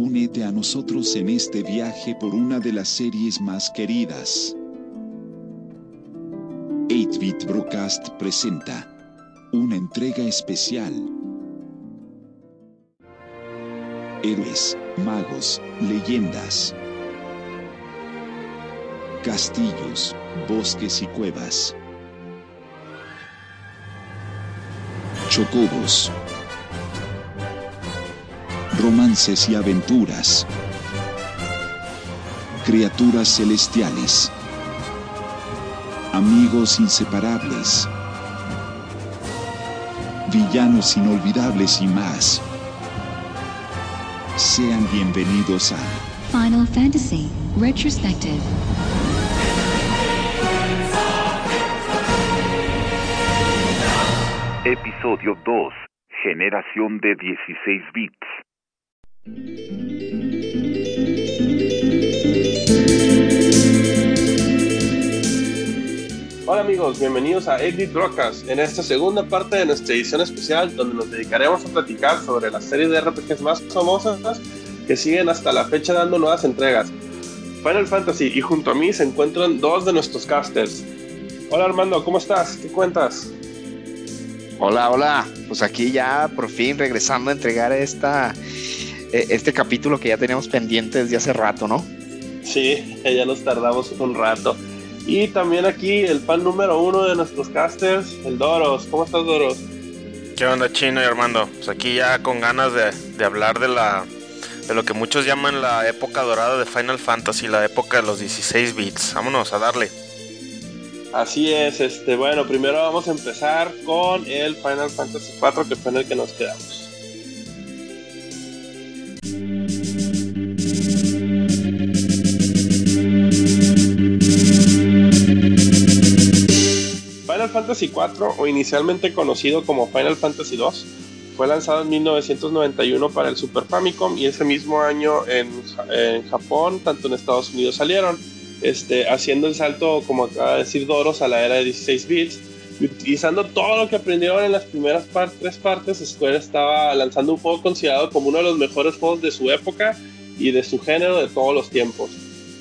Únete a nosotros en este viaje por una de las series más queridas. 8-Bit Broadcast presenta una entrega especial. Héroes, magos, leyendas, castillos, bosques y cuevas. Chocobos, romances y aventuras, criaturas celestiales, amigos inseparables, villanos inolvidables y más. Sean bienvenidos a Final Fantasy Retrospective. Episodio 2. Generación de 16 bits. Hola amigos, bienvenidos a Edit Broadcast en esta segunda parte de nuestra edición especial donde nos dedicaremos a platicar sobre las series de RPGs más famosas que siguen hasta la fecha dando nuevas entregas. Final Fantasy y junto a mí se encuentran dos de nuestros casters. Hola Armando, ¿cómo estás? ¿Qué cuentas? Hola, hola. Pues aquí ya por fin regresando a entregar esta, eh, este capítulo que ya teníamos pendiente desde hace rato, ¿no? Sí, ya nos tardamos un rato. Y también aquí el fan número uno de nuestros casters, el Doros. ¿Cómo estás, Doros? ¿Qué onda, Chino y Armando? Pues aquí ya con ganas de, de hablar de la de lo que muchos llaman la época dorada de Final Fantasy, la época de los 16 bits. Vámonos a darle. Así es, este, bueno, primero vamos a empezar con el Final Fantasy 4 que fue en el que nos quedamos. Final Fantasy 4, o inicialmente conocido como Final Fantasy 2, fue lanzado en 1991 para el Super Famicom y ese mismo año en, Japón, tanto en Estados Unidos salieron, este, haciendo el salto, como acaba de decir Doros, a la era de 16 bits. Y utilizando todo lo que aprendieron en las primeras tres partes, Square estaba lanzando un juego considerado como uno de los mejores juegos de su época y de su género de todos los tiempos.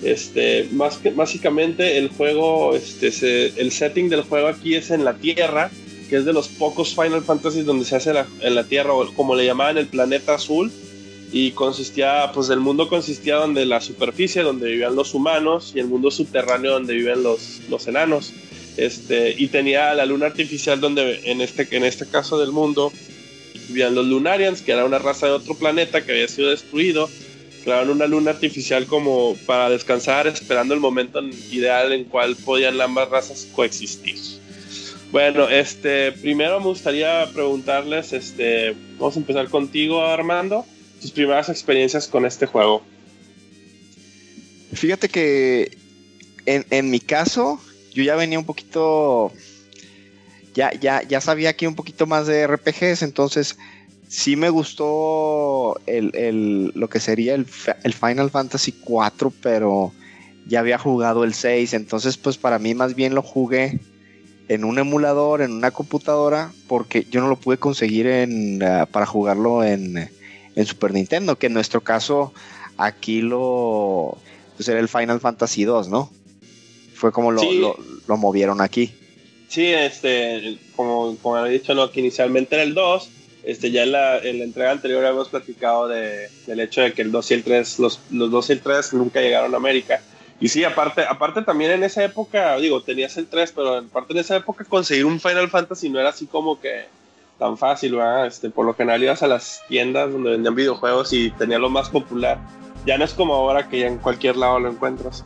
Este, más que, básicamente el juego, este, el setting del juego aquí es en la Tierra, que es de los pocos Final Fantasy donde se hace en la Tierra, o como le llamaban el planeta azul, y consistía, pues el mundo consistía donde la superficie, donde vivían los humanos, y el mundo subterráneo donde viven los, los enanos. Este, y tenía la luna artificial donde en este, en este caso del mundo vivían los Lunarians, que era una raza de otro planeta que había sido destruido. Crearon una luna artificial como para descansar, esperando el momento ideal en cual podían ambas razas coexistir. Bueno, este, primero me gustaría preguntarles, este, vamos a empezar contigo, Armando, tus primeras experiencias con este juego. Fíjate que en, en mi caso, yo ya venía un poquito, ya, ya, ya sabía aquí un poquito más de RPGs, entonces sí me gustó el, el, lo que sería el, el, Final Fantasy 4, pero ya había jugado el 6, entonces pues para mí más bien lo jugué en un emulador, en una computadora, porque yo no lo pude conseguir en, uh, para jugarlo en, en, Super Nintendo, que en nuestro caso aquí lo pues era el Final Fantasy 2, ¿no? Fue como lo, sí. lo, lo, movieron aquí. Sí, este, como, como había dicho, no, que inicialmente era el 2. Este, ya en la, en la entrega anterior habíamos platicado de, del hecho de que el 2 y el 3, los, los 2 y el 3 nunca llegaron a América. Y sí, aparte, aparte también en esa época, digo, tenías el 3, pero aparte en esa época conseguir un Final Fantasy no era así como que tan fácil, ¿verdad? Este, por lo general ibas a las tiendas donde vendían videojuegos y tenía lo más popular. Ya no es como ahora que ya en cualquier lado lo encuentras.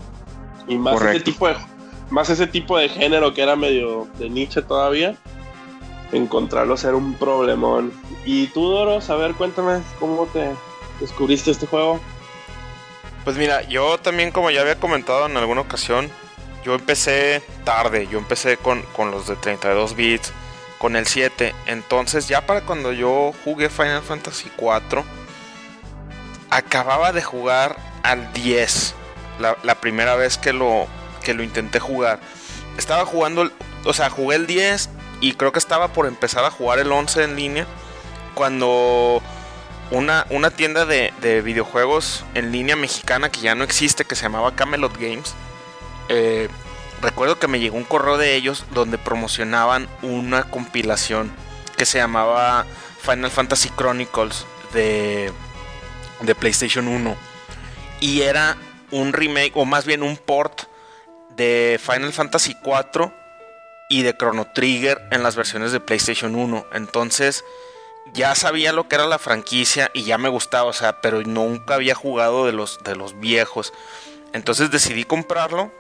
Y más Correcto. ese tipo de más ese tipo de género que era medio de niche todavía, encontrarlos era un problemón. Y tú, Doros, a ver, cuéntame cómo te descubriste este juego. Pues mira, yo también como ya había comentado en alguna ocasión, yo empecé tarde, yo empecé con, con los de 32 bits, con el 7, entonces ya para cuando yo jugué Final Fantasy 4, acababa de jugar al 10, la, la primera vez que lo, que lo intenté jugar. Estaba jugando, o sea, jugué el 10 y creo que estaba por empezar a jugar el 11 en línea cuando una, una tienda de, de videojuegos en línea mexicana que ya no existe, que se llamaba Camelot Games. Eh, recuerdo que me llegó un correo de ellos donde promocionaban una compilación que se llamaba Final Fantasy Chronicles de, de PlayStation 1. Y era un remake, o más bien un port de Final Fantasy 4 y de Chrono Trigger en las versiones de PlayStation 1. Entonces ya sabía lo que era la franquicia y ya me gustaba, o sea, pero nunca había jugado de los, de los viejos. Entonces decidí comprarlo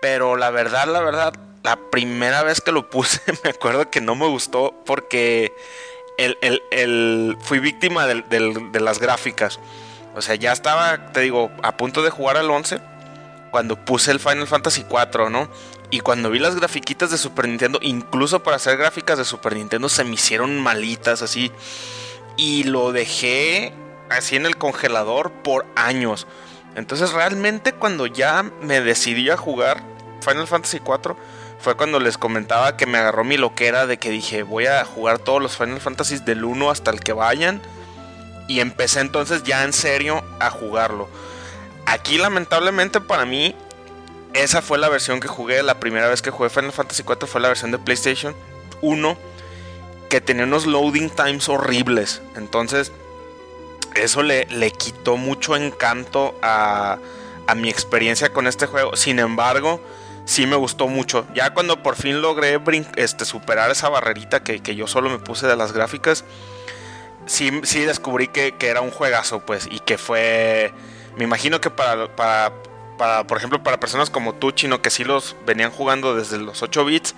pero la verdad, la verdad, la primera vez que lo puse, me acuerdo que no me gustó porque el, fui víctima de las gráficas. O sea, ya estaba, te digo, a punto de jugar al 11 cuando puse el Final Fantasy 4, ¿no? Y cuando vi las grafiquitas de Super Nintendo, incluso para hacer gráficas de Super Nintendo, se me hicieron malitas así. Y lo dejé así en el congelador por años. Entonces realmente cuando ya me decidí a jugar Final Fantasy IV fue cuando les comentaba que me agarró mi loquera de que dije voy a jugar todos los Final Fantasy del 1 hasta el que vayan. Y empecé entonces ya en serio a jugarlo. Aquí lamentablemente para mí esa fue la versión que jugué. La primera vez que jugué Final Fantasy IV fue la versión de PlayStation 1 que tenía unos loading times horribles. Entonces eso le, le quitó mucho encanto a, a, mi experiencia con este juego. Sin embargo, sí me gustó mucho. Ya cuando por fin logré este, superar esa barrerita que, que, yo solo me puse de las gráficas, sí, sí descubrí que, que, era un juegazo, pues, y que fue... Me imagino que para, para, para, por ejemplo, para personas como tú, Chino, que sí los venían jugando desde los 8 bits,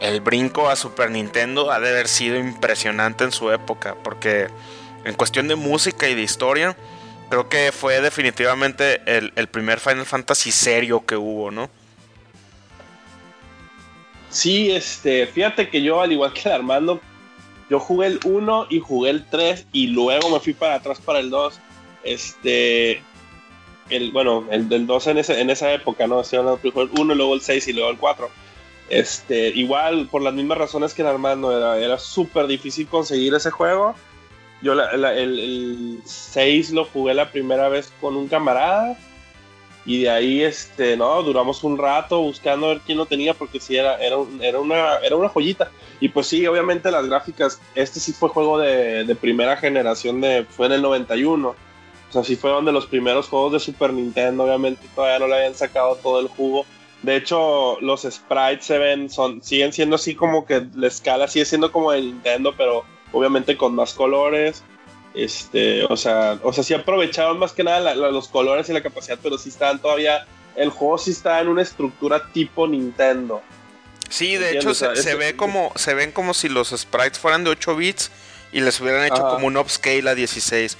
el brinco a Super Nintendo ha de haber sido impresionante en su época, porque en cuestión de música y de historia, creo que fue definitivamente el, primer Final Fantasy serio que hubo, ¿no? Sí, este, fíjate que yo, al igual que el Armando, yo jugué el 1 y jugué el 3 y luego me fui para atrás para el 2. Este, el, bueno, el del 2 en, esa época, ¿no? Estoy hablando primero el 1, luego el 6 y luego el 4. Este, igual, por las mismas razones que el Armando, era, era súper difícil conseguir ese juego. Yo el, 6 lo jugué la primera vez con un camarada. Y de ahí, este, no, duramos un rato buscando a ver quién lo tenía, porque sí, era, una, joyita. Y pues sí, obviamente las gráficas, este sí fue juego de, de primera generación, de, fue en el 91. O sea, sí fue donde los primeros juegos de Super Nintendo, obviamente todavía no le habían sacado todo el jugo. De hecho, los sprites se ven, son, siguen siendo así como que la escala sigue siendo como de Nintendo, pero obviamente con más colores. Este, o sea, o sea, sí aprovechaban más que nada los colores y la capacidad, pero sí estaban todavía. El juego sí está en una estructura tipo Nintendo. Sí, de hecho se, ve como, se ven como si los sprites fueran de 8 bits y les hubieran hecho como un upscale a 16.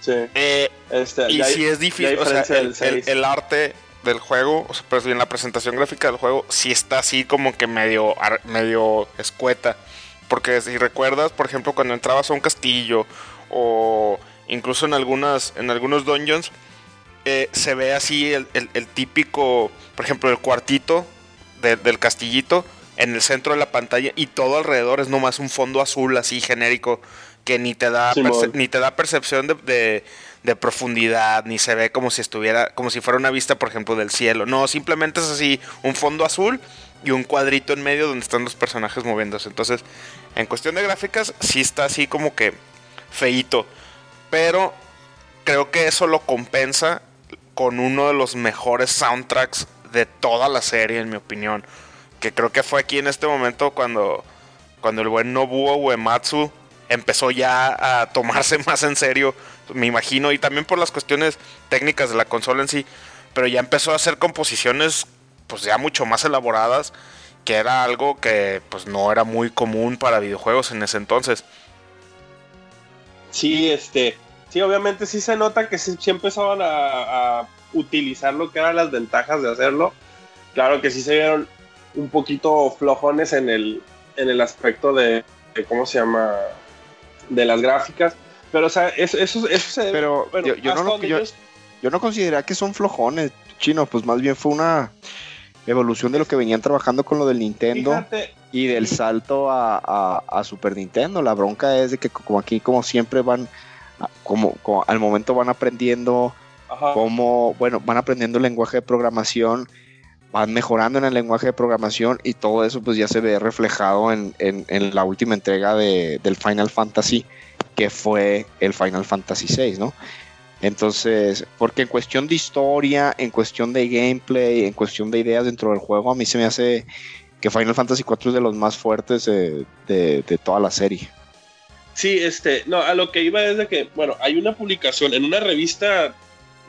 Sí. Eh, este, y si es difícil, o sea, el, arte del juego, o sea, pero bien la presentación gráfica del juego, sí está así como que medio, medio escueta. Porque si recuerdas, por ejemplo, cuando entrabas a un castillo o incluso en, algunas, en algunos dungeons, eh, se ve así el, típico, por ejemplo, el cuartito del castillito en el centro de la pantalla y todo alrededor es nomás un fondo azul así genérico que ni te da, ni te da percepción de, de, profundidad, ni se ve como si estuviera, como si fuera una vista, por ejemplo, del cielo. No, simplemente es así un fondo azul y un cuadrito en medio donde están los personajes moviéndose. Entonces, en cuestión de gráficas, sí está así como que feito. Pero creo que eso lo compensa con uno de los mejores soundtracks de toda la serie, en mi opinión. Que creo que fue aquí en este momento cuando, cuando el buen Nobuo Uematsu empezó ya a tomarse más en serio, me imagino, y también por las cuestiones técnicas de la consola en sí, pero ya empezó a hacer composiciones pues ya mucho más elaboradas que era algo que pues no era muy común para videojuegos en ese entonces. Sí, este, sí, obviamente sí se nota que sí, empezaban a, utilizar lo que eran las ventajas de hacerlo. Claro que sí se vieron un poquito flojones en el, en el aspecto de, ¿cómo se llama? De las gráficas. Pero, o sea, eso, eso, se... Pero yo, no, yo, yo no consideraría que son flojones, chino, pues más bien fue una evolución de lo que venían trabajando con lo del Nintendo. y del salto a, a- a Super Nintendo. La bronca es de que como aquí, como siempre van, como, como al momento van aprendiendo Ajá. cómo, bueno, van aprendiendo el lenguaje de programación, van mejorando en el lenguaje de programación y todo eso pues ya se ve reflejado en, en- la última entrega de- del Final Fantasy, que fue el Final Fantasy VI, ¿no? Entonces, porque en cuestión de historia, en cuestión de gameplay, en cuestión de ideas dentro del juego, a mí se me hace que Final Fantasy IV es de los más fuertes de, de- de toda la serie. Sí, este, no, a lo que iba es de que, bueno, hay una publicación en una revista,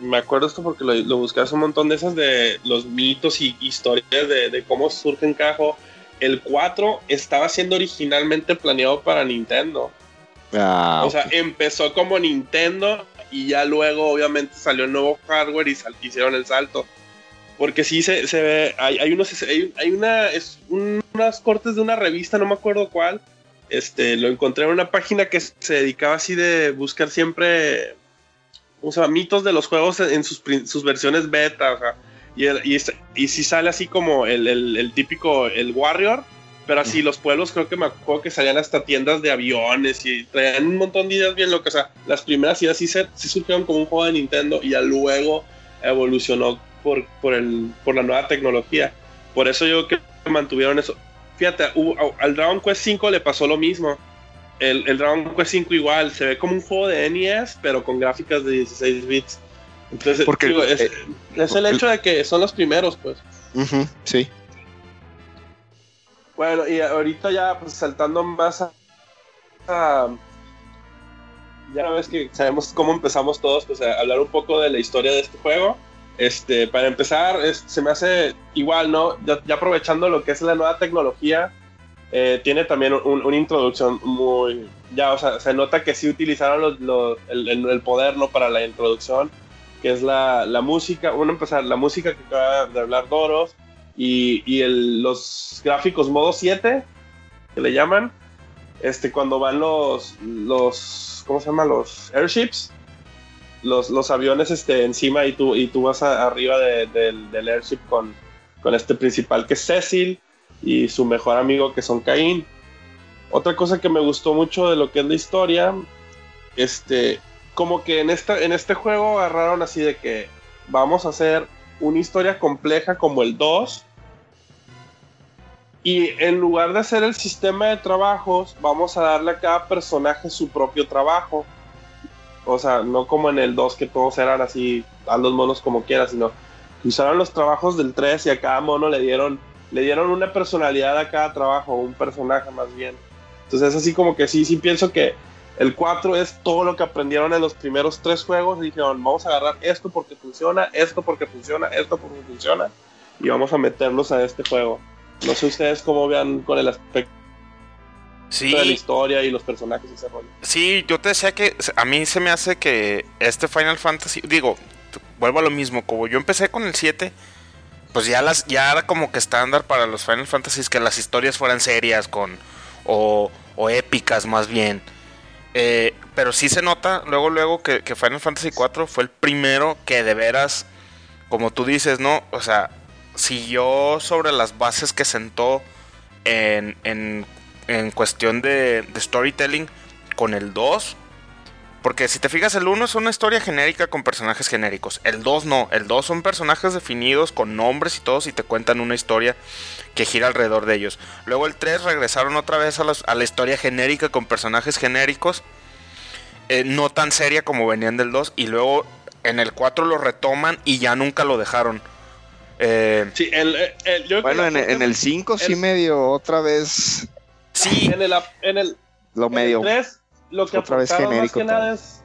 me acuerdo esto porque lo, lo hace un montón de esas de los mitos y historias de, de cómo surge en Cajo. El 4 estaba siendo originalmente planeado para Nintendo. Ah, o sea, empezó como Nintendo y ya luego obviamente salió el nuevo hardware y sal- hicieron el salto. Porque sí se, se ve, hay, hay unos, hay, hay una, es un- unas cortes de una revista, no me acuerdo cuál. Este, lo encontré en una página que se dedicaba así de buscar siempre, ¿cómo se llama? Mitos de los juegos en sus, sus versiones beta, o sea, y, el- y, es- y sí sale así como el, el- típico, el Warrior, pero así los pueblos creo que me acuerdo que salían hasta tiendas de aviones y traían un montón de ideas bien locas. O sea, las primeras ideas sí, se, sí surgieron como un juego de Nintendo y ya luego evolucionó por, por, el, por la nueva tecnología. Por eso yo creo que mantuvieron eso. Fíjate, al Dragon Quest 5 le pasó lo mismo. El, el Dragon Quest 5 igual, se ve como un juego de NES, pero con gráficas de 16 bits. Entonces, Porque, digo, es, eh, es el hecho de que son los primeros, pues. sí. Bueno, y ahorita ya pues, saltando más a, a- Ya ves que sabemos cómo empezamos todos, pues a hablar un poco de la historia de este juego. Este, para empezar, es- se me hace igual, ¿no? Ya, ya aprovechando lo que es la nueva tecnología, eh, tiene también un- una introducción muy... Ya, o sea, se nota que sí utilizaron los- el, poder, ¿no? Para la introducción, que es la, la música. Bueno, empezar, la música que acaba de hablar Doros y, y los gráficos modo 7, que le llaman, este, cuando van los, los ¿cómo se llama? Los airships, los, los aviones este, encima y tú, y tú vas arriba de- del, del airship con, con este principal que es Cecil y su mejor amigo que son Caín. Otra cosa que me gustó mucho de lo que es la historia, este, como que en, en este juego agarraron así de que vamos a hacer una historia compleja como el 2. Y en lugar de hacer el sistema de trabajos, vamos a darle a cada personaje su propio trabajo. O sea, no como en el 2 que todos eran así, a los monos como quieras, sino usaron los trabajos del 3 y a cada mono le dieron, le dieron una personalidad a cada trabajo, un personaje más bien. Entonces es así como que sí, sí pienso que el 4 es todo lo que aprendieron en los primeros tres juegos y dijeron, vamos a agarrar esto porque funciona, esto porque funciona, esto porque funciona y vamos a meterlos a este juego. No sé ustedes cómo vean con el aspecto de la Sí, historia y los personajes y ese rollo. sí, yo te decía que a mí se me hace que este Final Fantasy, digo, vuelvo a lo mismo, como yo empecé con el 7, pues ya las ya era como que estándar para los Final Fantasies que las historias fueran serias con o, o épicas más bien. Eh, pero sí se nota luego luego que, Final Fantasy 4 fue el primero que de veras, como tú dices, ¿no? O sea, siguió sobre las bases que sentó en, en, en cuestión de, de storytelling con el 2. Porque si te fijas, el 1 es una historia genérica con personajes genéricos. El 2 no. El 2 son personajes definidos con nombres y todos y te cuentan una historia que gira alrededor de ellos. Luego el 3 regresaron otra vez a, los- a la historia genérica con personajes genéricos. eh, no tan seria como venían del 2. Y luego en el 4 lo retoman y ya nunca lo dejaron. Eh, Sí, el, el- el- yo creo Bueno, en, en el 5 sí el- medio otra vez sí, en el, en el, lo En medio. el 3, lo que otra vez aportaron más que nada es.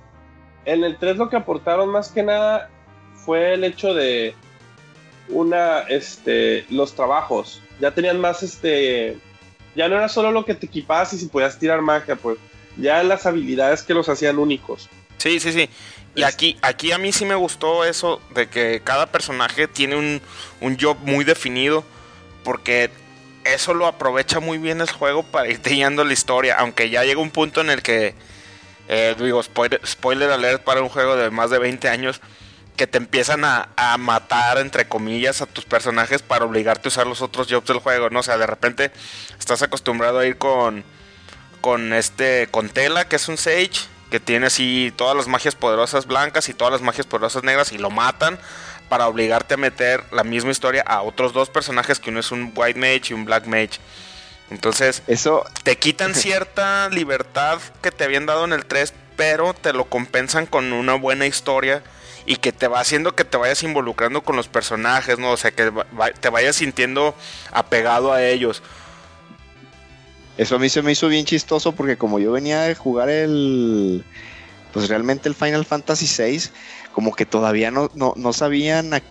En el 3 lo que aportaron más que nada fue el hecho de una este los trabajos. Ya tenían más este ya no era solo lo que te equipabas y si podías tirar magia, pues ya las habilidades que los hacían únicos. Sí, sí, sí. Y aquí, aquí a mí sí me gustó eso de que cada personaje tiene un, un job muy definido. Porque eso lo aprovecha muy bien el juego para ir guiando la historia. Aunque ya llega un punto en el que, eh, digo, spoiler, spoiler alert para un juego de más de 20 años. que te empiezan a, a, matar, entre comillas, a tus personajes para obligarte a usar los otros jobs del juego, ¿no? O sea, de repente estás acostumbrado a ir con, con este, con Tela, que es un Sage, que tiene así todas las magias poderosas blancas y todas las magias poderosas negras y lo matan para obligarte a meter la misma historia a otros dos personajes que uno es un White Mage y un Black Mage. Entonces, eso te quitan cierta libertad que te habían dado en el 3, pero te lo compensan con una buena historia y que te va haciendo que te vayas involucrando con los personajes, ¿no? O sea, que te vayas sintiendo apegado a ellos. Eso a mí se me hizo bien chistoso porque como yo venía de jugar el, pues realmente el Final Fantasy VI, como que todavía no, no, sabían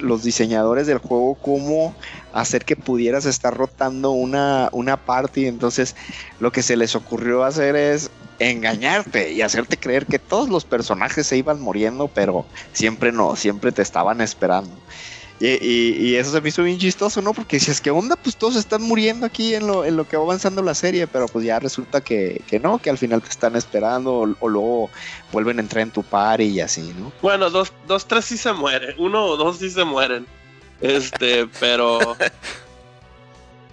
los diseñadores del juego cómo hacer que pudieras estar rotando una, una party. Entonces lo que se les ocurrió hacer es engañarte y hacerte creer que todos los personajes se iban muriendo, pero siempre no, siempre te estaban esperando. Y, eso se me hizo bien chistoso, ¿no? Porque si es que onda, pues todos están muriendo aquí en lo, en lo que va avanzando la serie, pero pues ya resulta que, no, que al final te están esperando o, luego vuelven a entrar en tu par y así, ¿no? Bueno, dos, dos, tres sí se mueren, uno o dos sí se mueren. Este, pero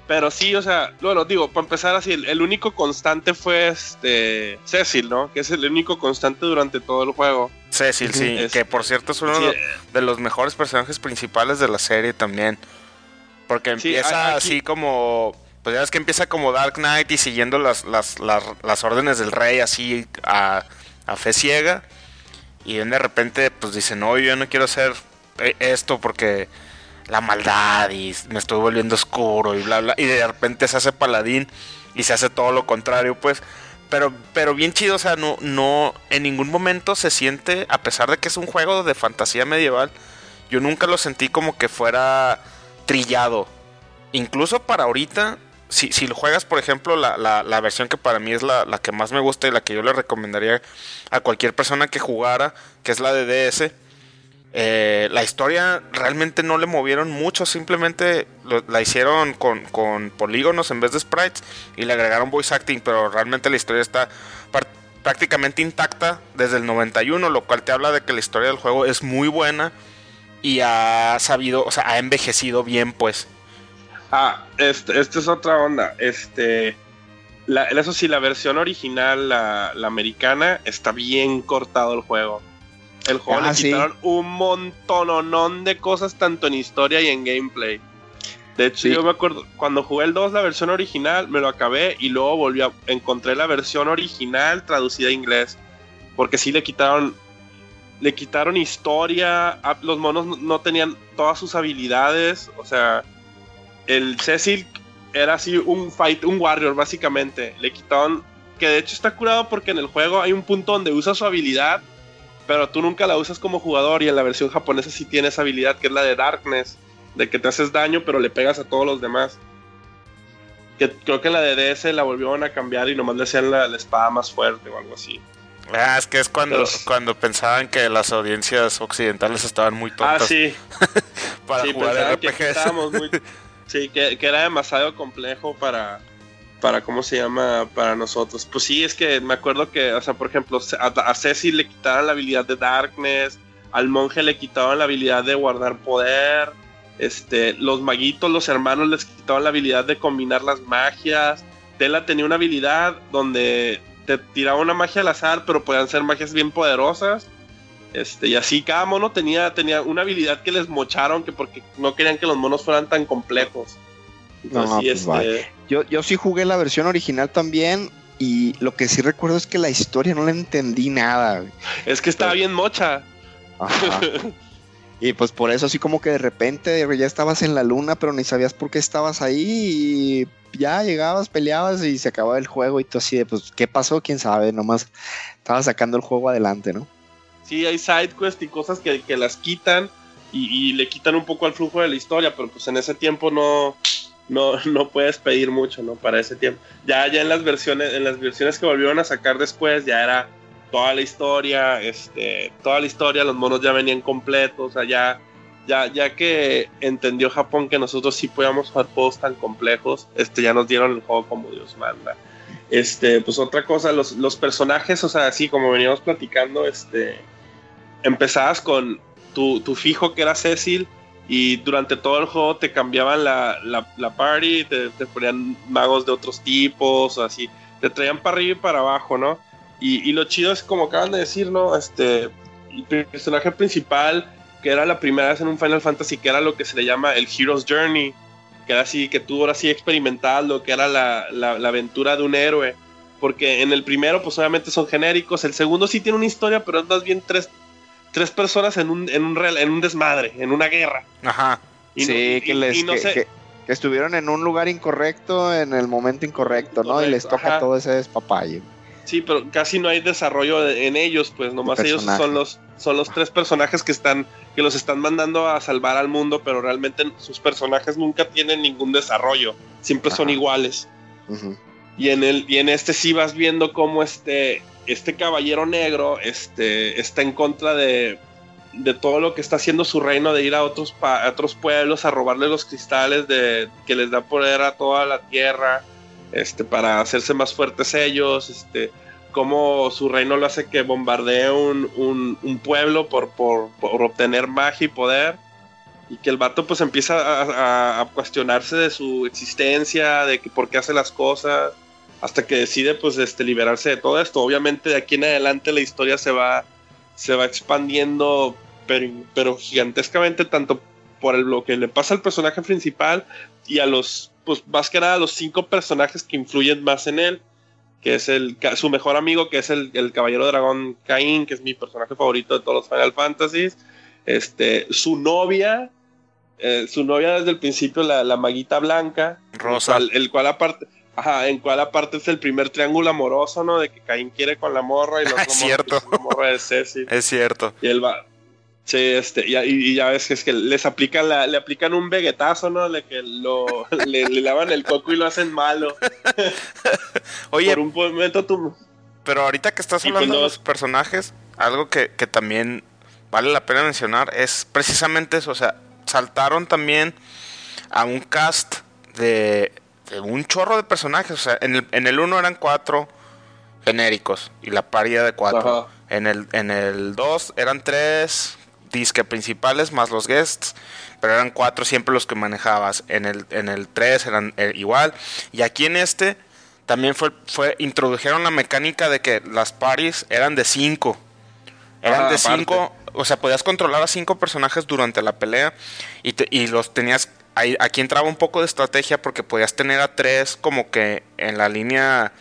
Pero sí, o sea, bueno, digo, para empezar así, el, único constante fue este Cecil, ¿no? Que es el único constante durante todo el juego. Cecil, sí, que por cierto es uno de los mejores personajes principales de la serie también. Porque empieza así como. Pues ya ves que empieza como Dark Knight y siguiendo las, las, las, órdenes del rey así a, a fe ciega. Y de repente, pues dice, no, yo no quiero hacer eh, esto porque la maldad y me estoy volviendo oscuro y bla bla y de repente se hace paladín y se hace todo lo contrario pues pero pero bien chido o sea no no en ningún momento se siente a pesar de que es un juego de fantasía medieval yo nunca lo sentí como que fuera trillado. Incluso para ahorita si, si lo juegas por ejemplo la, la, la versión que para mí es la, la que más me gusta y la que yo le recomendaría a cualquier persona que jugara que es la de DS eh, la historia realmente no le movieron mucho, simplemente la hicieron con, polígonos en vez de sprites y le agregaron voice acting, pero realmente la historia está prácticamente intacta desde el 91, lo cual te habla de que la historia del juego es muy buena y ha sabido, o sea, ha envejecido bien, pues. Ah, este, esta es otra onda. Este, eso sí, la versión original, la, la americana, está bien cortado el juego. El juego le ah, quitaron un montononón de cosas tanto en historia y en gameplay. De hecho, yo me acuerdo, cuando jugué el 2, la versión original, me lo acabé y luego volví a encontré la versión original traducida a inglés. Porque sí le quitaron. Le quitaron historia. Los monos no tenían todas sus habilidades. O sea. El Cecil era así un fight, un warrior, básicamente. Le quitaron. Que de hecho está curado porque en el juego hay un punto donde usa su habilidad pero tú nunca la usas como jugador y en la versión japonesa sí tienes habilidad que es la de Darkness, de que te haces daño pero le pegas a todos los demás. Que creo que en la de DS la volvieron a cambiar y nomás le hacían la, espada más fuerte o algo así. Ah, es que es cuando, cuando pensaban que las audiencias occidentales estaban muy tontas. Ah, sí. para jugar RPGs. sí, que, que, era demasiado complejo para, para cómo se llama para nosotros. Pues sí, es que me acuerdo que, o sea, por ejemplo, a, Ceci le quitaron la habilidad de Darkness, al monje le quitaban la habilidad de guardar poder, este, los maguitos, los hermanos les quitaban la habilidad de combinar las magias. Tela tenía una habilidad donde te tiraba una magia al azar, pero podían ser magias bien poderosas. Este, y así cada mono tenía, tenía una habilidad que les mocharon que porque no querían que los monos fueran tan complejos. No, pues este, yo, yo sí jugué la versión original también y lo que sí recuerdo es que la historia no la entendí nada. Es que estaba bien mocha. y pues por eso así como que de repente ya estabas en la luna, pero ni sabías por qué estabas ahí y ya llegabas, peleabas y se acababa el juego y tú así de pues qué pasó, quién sabe, nomás estaba sacando el juego adelante, ¿no? Sí, hay side y cosas que, las quitan y, y, le quitan un poco al flujo de la historia, pero pues en ese tiempo no, no, no puedes pedir mucho, ¿no? Para ese tiempo. Ya, ya en las versiones, en las versiones que volvieron a sacar después, ya era toda la historia, este, toda la historia, los monos ya venían completos, o sea, ya, ya, que entendió Japón que nosotros sí podíamos jugar juegos tan complejos, este, ya nos dieron el juego como Dios manda. Este, pues otra cosa, los, los personajes, o sea, así como veníamos platicando, este, empezabas con tu, tu fijo que era Cecil y durante todo el juego te cambiaban la, la, la party, te, te, ponían magos de otros tipos, o así, te traían para arriba y para abajo, ¿no? Y, y, lo chido es como acaban de decir, ¿no? Este, el personaje principal, que era la primera vez en un Final Fantasy, que era lo que se le llama el Hero's Journey, que era así, que tú ahora sí experimental, lo que era la, la, la aventura de un héroe. Porque en el primero, pues obviamente son genéricos, el segundo sí tiene una historia, pero es más bien tres, tres personas en un, en un, real, en un desmadre, en una guerra. Ajá. Y sí, no, que, les, y, no que, sé... que, que, estuvieron en un lugar incorrecto en el momento incorrecto, ¿no? Correcto, y les toca ajá. todo ese despapalle. Sí, pero casi no hay desarrollo de, en ellos, pues nomás ellos son los, son los tres personajes que están, que los están mandando a salvar al mundo, pero realmente sus personajes nunca tienen ningún desarrollo, siempre ajá. son iguales. Uh -huh. Y en el, y en este sí vas viendo cómo este, este caballero negro este, está en contra de, de todo lo que está haciendo su reino, de ir a otros, a otros pueblos a robarle los cristales de, que les da poder a toda la tierra, este, para hacerse más fuertes ellos, este, cómo su reino lo hace que bombardee un, un, un pueblo por, por, por, obtener magia y poder. Y que el vato pues empieza a, a cuestionarse de su existencia, de que por qué hace las cosas hasta que decide pues este liberarse de todo esto. Obviamente de aquí en adelante la historia se va se va expandiendo pero, pero gigantescamente tanto por el, lo que le pasa al personaje principal y a los pues más que nada a los cinco personajes que influyen más en él que es el su mejor amigo que es el, el caballero dragón Caín que es mi personaje favorito de todos los Final Fantasies este su novia eh, su novia desde el principio la, la maguita blanca Rosa el cual, el cual aparte Ajá, en cual aparte es el primer triángulo amoroso, ¿no? De que Caín quiere con la morra y la es cierto. la morra de Ceci. Es cierto. Y él va. Sí, este, y, y, ya ves que es que les aplican la, le aplican un veguetazo, ¿no? Le que lo le, le, lavan el coco y lo hacen malo. Oye, por un momento tú. Pero ahorita que estás hablando de los personajes, algo que, que también vale la pena mencionar es precisamente eso. O sea, saltaron también a un cast de un chorro de personajes. O sea, en el, en el 1 eran cuatro genéricos y la paría de cuatro. Ajá. En el, en el 2 eran tres disque principales más los guests, pero eran cuatro siempre los que manejabas. En el, en el 3 eran eh, igual. Y aquí en este también fue, fue introdujeron la mecánica de que las paris eran de cinco. Eran de cinco, o sea, podías controlar a cinco personajes durante la pelea y, te, y los tenías ahí, aquí entraba un poco de estrategia porque podías tener a tres como que en la línea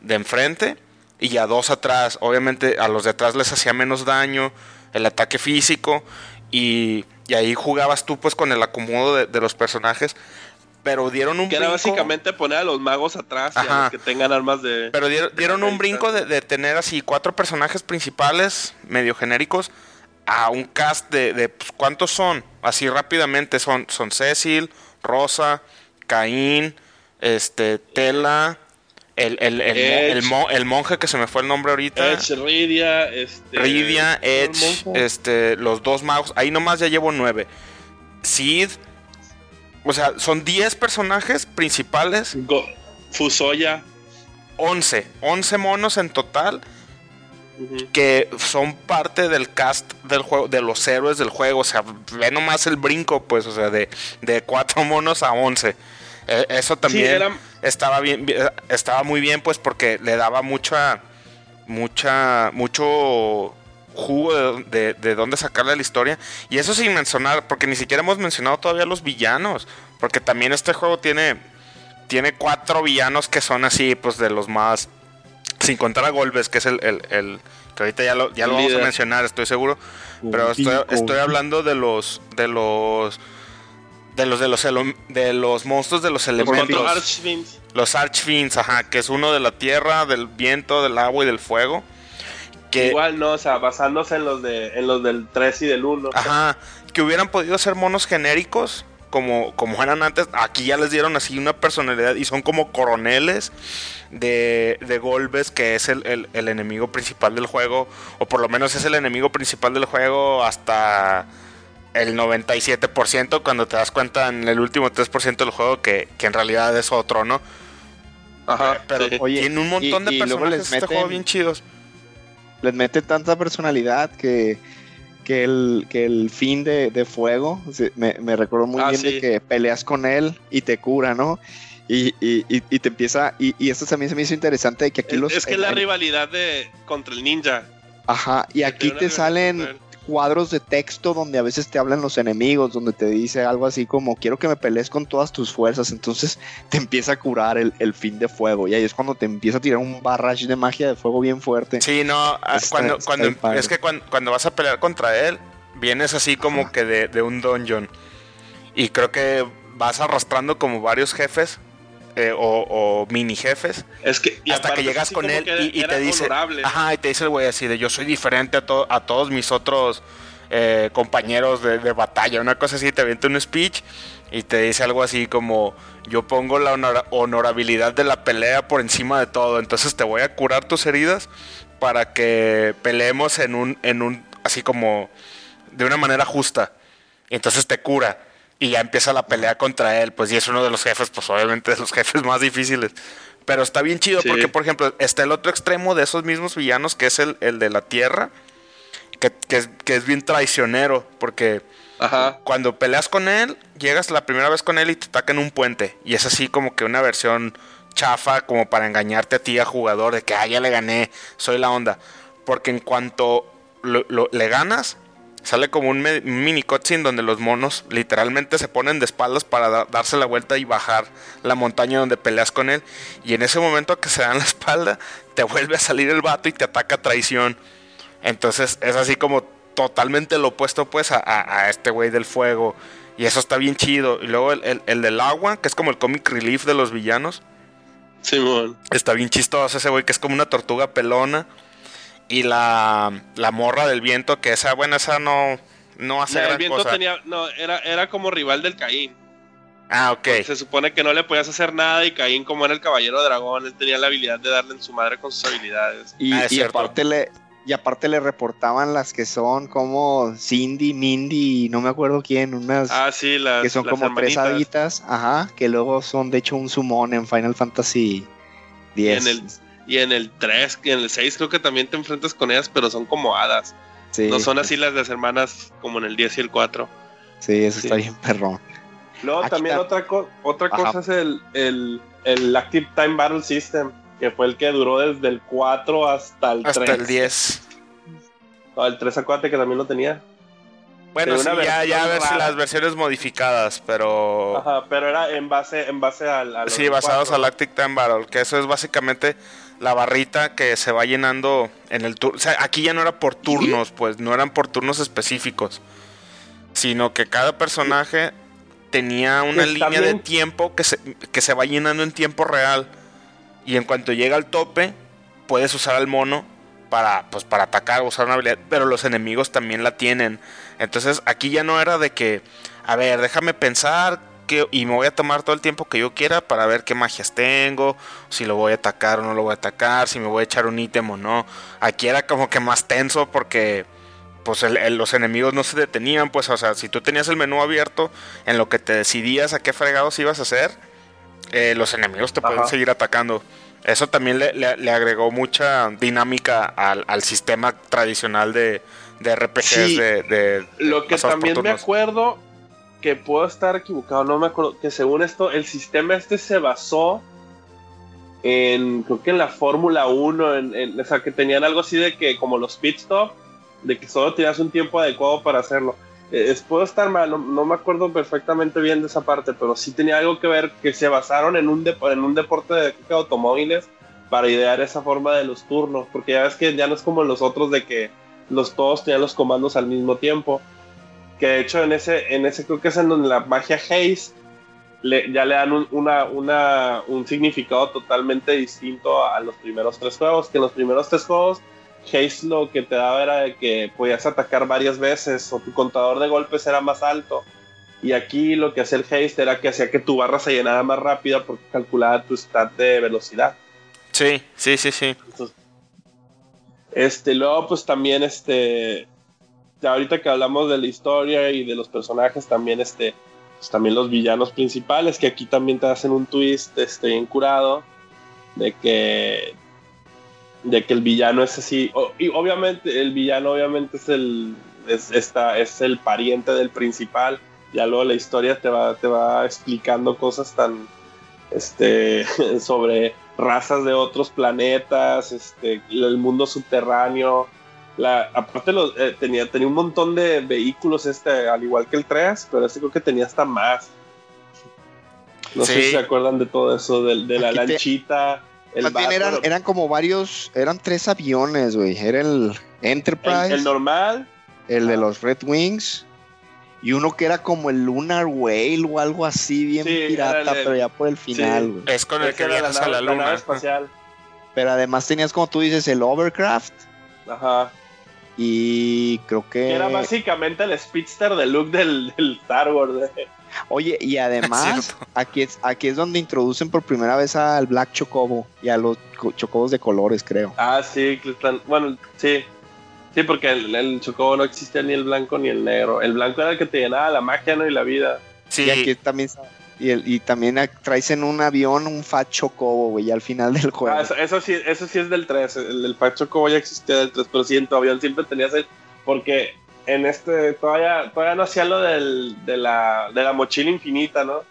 de enfrente y a dos atrás. Obviamente a los de atrás les hacía menos daño el ataque físico y, y ahí jugabas tú pues con el acomodo de, de los personajes. Pero dieron un que brinco. era básicamente poner a los magos atrás Ajá. y a los que tengan armas de. Pero dieron, dieron un brinco de, de tener así cuatro personajes principales, medio genéricos, a un cast de, de pues, ¿cuántos son? Así rápidamente son, son Cecil, Rosa, Caín, este, Tela, el, el, el, el, mo, el, monje que se me fue el nombre ahorita. Edge, Ridia, este, Ridia, Edge, este, los dos magos. Ahí nomás ya llevo nueve. Sid. O sea, son 10 personajes principales. Go, Fusoya. 11. 11 monos en total que son parte del cast del juego, de los héroes del juego. O sea, ve nomás el brinco, pues, o sea, de, de cuatro monos a once. Eh, eso también sí, era... estaba bien, estaba muy bien, pues, porque le daba mucha, mucha, mucho jugo de, de, de dónde sacarle la historia. Y eso sin mencionar, porque ni siquiera hemos mencionado todavía los villanos. Porque también este juego tiene, tiene cuatro villanos que son así, pues, de los más sin contar a Golbes, que es el, el, el que ahorita ya lo, ya lo vamos a mencionar, estoy seguro. Pero estoy, estoy, hablando de los de los de los de los de los monstruos de los elementos. Los Archfiends. Los Archfiends, ajá, que es uno de la tierra, del viento, del agua y del fuego. Que, Igual no, o sea, basándose en los de en los del 3 y del 1. Ajá, que hubieran podido ser monos genéricos como, como eran antes, aquí ya les dieron así una personalidad y son como coroneles de, de Golbes, que es el, el, el, enemigo principal del juego, o por lo menos es el enemigo principal del juego hasta el 97%, cuando te das cuenta en el último 3% del juego que, que, en realidad es otro, ¿no? Ajá, pero sí. Oye, tiene un montón y, de personajes les meten, este juego bien chidos. Les mete tanta personalidad que que el, que el fin de, de fuego. Me, me recuerdo muy Ah, bien de que peleas con él y te cura, ¿no? Y, y, y, te empieza. Y, y esto también se me hizo interesante de que aquí Es, los. es que la en- rivalidad de contra el ninja. Ajá, y aquí te salen. Cuadros de texto donde a veces te hablan los enemigos, donde te dice algo así como quiero que me pelees con todas tus fuerzas, entonces te empieza a curar el, el fin de fuego y ahí es cuando te empieza a tirar un barrage de magia de fuego bien fuerte. Sí, no, ah, cuando, está cuando, es que cuando, cuando vas a pelear contra él, vienes así como que de, de un dungeon. Y creo que vas arrastrando como varios jefes eh, o, o mini jefes Es que, hasta que llegas con él y, te dice, honorable. ajá, y te dice el güey así de yo soy diferente a, to- a todos mis otros eh, compañeros de, de batalla, una cosa así, te avienta un speech y te dice algo así como yo pongo la honora- honorabilidad de la pelea por encima de todo, entonces te voy a curar tus heridas para que peleemos en un, en un, así como de una manera justa. Y entonces te cura. Y ya empieza la pelea contra él. Pues y es uno de los jefes, pues obviamente de los jefes más difíciles. Pero está bien chido Sí. porque, por ejemplo, está el otro extremo de esos mismos villanos, que es el, el de la tierra. Que, que es, que es bien traicionero. Porque Ajá. cuando peleas con él, llegas la primera vez con él y te ataca en un puente. Y es así como que una versión chafa, como para engañarte a ti, a jugador, de que, ah, ya le gané, soy la onda. Porque en cuanto lo- lo- le ganas, sale como un, mini cutscene donde los monos literalmente se ponen de espaldas para da- darse la vuelta y bajar la montaña donde peleas con él. Y en ese momento que se dan la espalda, te vuelve a salir el vato y te ataca a traición. Entonces es así como totalmente lo opuesto pues a, a- a este güey del fuego. Y eso está bien chido. Y luego el, el- el del agua, que es como el comic relief de los villanos. Simón. Está bien chistoso ese güey, que es como una tortuga pelona. Y la, la morra del viento, que esa, bueno, esa no, no hace del gran viento cosa. tenía. No, era, era como rival del Caín. Ah, ok. Se supone que no le podías hacer nada y Caín, como era el caballero dragón, él tenía la habilidad de darle en su madre con sus habilidades. Y, Ah, y aparte le y aparte le reportaban las que son como Cindy, Mindy y no me acuerdo quién, unas Ah, sí, las. que son las como tres haditas, ajá, que luego son de hecho un summon en Final Fantasy X. en el, y en el 3, y en el 6 creo que también te enfrentas con ellas, pero son como hadas. Sí, No son así las de las hermanas como en el 10 y el 4. Sí, eso Sí. está bien perrón. Luego Aquí también está. otra, co- otra Ajá. cosa es el, el, el Active Time Battle System, que fue el que duró desde el 4 hasta el Hasta 3. el 10. No, el 3 acuérdate que también lo tenía. Bueno, sí, ya, ya ves rara. las versiones modificadas, pero... Ajá, pero era en base, en base al, al Sí, basados 4. al Lactic Time Battle, que eso es básicamente la barrita que se va llenando en el turno. O sea, aquí ya no era por turnos, pues no eran por turnos específicos, sino que cada personaje tenía una Pues línea de tiempo que se, que se va llenando en tiempo real. Y en cuanto llega al tope, puedes usar al mono para, pues, para atacar o usar una habilidad, pero los enemigos también la tienen. Entonces aquí ya no era de que, a ver, déjame pensar que, y me voy a tomar todo el tiempo que yo quiera para ver qué magias tengo, si lo voy a atacar o no lo voy a atacar, si me voy a echar un ítem o no. Aquí era como que más tenso porque pues el- el- los enemigos no se detenían, pues o sea, si tú tenías el menú abierto en lo que te decidías a qué fregados ibas a hacer, eh, los enemigos te pueden seguir atacando. Eso también le, le- le agregó mucha dinámica al, al sistema tradicional de, de RPGs Sí. de, de- Lo que también me acuerdo, que puedo estar equivocado, no me acuerdo, que según esto, el sistema este se basó en, creo que en la Fórmula 1, en, o sea, que tenían algo así de que, como los pit stop, de que solo tenías un tiempo adecuado para hacerlo. Eh, puedo estar mal, no, no me acuerdo perfectamente bien de esa parte, pero sí tenía algo que ver que se basaron en un, dep- en un deporte de, automóviles para idear esa forma de los turnos, porque ya ves que ya no es como los otros de que los todos tenían los comandos al mismo tiempo. Que de hecho en ese, en ese creo que es en donde la magia le- ya le dan un, una, una- un significado totalmente distinto a los primeros tres juegos. Que en los primeros tres juegos haste lo que te daba era de que podías atacar varias veces o tu contador de golpes era más alto. Y aquí lo que hacía el haste era que hacía que tu barra se llenara más rápida porque calculaba tu stat de velocidad. Sí, sí, sí, sí. Este, luego, pues también, este, ahorita que hablamos de la historia y de los personajes, también, este, pues también los villanos principales, que aquí también te hacen un twist, este, bien curado, de que, de que el villano es así, y obviamente, el villano obviamente es el, es, esta, es el pariente del principal. Ya luego la historia te va, te va explicando cosas tan este sobre razas de otros planetas, este, el mundo subterráneo. La, aparte eh, tenía, tenía un montón de vehículos este, al igual que el 3, pero este creo que tenía hasta más. No sé si se acuerdan de todo eso, de, la lanchita. El eran, eran como varios, eran tres aviones, güey. Era el Enterprise. El, normal. El de los Red Wings. Y uno que era como el Lunar Whale o algo así, bien pirata, pero ya por el final, güey. Es con el que viajas a la luna. espacial. Pero además tenías, como tú dices, el Overcraft. Ajá. Y creo que... Era básicamente el speedster de look del, Star Wars. Oye, y además, aquí es, aquí es donde introducen por primera vez al Black Chocobo y a los chocobos de colores, creo. Ah, sí, bueno, sí. Sí, porque el, Chocobo no existía ni el blanco ni el negro. El blanco era el que te llenaba la magia, ¿no? Y la vida. Sí. Y aquí también y, el, y también traes en un avión un Fat Chocobo, güey, al final del juego. Ah, eso, sí, eso sí es del 3. El, el Fat Chocobo ya existía del 3, pero sí, en tu avión siempre tenías el. Porque en este todavía todavía no hacía lo del, de, la, de la mochila infinita, ¿no?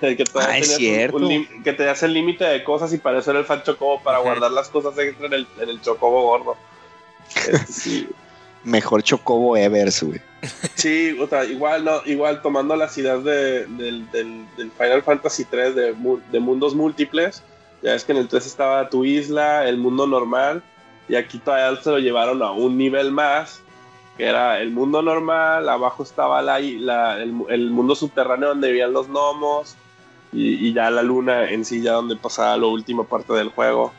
Que, ah, es cierto. que te hace el límite de cosas y para eso era el fan chocobo, para guardar las cosas extra en el, en el chocobo gordo. Este, sí. Mejor chocobo ever, güey. Sí, o sea, igual, no, igual tomando las ideas de, del, del, Final Fantasy 3 de, de, mundos múltiples. Ya es que en el 3 estaba tu isla, el mundo normal, y aquí todavía se lo llevaron a un nivel más que era el mundo normal, abajo estaba la, el, mundo subterráneo donde vivían los gnomos y, ya la luna en sí, ya donde pasaba la última parte del juego.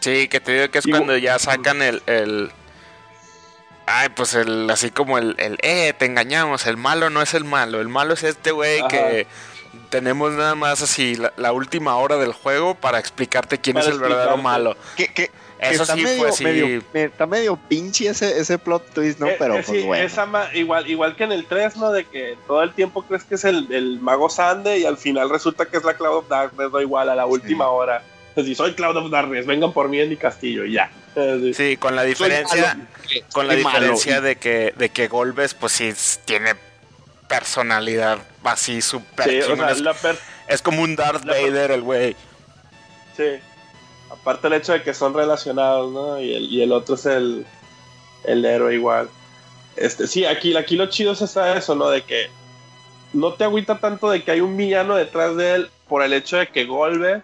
Sí, que te digo que es cuando ya sacan el, el... Ay, pues el, así como el, el, eh, te engañamos, el malo no es el malo, el malo es este güey que tenemos nada más así la, última hora del juego para explicarte quién es el verdadero malo. ¿Qué, qué, eso está sí medio, Medio, está medio pinche ese, ese plot twist, ¿no? Eh, Pero eh, pues bueno. igual, igual que en el 3, ¿no? De que todo el tiempo crees que es el, el mago Sande y al final resulta que es la Cloud of Darkness, o igual a la última hora. Pues si soy Cloud of Darkness, vengan por mí en mi castillo y ya. Sí, con la diferencia, con la diferencia de que, de que Golbes, pues sí tiene personalidad así súper. Sí, es, como un Darth Vader, el güey. Sí. Aparte el hecho de que son relacionados, ¿no? Y el, y el otro es el, el héroe igual. Este, sí, aquí, aquí lo chido es eso, ¿no? De que no te agüita tanto de que hay un villano detrás de él por el hecho de que Golbe,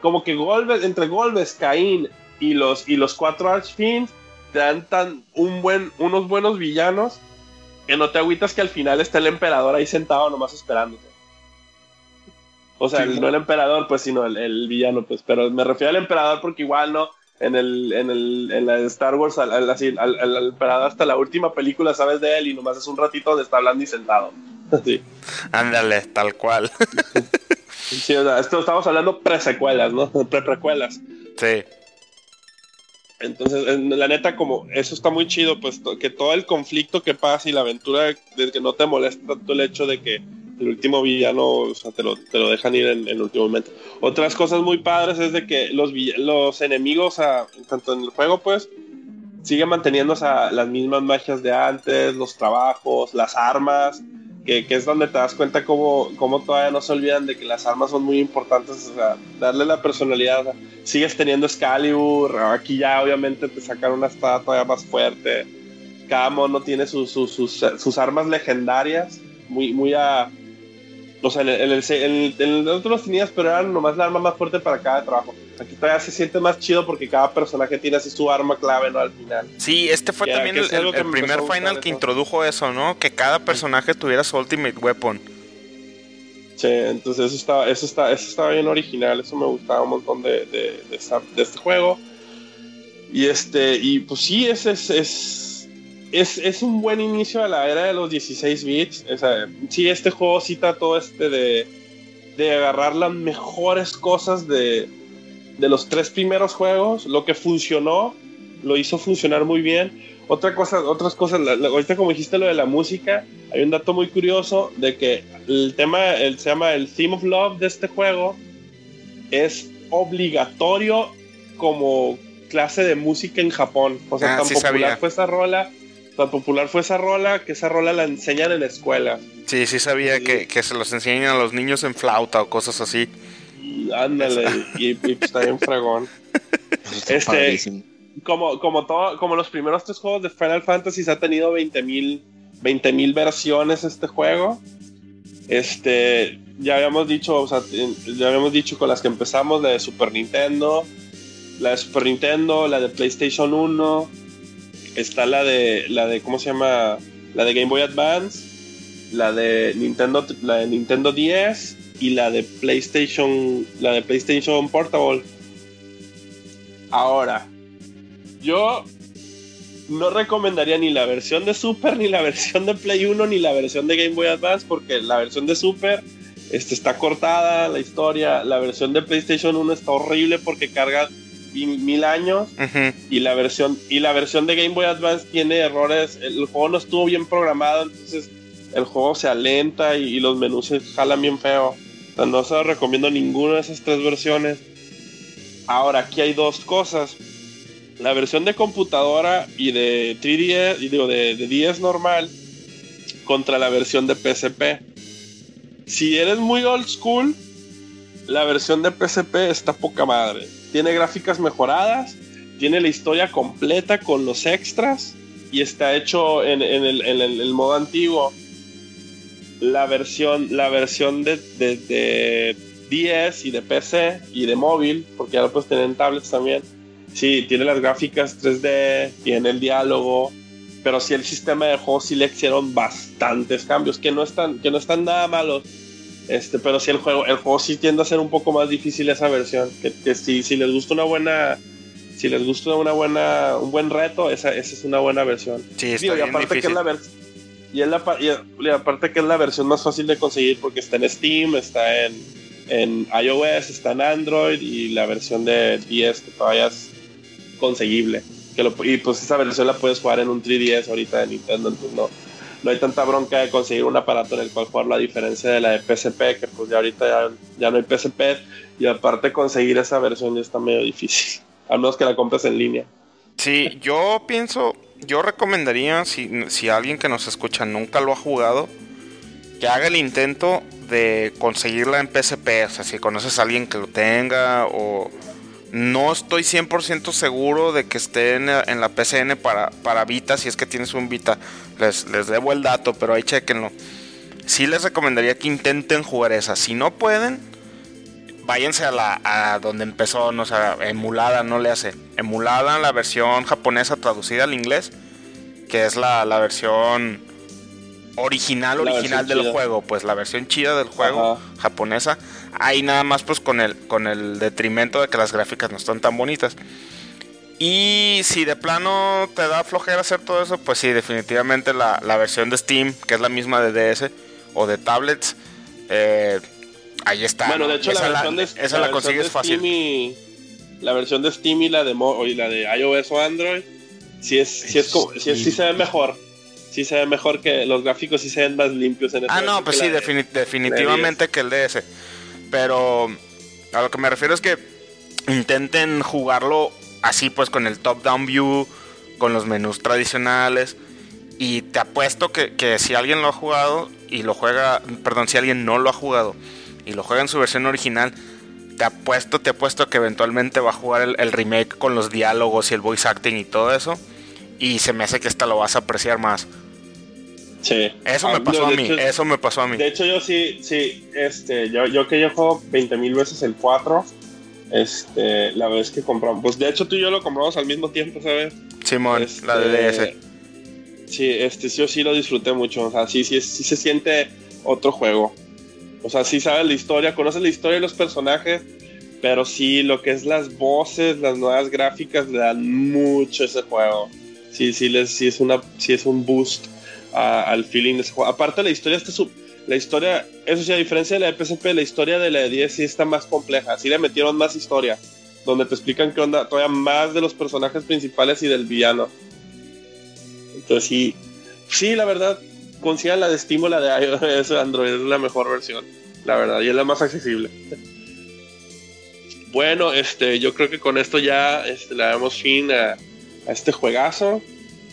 como que Golbe, entre Golbes, Caín y los, y los cuatro Archfiends, te dan tan un buen, unos buenos villanos que no te agüitas que al final está el emperador ahí sentado nomás esperándote. O sea, no el emperador, pues, sino el, villano, pues. Pero me refiero al emperador porque igual, ¿no? En el, en el, en la de Star Wars, al, al, emperador hasta la última película sabes de él y nomás es un ratito donde está hablando y sentado. Sí. Ándale, tal cual. sí, o sea, esto estamos hablando pre-secuelas, ¿no? Pre-precuelas. Sí. Entonces, la neta, como eso está muy chido, pues que todo el conflicto que pasa y la aventura de que no te molesta tanto el hecho de que el último villano, te lo, te lo dejan ir en, el último momento. Otras cosas muy padres es de que los, los enemigos, tanto en el juego, pues, siguen manteniendo las mismas magias de antes, los trabajos, las armas, que, es donde te das cuenta cómo, cómo todavía no se olvidan de que las armas son muy importantes, o sea, darle la personalidad. sigues teniendo Excalibur, aquí ya obviamente te sacan una espada todavía más fuerte. Cada mono tiene sus, sus, sus armas legendarias, muy, muy a, o sea, en el, otro los tenías, pero eran nomás la arma más fuerte para cada trabajo. Aquí todavía se siente más chido porque cada personaje tiene así su arma clave, ¿no? Al final. Sí, este fue también el, primer final que introdujo eso, ¿no? Que cada personaje tuviera su ultimate weapon. Sí, entonces eso está, eso está, eso estaba bien original, eso me gustaba un montón de, de, de, este juego. Y este, y pues sí, es, es, es es, un buen inicio a la era de los 16 bits. O sea, sí, este juego cita todo este de, de agarrar las mejores cosas de, de los tres primeros juegos. Lo que funcionó, lo hizo funcionar muy bien. Otra cosa, otras cosas, ahorita como dijiste lo de la música, hay un dato muy curioso de que el tema, el, se llama el Theme of Love de este juego, es obligatorio como clase de música en Japón. O sea, ah, tan popular fue esa rola tan popular fue esa rola que esa rola la enseñan en la escuela. Sí, sí sabía Que, que se los enseñan a los niños en flauta o cosas así. Y ándale, y, y pues está bien fregón. este, como, como, todo, como los primeros tres juegos de Final Fantasy ha tenido 20.000 mil 20 versiones este juego. Este, ya habíamos dicho, o sea, ya habíamos dicho con las que empezamos, la de Super Nintendo, la de Super Nintendo, la de PlayStation 1, está la de, la de, ¿cómo se llama? La de Game Boy Advance, la de Nintendo, la de Nintendo 10 y la de PlayStation, la de PlayStation Portable. Ahora, yo no recomendaría ni la versión de Super, ni la versión de Play 1, ni la versión de Game Boy Advance, porque la versión de Super este, está cortada, la historia, la versión de PlayStation 1 está horrible porque carga mil años. Y la versión y la versión de Game Boy Advance tiene errores. El juego no estuvo bien programado entonces el juego se alenta y, los menús se jalan bien feo. No se recomiendo ninguna de esas tres versiones. Ahora aquí hay dos cosas. La versión de computadora y de 3DS, y digo, de, de 10 normal contra la versión de PSP. Si eres muy old school, la versión de PSP está poca madre. Tiene gráficas mejoradas, tiene la historia completa con los extras y está hecho en, el, modo antiguo. La versión, la versión de, de, 10 y de PC y de móvil, porque ya lo puedes tener en tablets también Sí, tiene las gráficas 3D, tiene el diálogo, pero sí el sistema de juego sí le hicieron bastantes cambios, que no están, que no están nada malos. Este, pero sí el juego, el juego sí tiende a ser un poco más difícil esa versión. Que, que si, si les gusta una buena, si les gusta una buena, un buen reto, esa, esa es una buena versión. Sí, está y aparte que es la y, es la, y, aparte que es la versión más fácil de conseguir porque está en Steam, está en, en iOS, está en Android y la versión de 10 que todavía es conseguible. Que lo, y pues esa versión la puedes jugar en un 3DS ahorita de Nintendo, entonces no, no hay tanta bronca de conseguir un aparato en el cual jugar la diferencia de la de PSP, que pues ya ahorita ya, no hay PSP, y aparte conseguir esa versión ya está medio difícil, a menos que la compres en línea. Sí, yo pienso, yo recomendaría, si, si alguien que nos escucha nunca lo ha jugado, que haga el intento de conseguirla en PSP, o sea, si conoces a alguien que lo tenga o no estoy 100% seguro de que esté en, la PCN para, para Vita, si es que tienes un Vita. Les, les debo el dato, pero ahí chequenlo. Sí les recomendaría que intenten jugar esa. Si no pueden, váyanse a la a donde empezó, no sé, emulada, no le hace. Emulada la versión japonesa traducida al inglés, que es la, la versión original, original del juego, pues la versión chida del juego japonesa. Ahí nada más pues con el, con el detrimento de que las gráficas no están tan bonitas. Y si de plano te da flojera hacer todo eso, pues sí, definitivamente la, versión de Steam, que es la misma de DS o de tablets, eh, ahí está. Bueno, de hecho la versión de, esa la, consigues fácil. la versión de Steam y la de, y la de iOS o Android, sí es, sí es, como, sí, sí se ve mejor sí se ve mejor que los gráficos sí se ven más limpios en el Ah, no, pues sí, definitivamente que el DS. Pero a lo que me refiero es que intenten jugarlo así pues con el top-down view, con los menús tradicionales. Y te apuesto que, que, si alguien lo ha jugado y lo juega, perdón, si alguien no lo ha jugado y lo juega en su versión original, te apuesto, te apuesto que eventualmente va a jugar el, el remake con los diálogos y el voice acting y todo eso y se me hace que esta lo vas a apreciar más. Sí. Eso me ah, pasó a mí, eso me pasó a mí. De hecho, yo sí, sí, este, yo, yo que yo juego 20 mil veces el 4, este, la vez que compramos, pues de hecho tú y yo lo compramos al mismo tiempo, ¿sabes? Simón, la este, DS. Sí, este, sí, yo sí lo disfruté mucho, o sea, sí, sí, sí se siente otro juego. O sea, sí sabes la historia, conoces la historia de los personajes, pero sí, lo que es las voces, las nuevas gráficas, le dan mucho ese juego sí, sí, les, sí, es, una, sí es un boost al feeling de ese juego. Aparte, la historia está sub, la historia, eso sí, a diferencia de la de PSP, la historia de la de 10 sí está más compleja. Sí le metieron más historia, donde te explican qué onda, todavía más de los personajes principales y del villano. Entonces, sí, sí, la verdad, consigan la de Steam la de iOS Android, es la mejor versión, la verdad, y es la más accesible. Bueno, este, yo creo que con esto ya este, le damos fin a, a este juegazo.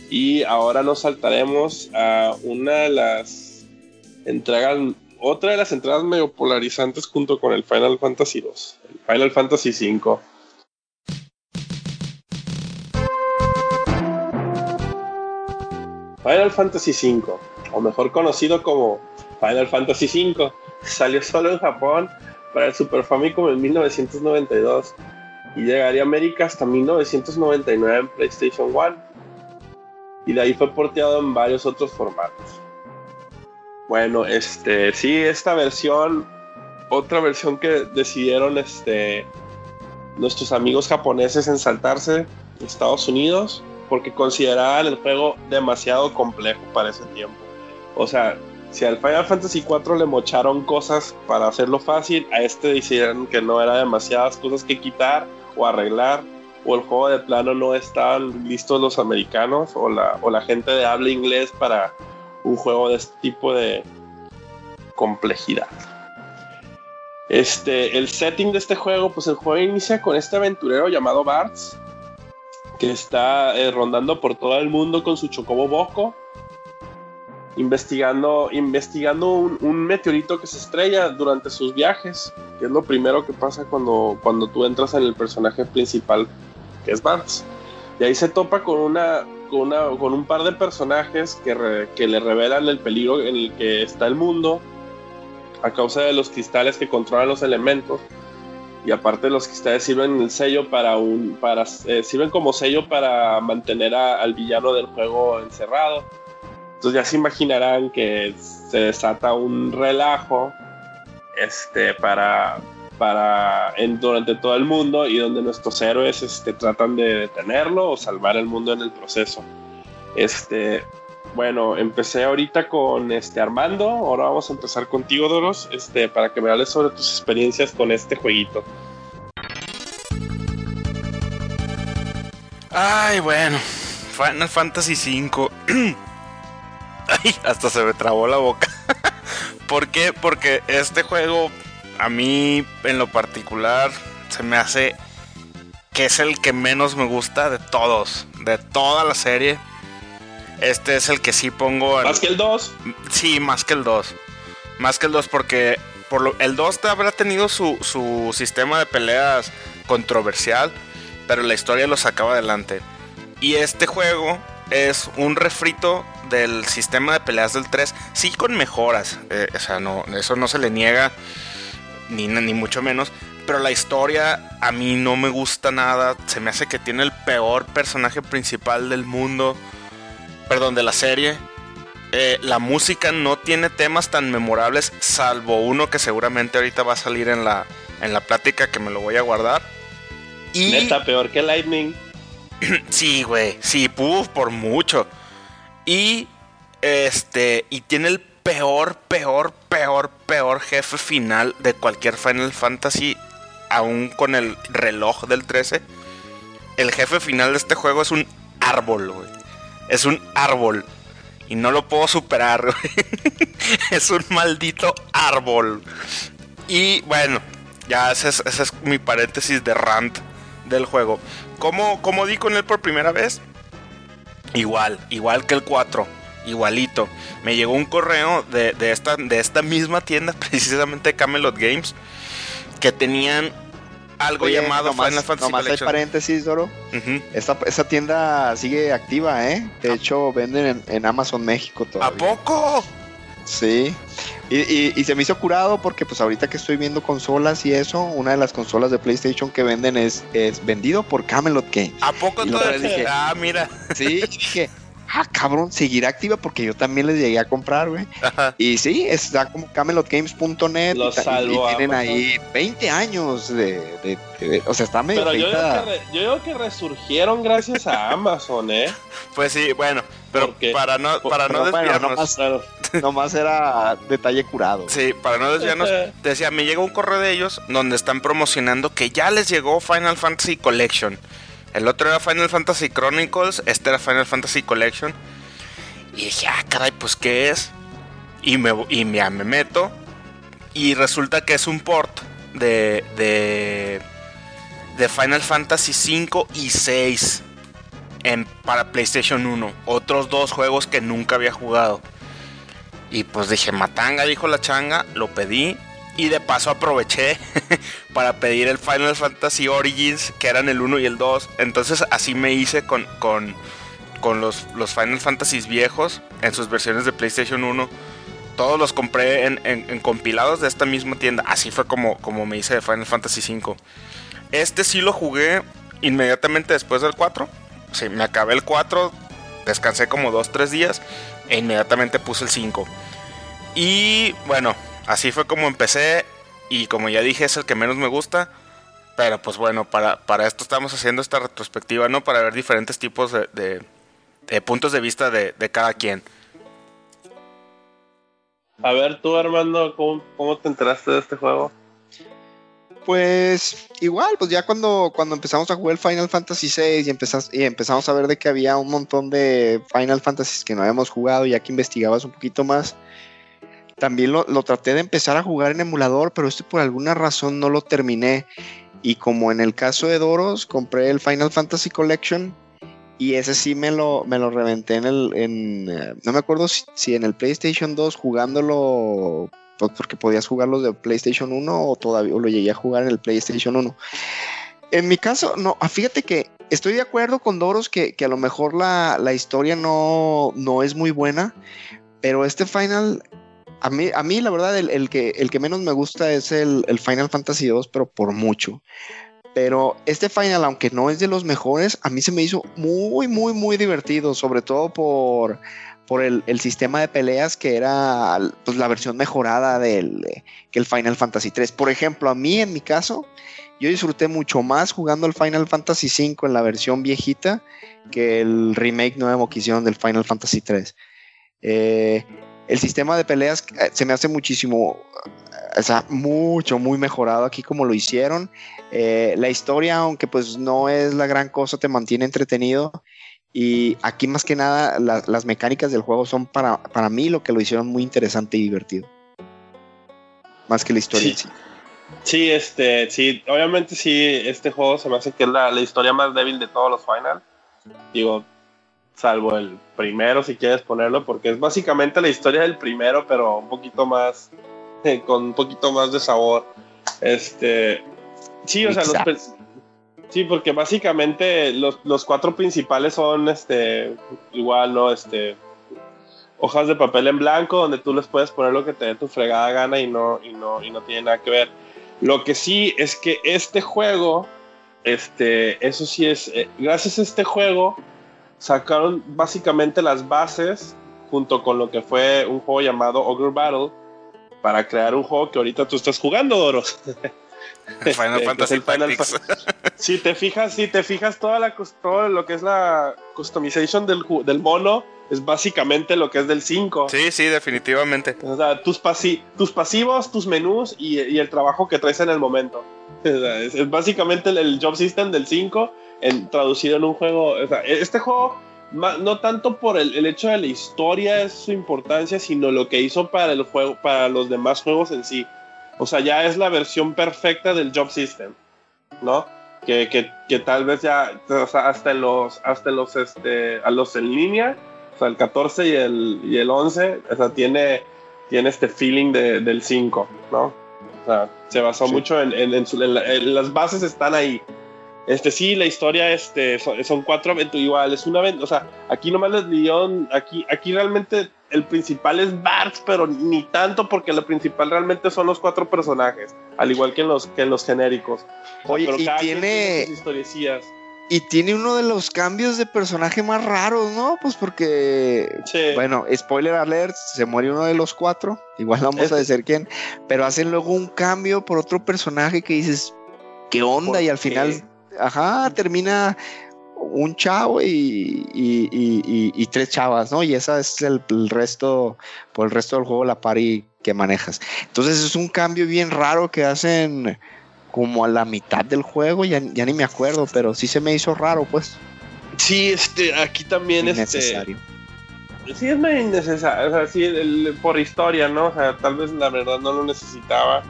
Y ahora nos saltaremos a una de las entregas, otra de las entradas medio polarizantes junto con el Final Fantasy 2, el Final Fantasy 5. Final Fantasy V, o mejor conocido como Final Fantasy V, salió solo en Japón para el Super Famicom en 1992 y llegaría a América hasta 1999 en PlayStation 1 y de ahí fue porteado en varios otros formatos. Bueno, este, sí, esta versión, otra versión que decidieron este, nuestros amigos japoneses en saltarse Estados Unidos porque consideraban el juego demasiado complejo para ese tiempo. O sea, si al Final Fantasy IV le mocharon cosas para hacerlo fácil, a este decidieron que no era demasiadas cosas que quitar o arreglar, o el juego de plano no estaban listos los americanos o la, o la gente de habla inglés para un juego de este tipo de complejidad. Este, el setting de este juego, pues el juego inicia con este aventurero llamado Bartz, que está eh, rondando por todo el mundo con su chocobo boco, investigando, investigando un, meteorito que se estrella durante sus viajes, que es lo primero que pasa cuando, cuando tú entras en el personaje principal, que es Bartz. Y ahí se topa con una, con, una, con un par de personajes que, que le revelan el peligro en el que está el mundo a causa de los cristales que controlan los elementos y aparte los cristales sirven el sello para un para eh, sirven como sello para mantener al villano del juego encerrado entonces ya se imaginarán que se desata un relajo este para para en, durante todo el mundo y donde nuestros héroes este, tratan de detenerlo o salvar el mundo en el proceso este bueno, empecé ahorita con este Armando, ahora vamos a empezar contigo, Doros, este, para que me hables sobre tus experiencias con este jueguito. Ay, bueno, Final Fantasy V. Ay, hasta se me trabó la boca. ¿Por qué? Porque este juego, a mí en lo particular, se me hace que es el que menos me gusta de todos, de toda la serie este es el que sí pongo. ¿Más que el 2? Sí, más que el 2. Más que el 2 porque por lo, el 2 habrá tenido su, su sistema de peleas controversial, pero la historia lo sacaba adelante. Y este juego es un refrito del sistema de peleas del 3, sí con mejoras, eh, o sea, no, eso no se le niega, ni, ni mucho menos, pero la historia a mí no me gusta nada, se me hace que tiene el peor personaje principal del mundo, perdón, de la serie. Eh, la música no tiene temas tan memorables, salvo uno que seguramente ahorita va a salir en la, en la plática que me lo voy a guardar. Y... Neta, peor que Lightning. sí, güey, sí, puff, por mucho. Y este, y tiene el peor, peor, peor, peor jefe final de cualquier Final Fantasy, aún con el reloj del 13. El jefe final de este juego es un árbol, güey es un árbol. Y no lo puedo superar, es un maldito árbol. Y bueno, ya ese es, mi paréntesis de rant del juego. ¿Cómo, ¿Cómo, di con él por primera vez? Igual, igual que el 4. Igualito. Me llegó un correo de, de, esta, de esta misma tienda, precisamente Camelot Games, que tenían algo llamado Final Fantasy nomás hay paréntesis, Doro. esa, tienda sigue activa, ¿eh? De ah. hecho, venden en, Amazon México todavía. ¿A poco? Sí. Y, se me hizo curado porque pues ahorita que estoy viendo consolas y eso, una de las consolas de PlayStation que venden es, es vendido por Camelot Games. ¿A poco todavía? ah, mira. Sí, dije, ah, cabrón, seguirá activa porque yo también les llegué a comprar, güey. Y sí, está como camelotgames.net y, y, tienen ahí 20 años de, o sea, está medio Pero yo digo, que yo digo, que resurgieron gracias a Amazon, ¿eh? Pues sí, bueno, pero para no para no desviarnos. nomás, era detalle curado. Sí, para no desviarnos, decía, me llegó un correo de ellos donde están promocionando que ya les llegó Final Fantasy Collection. El otro era Final Fantasy Chronicles, este era Final Fantasy Collection. Y dije, ah, caray, pues ¿qué es? Y me, y me, me meto. Y resulta que es un port de, de, de Final Fantasy 5 y 6. en, para PlayStation 1. Otros dos juegos que nunca había jugado. Y pues dije, Matanga, dijo la changa, lo pedí. Y de paso aproveché para pedir el Final Fantasy Origins, que eran el 1 y el 2. Entonces así me hice con, con, con los, los Final Fantasies viejos en sus versiones de PlayStation 1. Todos los compré en, en- compilados de esta misma tienda. Así fue como, como me hice de Final Fantasy V. Este sí lo jugué inmediatamente después del 4. Sí, me acabé el 4, descansé como 2-3 días e inmediatamente puse el 5. Y bueno, así fue como empecé y como ya dije es el que menos me gusta. Pero pues bueno, para, para esto estamos haciendo esta retrospectiva, ¿no? Para ver diferentes tipos de, de- de puntos de vista de, de cada quien. A ver, tú, Armando, ¿cómo, cómo te enteraste de este juego? Pues igual, pues ya cuando, cuando empezamos a jugar el Final Fantasy VI y, empezas- y empezamos a ver de que había un montón de Final Fantasies que no habíamos jugado, ya que investigabas un poquito más, también lo, traté de empezar a jugar en emulador, pero este por alguna razón no lo terminé. Y como en el caso de Doros, compré el Final Fantasy Collection y ese sí me lo, me lo reventé en el, en, eh, no me acuerdo si, en el PlayStation 2 jugándolo pues, porque podías jugarlos de PlayStation 1 o todavía lo llegué a jugar en el PlayStation 1. En mi caso, no, ah, fíjate que estoy de acuerdo con Doros que, que a lo mejor la, la historia no, no es muy buena, pero este Final, a mí, a mí la verdad, el, que, el que menos me gusta es el, Final Fantasy 2, pero por mucho. Pero este Final, aunque no es de los mejores, a mí se me hizo muy, muy, muy divertido, sobre todo por, por el, el sistema de peleas que era pues, la versión mejorada del, el Final Fantasy 3. Por ejemplo, a mí en mi caso, yo disfruté mucho más jugando el Final Fantasy 5 en la versión viejita que el remake nuevo que hicieron del Final Fantasy 3. Eh, el sistema de peleas eh, se me hace muchísimo, eh, o sea, mucho, muy mejorado aquí como lo hicieron. Eh, la historia, aunque pues no es la gran cosa, te mantiene entretenido. Y aquí más que nada la- las mecánicas del juego son para, para mí lo que lo hicieron muy interesante y divertido. Más que la historia Sí. en sí. Sí, este, sí, obviamente sí, este juego se me hace que es la, la historia más débil de todos los Final. Digo, salvo el primero, si quieres ponerlo, porque es básicamente la historia del primero, pero un poquito más, eh, con un poquito más de sabor. Este, sí, o sea, los, sí, porque básicamente los, los cuatro principales son, este, igual, ¿no? Este, hojas de papel en blanco donde tú les puedes poner lo que te dé tu fregada gana y no, y no, y no tiene nada que ver. Lo que sí es que este juego, este, eso sí es, eh, gracias a este juego, sacaron básicamente las bases junto con lo que fue un juego llamado Ogre Battle para crear un juego que ahorita tú estás jugando, Doros. Final Fantasy el Final. Si te fijas, si te fijas toda la todo lo que es la customization del, del mono es básicamente lo que es del 5. Sí, sí, definitivamente. O sea, tus, pasi- tus pasivos, tus menús y, y el trabajo que traes en el momento. O sea, es, es básicamente el, el job system del 5 en, traducido en un juego. O sea, este juego, no tanto por el, el hecho de la historia es su importancia, sino lo que hizo para el juego, para los demás juegos en sí. O sea, ya es la versión perfecta del job system, ¿no? Que, que, que tal vez ya, o sea, hasta en los, hasta en los, este, a los en línea, o sea, el 14 y el, y el 11, o sea, tiene, tiene este feeling de- del 5, ¿no? O sea, se basó Sí. mucho en, en- en su- en la- en las bases están ahí. Este sí, la historia este, son, son cuatro aventuras igual, es una aventura, o sea, aquí nomás les dieron, aquí, aquí realmente el principal es Bart, pero ni tanto porque lo principal realmente son los cuatro personajes, al igual que en los, que en los genéricos. Oye, pero y tiene-. Y tiene uno de los cambios de personaje más raros, ¿no? Pues porque, Sí. bueno, spoiler alert, se muere uno de los cuatro, igual no vamos Este- a decir quién, pero hacen luego un cambio por otro personaje que dices, ¿qué onda? ¿Por Y al qué? Ajá, termina un chavo y, y- y- y- y tres chavas, ¿no? Y esa es el, el resto, por el resto del juego, la pari que manejas. Entonces es un cambio bien raro que hacen como a la mitad del juego, ya, ya ni me acuerdo, pero sí se me hizo raro, pues. Sí, este, aquí también este, Innecesario. Sí, es medio innecesario. O sea, sí, el- por historia, ¿no? O sea, tal vez la verdad no lo necesitaba.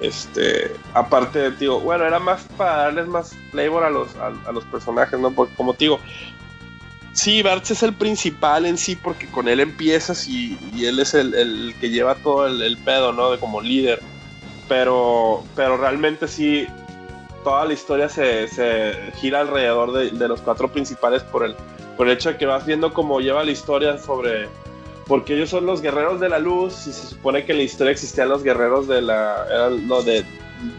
Este, aparte, digo, bueno, era más para darles más flavor a los, a, los personajes, ¿no? Porque, como digo, Sí, Bartz es el principal en sí porque con él empiezas y, y él es el, el, que lleva todo el, el, pedo, ¿no? De como líder. Pero, pero realmente sí, toda la historia se, se gira alrededor de, de, los cuatro principales por el, por el hecho de que vas viendo cómo lleva la historia sobre... Porque ellos son los guerreros de la luz y se supone que en la historia existían los guerreros de la... Eran, no, de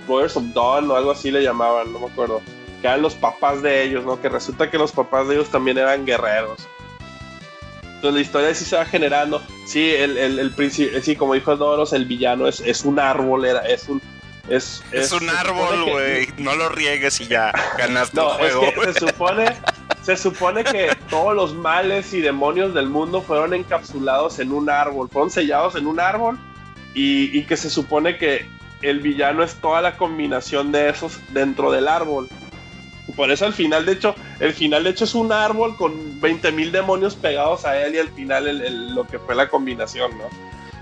Brothers of Dawn o algo así le llamaban, no me acuerdo que eran los papás de ellos, ¿no? Que resulta que los papás de ellos también eran guerreros. Entonces la historia sí se va generando. Sí, el, el, el sí, como dijo Doros, el villano es, es un árbol, era, es un. Es, es, es un árbol, güey. No lo riegues y ya ganaste no, el juego. Es que se supone, se supone que todos los males y demonios del mundo fueron encapsulados en un árbol, fueron sellados en un árbol y, y que se supone que el villano es toda la combinación de esos dentro del árbol. Por eso al final, de hecho, el final de hecho es un árbol con 20.000 demonios pegados a él y al final el, el, lo que fue la combinación, ¿no?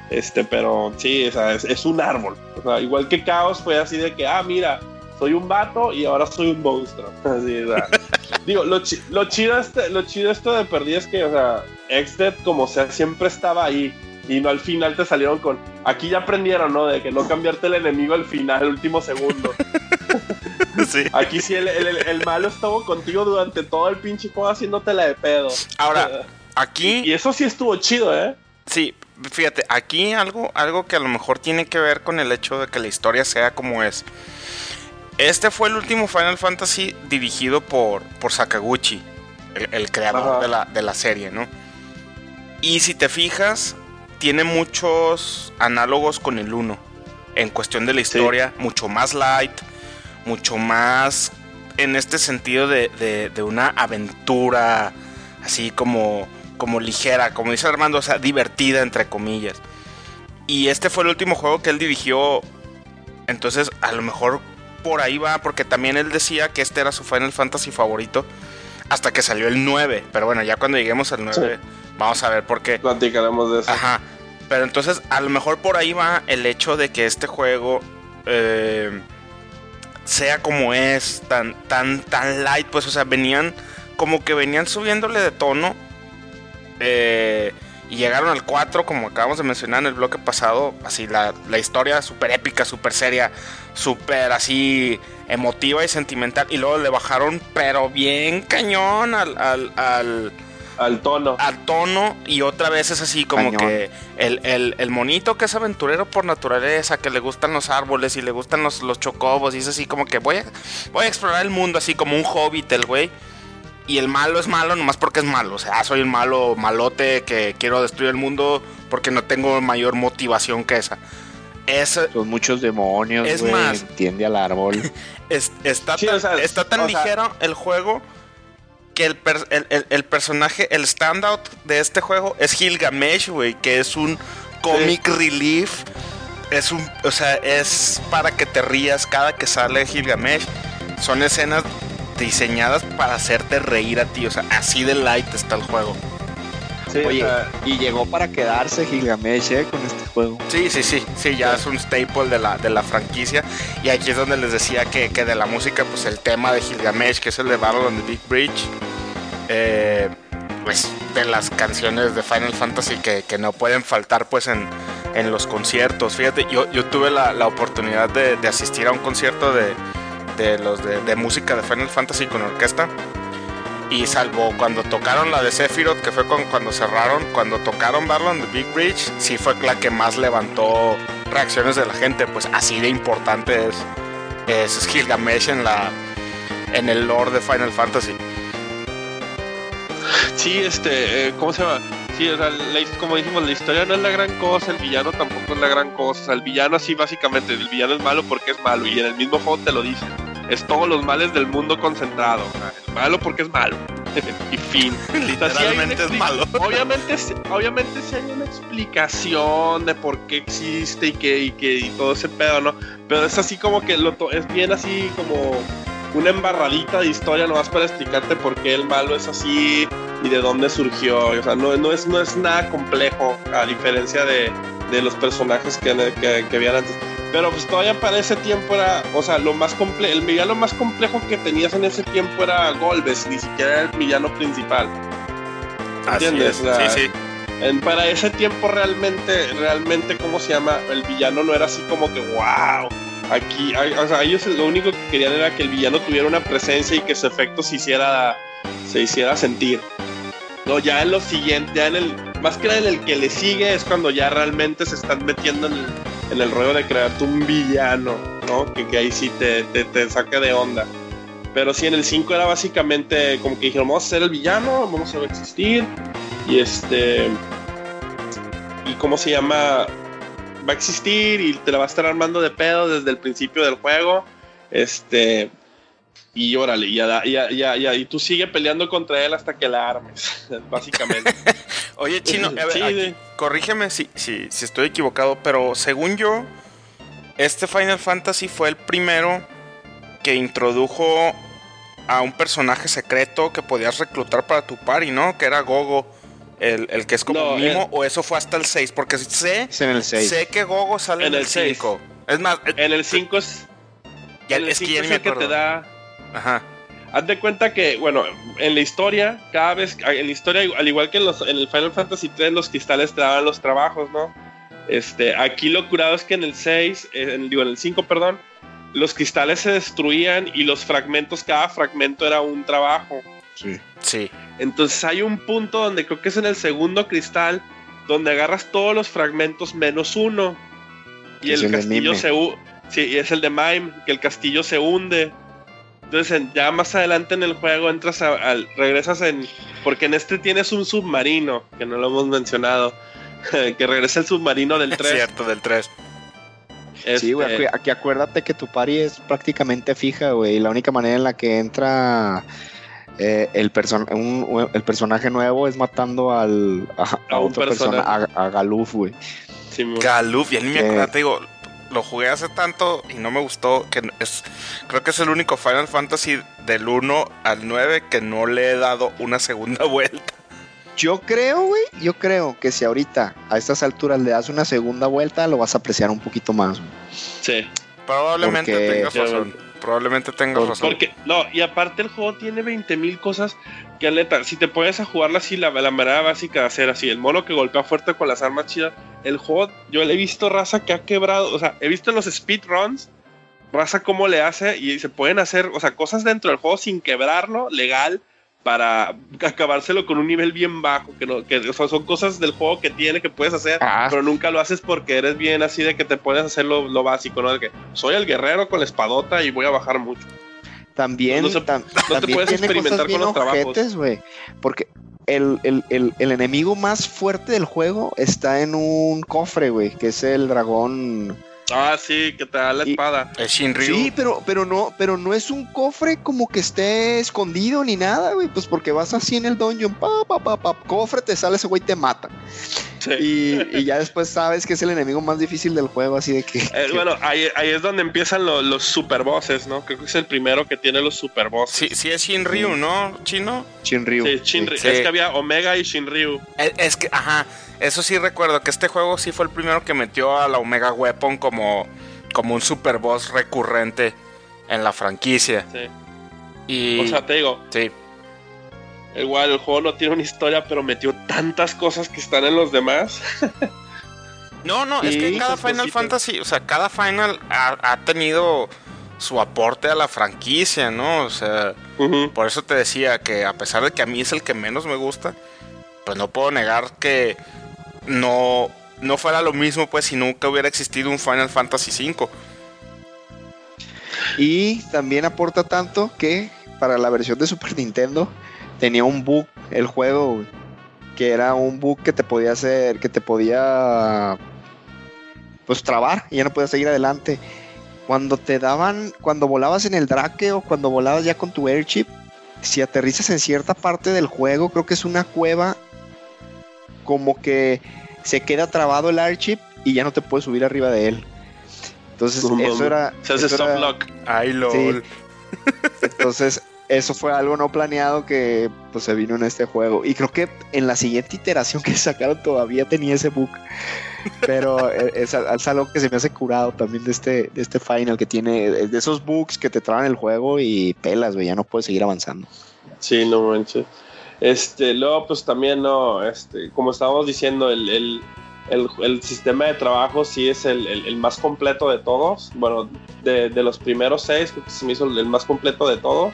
Este, pero sí, o sea, es, es, un árbol. O sea, igual que Caos fue así de que, ah, mira, soy un vato y ahora soy un monstruo. Así, o sea, digo, lo, chi lo, chido este, lo chido esto de perdí es que, o sea, Exdead como sea, siempre estaba ahí. Y no al final te salieron con. Aquí ya aprendieron, ¿no? De que no cambiarte el enemigo al final, el último segundo. Sí. Aquí sí el, el, el, malo estuvo contigo durante todo el pinche juego haciéndote la de pedo. Ahora, aquí. Y, y, eso sí estuvo chido, ¿eh? Sí, fíjate, aquí algo, algo que a lo mejor tiene que ver con el hecho de que la historia sea como es. Este fue el último Final Fantasy dirigido por, por Sakaguchi, el, el creador de la, de la serie, ¿no? Y si te fijas, tiene muchos análogos con el 1. En cuestión de la historia, sí. mucho más light, mucho más en este sentido de, de, de, una aventura así como, como ligera, como dice Armando, o sea, divertida entre comillas. Y este fue el último juego que él dirigió, entonces a lo mejor por ahí va, porque también él decía que este era su Final Fantasy favorito hasta que salió el 9, pero bueno, ya cuando lleguemos al 9 sí. vamos a ver por qué. Platicaremos de eso. Ajá, pero entonces a lo mejor por ahí va el hecho de que este juego... Eh, sea como es, tan, tan, tan light, pues, o sea, venían como que venían subiéndole de tono. Eh, y llegaron al 4, como acabamos de mencionar en el bloque pasado, así la, la historia súper épica, súper seria, súper así emotiva y sentimental. Y luego le bajaron, pero bien cañón al, al, al al tono. Al tono y otra vez es así como Cañón. que el, el, el, monito que es aventurero por naturaleza, que le gustan los árboles y le gustan los, los chocobos y es así como que voy a, voy a explorar el mundo así como un hobbit el güey. Y el malo es malo nomás porque es malo. O sea, soy un malo malote que quiero destruir el mundo porque no tengo mayor motivación que esa. Es, Son muchos demonios, es wey, más, tiende al árbol. Es, está, sí, tan, o sea, está tan ligero sea, el juego que el, per, el, el, el, personaje, el standout de este juego es Gilgamesh, güey, que es un comic sí. relief. Es un, o sea, es para que te rías cada que sale Gilgamesh. Son escenas diseñadas para hacerte reír a ti, o sea, así de light está el juego. Sí, Oye, o sea, y llegó para quedarse Gilgamesh ¿eh? con este juego. Sí, sí, sí, sí, ya es un staple de la, de la franquicia. Y aquí es donde les decía que, que de la música, pues el tema de Gilgamesh, que es el de Battle on the Big Bridge, eh, pues de las canciones de Final Fantasy que, que no pueden faltar pues en, en, los conciertos. Fíjate, yo, yo tuve la, la oportunidad de, de, asistir a un concierto de, de los de, música de Final Fantasy con orquesta y salvo cuando tocaron la de Sephiroth, que fue con, cuando cerraron, cuando tocaron Barlon de Big Bridge, sí fue la que más levantó reacciones de la gente, pues así de importante es, es Gilgamesh en la en el lore de Final Fantasy. Sí, este, eh, ¿cómo se llama? Sí, o sea, como dijimos, la historia no es la gran cosa, el villano tampoco es la gran cosa. El villano así básicamente, el villano es malo porque es malo y en el mismo juego te lo dicen es todos los males del mundo concentrado. Es malo porque es malo. y fin. Literalmente es malo. Obviamente, obviamente sí hay una explicación de por qué existe y que, y que y todo ese pedo, ¿no? Pero es así como que lo es bien así como una embarradita de historia nomás para explicarte por qué el malo es así y de dónde surgió. O sea, no, no, es, no es nada complejo, a diferencia de, de los personajes que, que, que habían antes. Pero pues todavía para ese tiempo era, o sea, lo más complejo, el villano más complejo que tenías en ese tiempo era Golbes, ni siquiera era el villano principal. Así ¿Entiendes? es. O sea, Sí, sí. En- para ese tiempo realmente, realmente, ¿cómo se llama? El villano no era así como que, wow. Aquí, o sea, ellos lo único que querían era que el villano tuviera una presencia y que su efecto se hiciera, se hiciera sentir. No, ya en lo siguiente, ya en el, más que en el que le sigue es cuando ya realmente se están metiendo en el, en el rollo de crearte un villano, ¿no? Que, ahí sí te, te, te saca de onda. Pero sí, en el 5 era básicamente como que dijeron, vamos a ser el villano, vamos a existir. Y este. ¿Y cómo se llama? Va a existir y te la va a estar armando de pedo desde el principio del juego. Este. Y órale, ya, da- ya, ya, ya. Y tú sigue peleando contra él hasta que la armes, básicamente. Oye, Chino, a ver, Sí, aquí, de- corrígeme si, si, si estoy equivocado, pero según yo, este Final Fantasy fue el primero que introdujo a un personaje secreto que podías reclutar para tu party, ¿no? Que era Gogo, el, el que es como No, un mimo, el- o eso fue hasta el 6, porque sé, Es en el 6. sé que Gogo sale en, En el el 6. 5. Es más, eh, En el 5 es. ya- en el es que 5 ya ni es me el que te acuerdo. da. Ajá. Haz de cuenta que, bueno, en la historia, cada vez, en la historia, al igual que en, los, en el Final Fantasy 3, los cristales te daban los trabajos, ¿no? Este, aquí lo curado es que en el 6, eh, en- digo, en el 5, perdón, los cristales se destruían y los fragmentos, cada fragmento era un trabajo. Sí. Sí. Entonces hay un punto donde creo que es en el segundo cristal, donde agarras todos los fragmentos menos uno. Y el el castillo se Sí, y es el de Mime, que el castillo se hunde. Entonces en- ya más adelante en el juego entras a- al. regresas en. Porque en este tienes un submarino, que no lo hemos mencionado. que regresa el submarino del Es 3. cierto, del 3. Sí, güey, Este, aquí, acuérdate que tu party es prácticamente fija, güey. y La única manera en la que entra eh, el, person- un- el personaje nuevo es matando al, a, a A un otra persona, a, personaje. a Galuf, güey. sí, Galuf, ya ni me Que- acuerdo, te digo, lo jugué hace tanto y no me gustó, que es, creo que es el único Final Fantasy del 1 al 9 que no le he dado una segunda vuelta. Yo creo, güey, yo creo que si ahorita a estas alturas le das una segunda vuelta, lo vas a apreciar un poquito más. sí. Probablemente Porque- tengas razón, probablemente tengas Por- razón. Porque, no, y aparte el juego tiene 20.000 cosas que neta, si te pones a jugarla así, la, la manera básica de hacer así, el mono que golpea fuerte con las armas chidas, el juego, yo le he visto raza que ha quebrado, o sea, he visto en los speedruns, raza cómo le hace y se pueden hacer, o sea, cosas dentro del juego sin quebrarlo, legal, para acabárselo con un nivel bien bajo, que no, que o sea, son cosas del juego que tiene, que puedes hacer, Ah. pero nunca lo haces porque eres bien así de que te puedes hacer lo, lo básico, ¿no? De que soy el guerrero con la espadota y voy a bajar mucho. También, No se- tam- te también puedes tiene experimentar cosas con los trabajos. ojetes, güey. Porque el, el- el- el enemigo más fuerte del juego está en un cofre, güey, que es el dragón. Ah, sí, que te da la Y- espada. Es Shinryu. Sí, pero, pero no, pero no es un cofre como que esté escondido ni nada, güey. Pues porque vas así en el dungeon, pa, pa, pa, pa, cofre, te sale ese güey, te mata. Sí. Y, y ya después sabes que es el enemigo más difícil del juego, así de que. Eh, bueno, ahí, ahí es donde empiezan lo- los super bosses, ¿no? Creo que es el primero que tiene los super bosses. Sí, sí es Shinryu, ¿no? ¿Chino? Shinryu. Sí, Sí. Es que había Omega y Shinryu. Es, es que, ajá, eso sí recuerdo, que este juego sí fue el primero que metió a la Omega Weapon como, como un super boss recurrente en la franquicia. Sí. Y... O sea, te digo, sí. igual el juego no tiene una historia, pero metió tantas cosas que están en los demás. No, no, es que cada Final cositas. Fantasy, o sea, cada Final ha, ha tenido su aporte a la franquicia, ¿no? O sea, por eso te decía que a pesar de que a mí es el que menos me gusta, pues no puedo negar que no, no fuera lo mismo, pues, si nunca hubiera existido un Final Fantasy V. Y también aporta tanto que para la versión de Super Nintendo tenía un bug el juego, que era un bug que te podía hacer, que te podía pues trabar y ya no podías seguir adelante. Cuando te daban, cuando volabas en el Drake o cuando volabas ya con tu airship, si aterrizas en cierta parte del juego, creo que es una cueva como que se queda trabado el airship y ya no te puedes subir arriba de él. Entonces, No eso era. Se hace eso era- soft lock. Ay, lol. entonces, eso fue algo no planeado que pues se vino en este juego. Y creo que en la siguiente iteración que sacaron todavía tenía ese bug. Pero eh, es, es algo que se me hace curado también de este, de este final que tiene, de esos bugs que te traban el juego y pelas, güey, ya no puedes seguir avanzando. Sí, no manches. Este, luego, pues también, no, este, como estábamos diciendo, el, el, el, el sistema de trabajo sí es el, el, más completo de todos. Bueno, de, de, los primeros seis, creo que se me hizo el más completo de todos.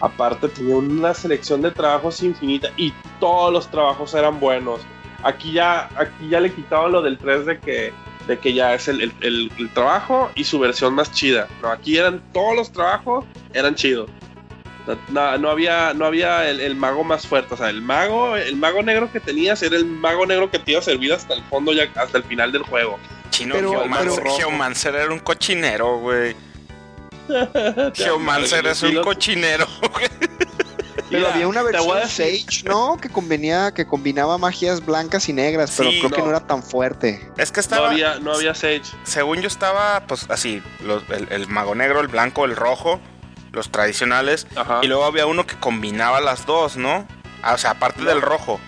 Aparte, tenía una selección de trabajos infinita y todos los trabajos eran buenos. Aquí ya, aquí ya le quitaban lo del 3 de que, de que ya es el, el, el trabajo y su versión más chida. No, aquí eran todos los trabajos, eran chidos. No, no, había, no había el, el, mago más fuerte. O sea, el mago, el mago negro que tenías era el mago negro que te iba a servir hasta el fondo, ya hasta el final del juego. Chino, pero, Geomancer, pero... Geomancer era un cochinero, güey. Geomancer es un cochinero, güey. Pero Mira, había una versión Sage, ¿no? Que convenía, que combinaba magias blancas y negras, pero sí, creo no. que no era tan fuerte. Es que estaba. No había, no había Sage. Según yo estaba, pues así, los, el, el, mago negro, el blanco, el rojo, los tradicionales. Ajá. Y luego había uno que combinaba las dos, ¿no? Ah, o sea, aparte no. del rojo.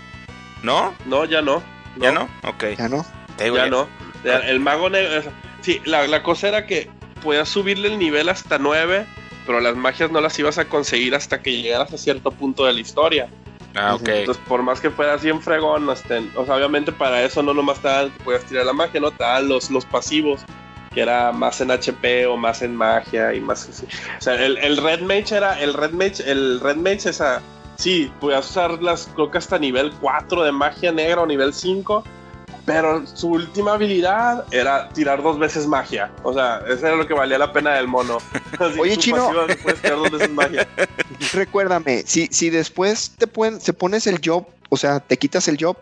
¿No? No, ya no. no. ¿Ya no? Ok. Ya no. ya no. El mago negro. Sí, la, la cosa era que podías subirle el nivel hasta 9 pero las magias no las ibas a conseguir hasta que llegaras a cierto punto de la historia. Ah, ok. Entonces, por más que fueras bien fregón, este, o sea, obviamente para eso no nomás te dan que podías tirar la magia, no te dan los, los pasivos, que era más en HP o más en magia y más así. O sea, el, el Red Mage era, el Red Mage, el Red Mage esa, sí, podías usar las, creo que hasta nivel 4 de magia negra o nivel 5, pero su última habilidad era tirar dos veces magia. O sea, eso era lo que valía la pena del mono. Así, Oye, chino. Puedes tirar dos veces magia. Recuérdame, si, si después te, pueden, se pones el job, o sea, te quitas el job,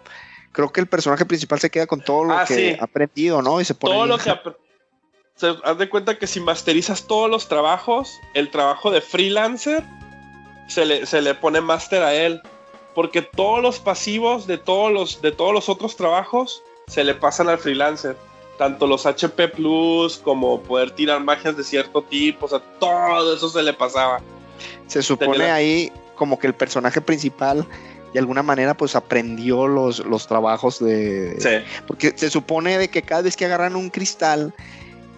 creo que el personaje principal se queda con todo lo ah, que sí. ha aprendido, ¿no? Y se pone. Todo lo que se, haz de cuenta que si masterizas todos los trabajos, el trabajo de freelancer se le, se le pone máster a él. Porque todos los pasivos de todos los, de todos los otros trabajos se le pasan al freelancer. Tanto los HP Plus como poder tirar magias de cierto tipo, o sea, todo eso se le pasaba. Se supone Tenía... ahí como que el personaje principal de alguna manera pues aprendió los, los trabajos de... Sí. Porque se supone de que cada vez que agarran un cristal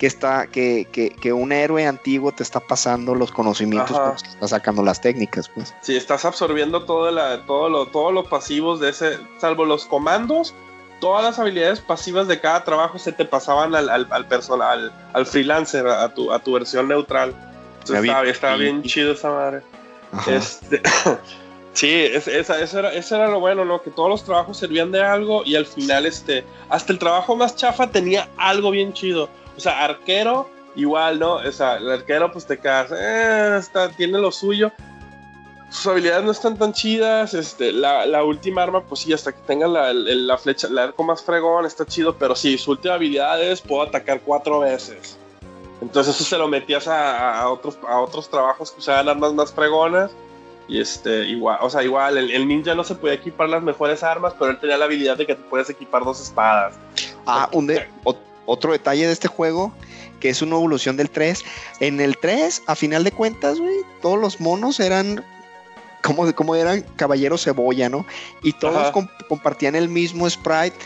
que está que, que, que un héroe antiguo te está pasando los conocimientos pues, está sacando las técnicas pues sí estás absorbiendo todo la, todo lo todos los pasivos de ese salvo los comandos todas las habilidades pasivas de cada trabajo se te pasaban al, al, al personal, al, al, freelancer, a tu, a tu versión neutral. Entonces estaba, estaba, bien chido esa madre. Este, sí, es, esa, eso, era, eso era lo bueno, ¿no? Que todos los trabajos servían de algo y al final, este, hasta el trabajo más chafa tenía algo bien chido. O sea, arquero, igual, ¿no? O sea, el arquero, pues te quedas, eh, está, tiene lo suyo, sus habilidades no están tan chidas. Este, la, la última arma, pues sí, hasta que tenga la, la flecha, el arco más fregón, está chido. Pero sí, su última habilidad es puedo atacar cuatro veces. Entonces eso se lo metías a, a otros, a otros trabajos que usaban armas más fregonas. Y este, igual, o sea, igual, el, el, ninja no se podía equipar las mejores armas, pero él tenía la habilidad de que te puedes equipar dos espadas. Ah, un de, o, otro detalle de este juego que es una evolución del 3. En el 3, a final de cuentas, güey, todos los monos eran como, como eran caballeros cebolla, ¿no? Y todos comp compartían el mismo sprite.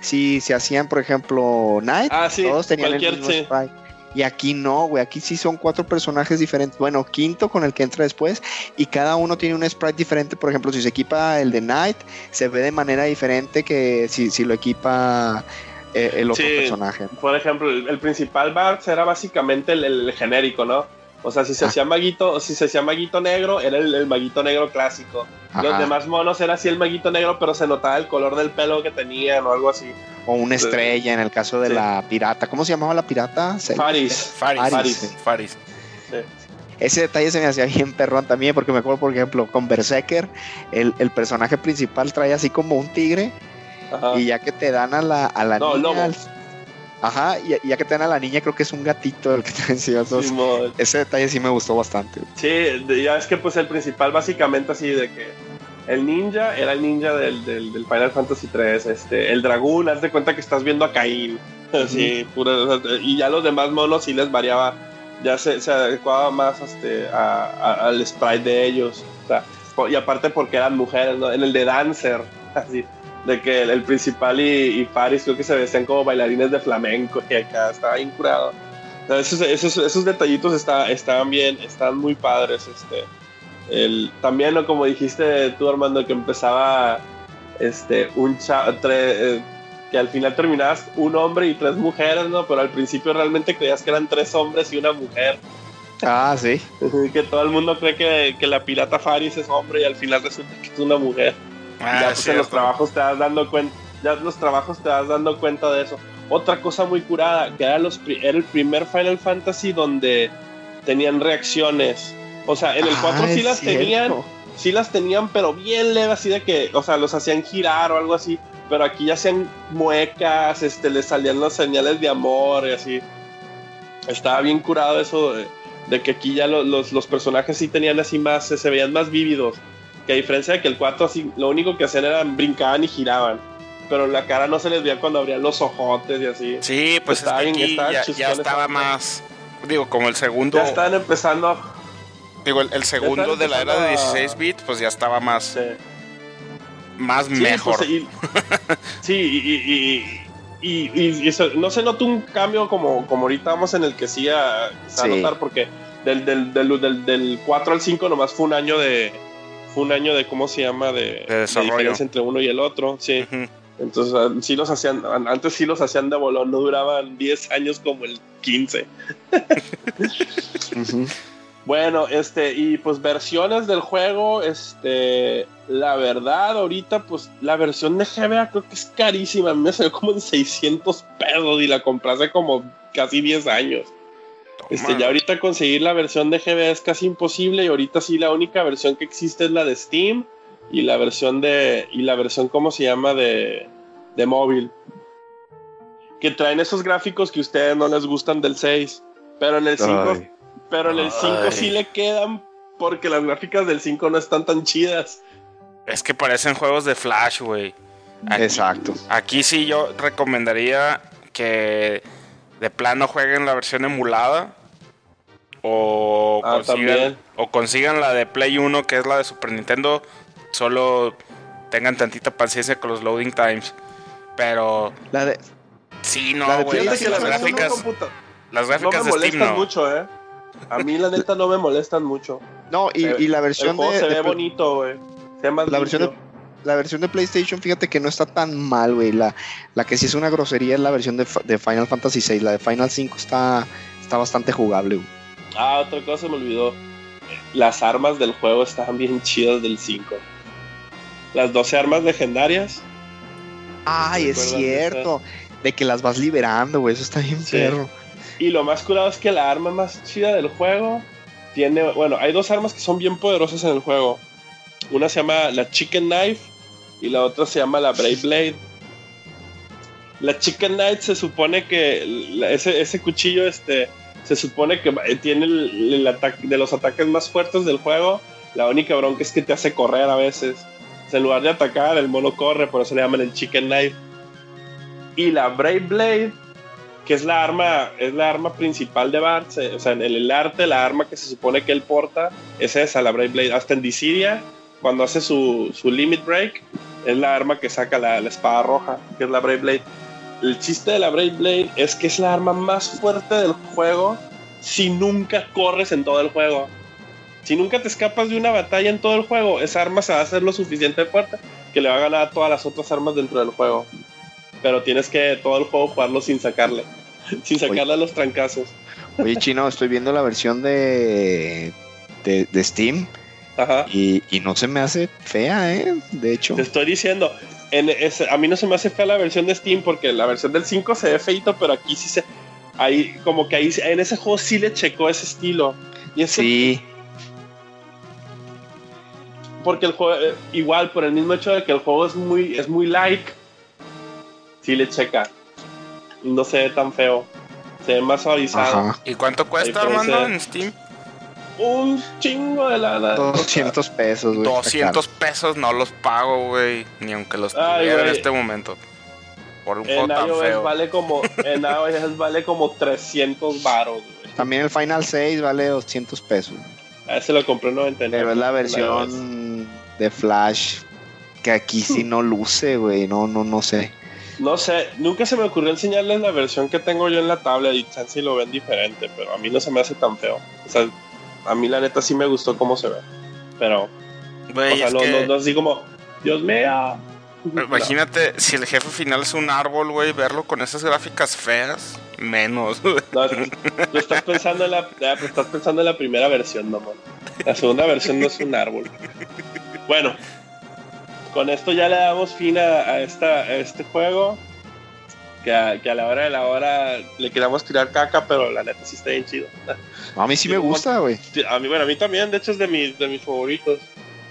Si se hacían, por ejemplo, Knight, ah, sí, todos tenían el mismo sí. sprite. Y aquí no, güey. Aquí sí son cuatro personajes diferentes. Bueno, quinto con el que entra después. Y cada uno tiene un sprite diferente. Por ejemplo, si se equipa el de Knight, se ve de manera diferente que si, si lo equipa eh, el otro sí, personaje. Por ejemplo, el, el principal Bart era básicamente el, el, genérico, ¿no? O sea, si se ah. hacía maguito, si se hacía maguito negro, era el, el maguito negro clásico. Ajá. Los demás monos era así el maguito negro, pero se notaba el color del pelo que tenían o algo así. O una estrella en el caso de sí. la pirata. ¿Cómo se llamaba la pirata? Faris. Faris. Faris. Faris. Sí. Ese detalle se me hacía bien perrón también, porque me acuerdo, por ejemplo, con Berserker, el, el personaje principal trae así como un tigre, Ajá. y ya que te dan a la, a la no, niña, al, Ajá, y, ya que te dan a la niña, creo que es un gatito el que te encima. Sí, ese detalle sí me gustó bastante. Sí, ya es que pues el principal básicamente así de que el ninja era el ninja del, del, del Final Fantasy 3, este, el dragón, haz de cuenta que estás viendo a Caín. Así, uh -huh. pura, y ya los demás monos sí les variaba, ya se, se adecuaba más este, a, a, al sprite de ellos. O sea, y aparte porque eran mujeres, ¿no? En el de Dancer, así de que el, el principal y, y, Paris creo que se vestían como bailarines de flamenco y acá estaba bien curado. Esos, esos, esos detallitos está, estaban bien, estaban muy padres. Este. El, también, ¿no? como dijiste tú, Armando, que empezaba este, un cha- tre- eh, que al final terminabas un hombre y tres mujeres, ¿no? Pero al principio realmente creías que eran tres hombres y una mujer. Ah, sí. que todo el mundo cree que, que la pirata Faris es hombre y al final resulta que es una mujer. Ah, ya es pues en los trabajos te das dando cuenta, ya en los trabajos te das dando cuenta de eso. Otra cosa muy curada, que era, los, era el primer Final Fantasy donde tenían reacciones. O sea, en el 4 Ah, sí es las cierto. tenían, sí las tenían, pero bien leve, así de que, o sea, los hacían girar o algo así. Pero aquí ya hacían muecas, este, les salían las señales de amor y así. Estaba bien curado eso de, de que aquí ya lo- los, los personajes sí tenían así más, se veían más vívidos. Que a diferencia de que el 4 así, lo único que hacían era brincaban y giraban. Pero la cara no se les veía cuando abrían los ojotes y así. Sí, pues Estaba es que aquí ya, ya estaba más. Digo, como el segundo. Ya estaban empezando. Digo, el, el segundo de la era de empezando a- 16 bits, pues ya estaba más, Sí. más Sí, mejor. pues, y- sí, y, y- eso, no se nota un cambio como, como ahorita vamos en el que sí a, a Sí. notar, porque del, del, del, del, del 4 al 5 nomás fue un año de. Fue un año de, ¿cómo se llama? De, De desarrollo. diferencia entre uno y el otro, sí. Entonces, ah, sí los hacían, an- antes sí los hacían de bolón, no duraban 10 años como el 15. Ujú. Bueno, este, y pues versiones del juego, este, la verdad, ahorita, pues la versión de GBA creo que es carísima. Me salió como en 600 pesos y la compré hace como casi 10 años. Este, ya ahorita conseguir la versión de GBA es casi imposible y ahorita sí la única versión que existe es la de Steam y la versión de, y la versión, ¿cómo se llama? De, de móvil. Que traen esos gráficos que a ustedes no les gustan del 6. Pero en el 5 Ay. pero en el 5 Ay. sí le quedan porque las gráficas del 5 no están tan chidas. Es que parecen juegos de Flash, güey. Exacto. Aquí sí yo recomendaría que de plano jueguen la versión emulada. O, Ah, consigan, también. o consigan la de Play 1, que es la de Super Nintendo. Solo tengan tantita paciencia con los loading times. Pero La de, sí, no, güey. Las, las gráficas, las no gráficas me de Steam molestan no. mucho, eh. A mí la neta no me molestan mucho. no, y, Eh, y la El versión juego de, se de ve Play- bonito, güey. Se ve más La versión de- la versión de PlayStation, fíjate que no está tan mal, güey. La, la que sí es una grosería es la versión de, de Final Fantasy VI. La de Final 5 está, está bastante jugable, güey. Ah, otra cosa me olvidó. Las armas del juego estaban bien chidas del 5. Las 12 armas legendarias. Ay, es ¿Recuerdan cierto. De que las vas liberando, güey. Eso está bien Sí. perro. Y lo más curado es que la arma más chida del juego tiene. Bueno, hay dos armas que son bien poderosas en el juego. Una se llama la Chicken Knife y la otra se llama la Brave Blade. La Chicken Knife se supone que ese, ese cuchillo este, se supone que eh, tiene el, ataque de los ataques más fuertes del juego. La única bronca es que te hace correr a veces. O sea, en lugar de atacar, el mono corre, por eso le llaman el Chicken Knife. Y la Brave Blade que es la arma, es la arma principal de Bart, se- o sea, en el arte, la arma que se supone que él porta, es esa, la Brave Blade. Hasta en Dissidia, cuando hace su, su Limit Break, es la arma que saca la espada roja, que es la Brave Blade. El chiste de la Brave Blade es que es la arma más fuerte del juego si nunca corres en todo el juego. Si nunca te escapas de una batalla en todo el juego, esa arma se va a hacer lo suficiente fuerte que le va a ganar a todas las otras armas dentro del juego. Pero tienes que todo el juego jugarlo sin sacarle. Sin sacarle a los trancazos. Oye, chino, estoy viendo la versión de, de, de Steam Ajá. y, y no se me hace fea, ¿eh? De hecho. Te estoy diciendo, en ese- a mí no se me hace fea la versión de Steam porque la versión del 5 se ve feito, pero aquí sí se. Ahí, como que ahí en ese juego sí le checó ese estilo. Y Sí, porque el juego, eh, igual, por el mismo hecho de que el juego es muy, es muy like, sí le checa. No se ve tan feo. Se ve más suavizado. ajá. ¿Y cuánto cuesta, Armando, en Steam? Un chingo de lana. 200 pesos, güey. está 200 pesos no los pago, güey. Ni aunque los Ay, tuviera en este momento. Por un juego En tan feo. vale como, en iOS vale como 300 baros, güey. También el Final 6 vale 200 pesos. A ese lo compré en 99. Pero es la versión de Flash que aquí sí no luce, güey. No, no, no sé. No sé, nunca se me ocurrió enseñarles la versión que tengo yo en la tablet y chance si lo ven diferente, pero a mí no se me hace tan feo. O sea, a mí la neta sí me gustó cómo se ve. pero Güey, o sea, no, que- no, no así como, Dios mío. Imagínate si el jefe final es un árbol, güey, verlo con esas gráficas feas, menos. No, tú, estás pensando en la, estás pensando en la primera versión, mamón. La segunda versión no es un árbol. Bueno, con esto ya le damos fin a, a esta, a este juego. Que a, que a la hora de la hora le queramos tirar caca, pero la neta sí está bien chido. A mí sí me gusta, güey. A mí, bueno, a mí también, de hecho es de mis, de mis favoritos.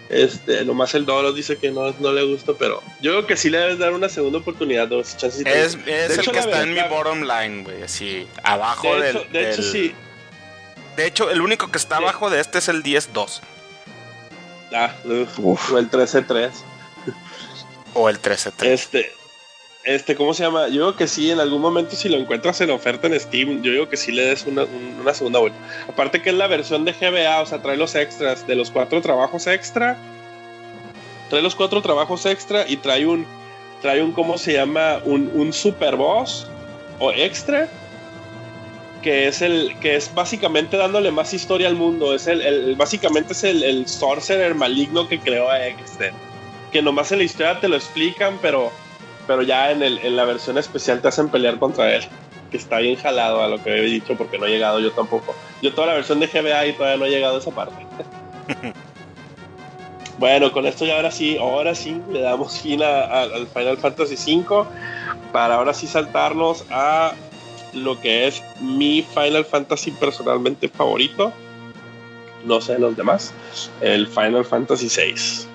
Este, nomás el Doros dice que no, no le gusta, pero yo creo que sí le debes dar una segunda oportunidad, dos chances. Es, es De el hecho, que está en mi bottom line, güey, así, abajo de del, hecho, de hecho sí. De hecho, el único que está Sí. abajo de este es el 10-2 Ah, uf, Uf. o el 13-3. o el 13-3. Este, este, ¿cómo se llama? Yo creo que sí, en algún momento si lo encuentras en oferta en Steam, yo digo que sí le des una, un- una segunda vuelta. Aparte que es la versión de GBA, o sea, trae los extras de los cuatro trabajos extra. Trae los cuatro trabajos extra y trae un, trae un, ¿cómo se llama? Un, un super boss o extra. Que es el, que es básicamente dándole más historia al mundo. Es el, el- básicamente es el, el sorcerer maligno que creó a Exter. Que nomás en la historia te lo explican, pero pero ya en, el, en la versión especial te hacen pelear contra él. Que está bien jalado a lo que había dicho porque no he llegado yo tampoco. Yo toda la versión de GBA y todavía no he llegado a esa parte. bueno, con esto ya ahora sí, ahora sí le damos fin a- a- al Final Fantasy V para ahora sí saltarnos a lo que es mi Final Fantasy personalmente favorito. No sé los demás. El Final Fantasy VI.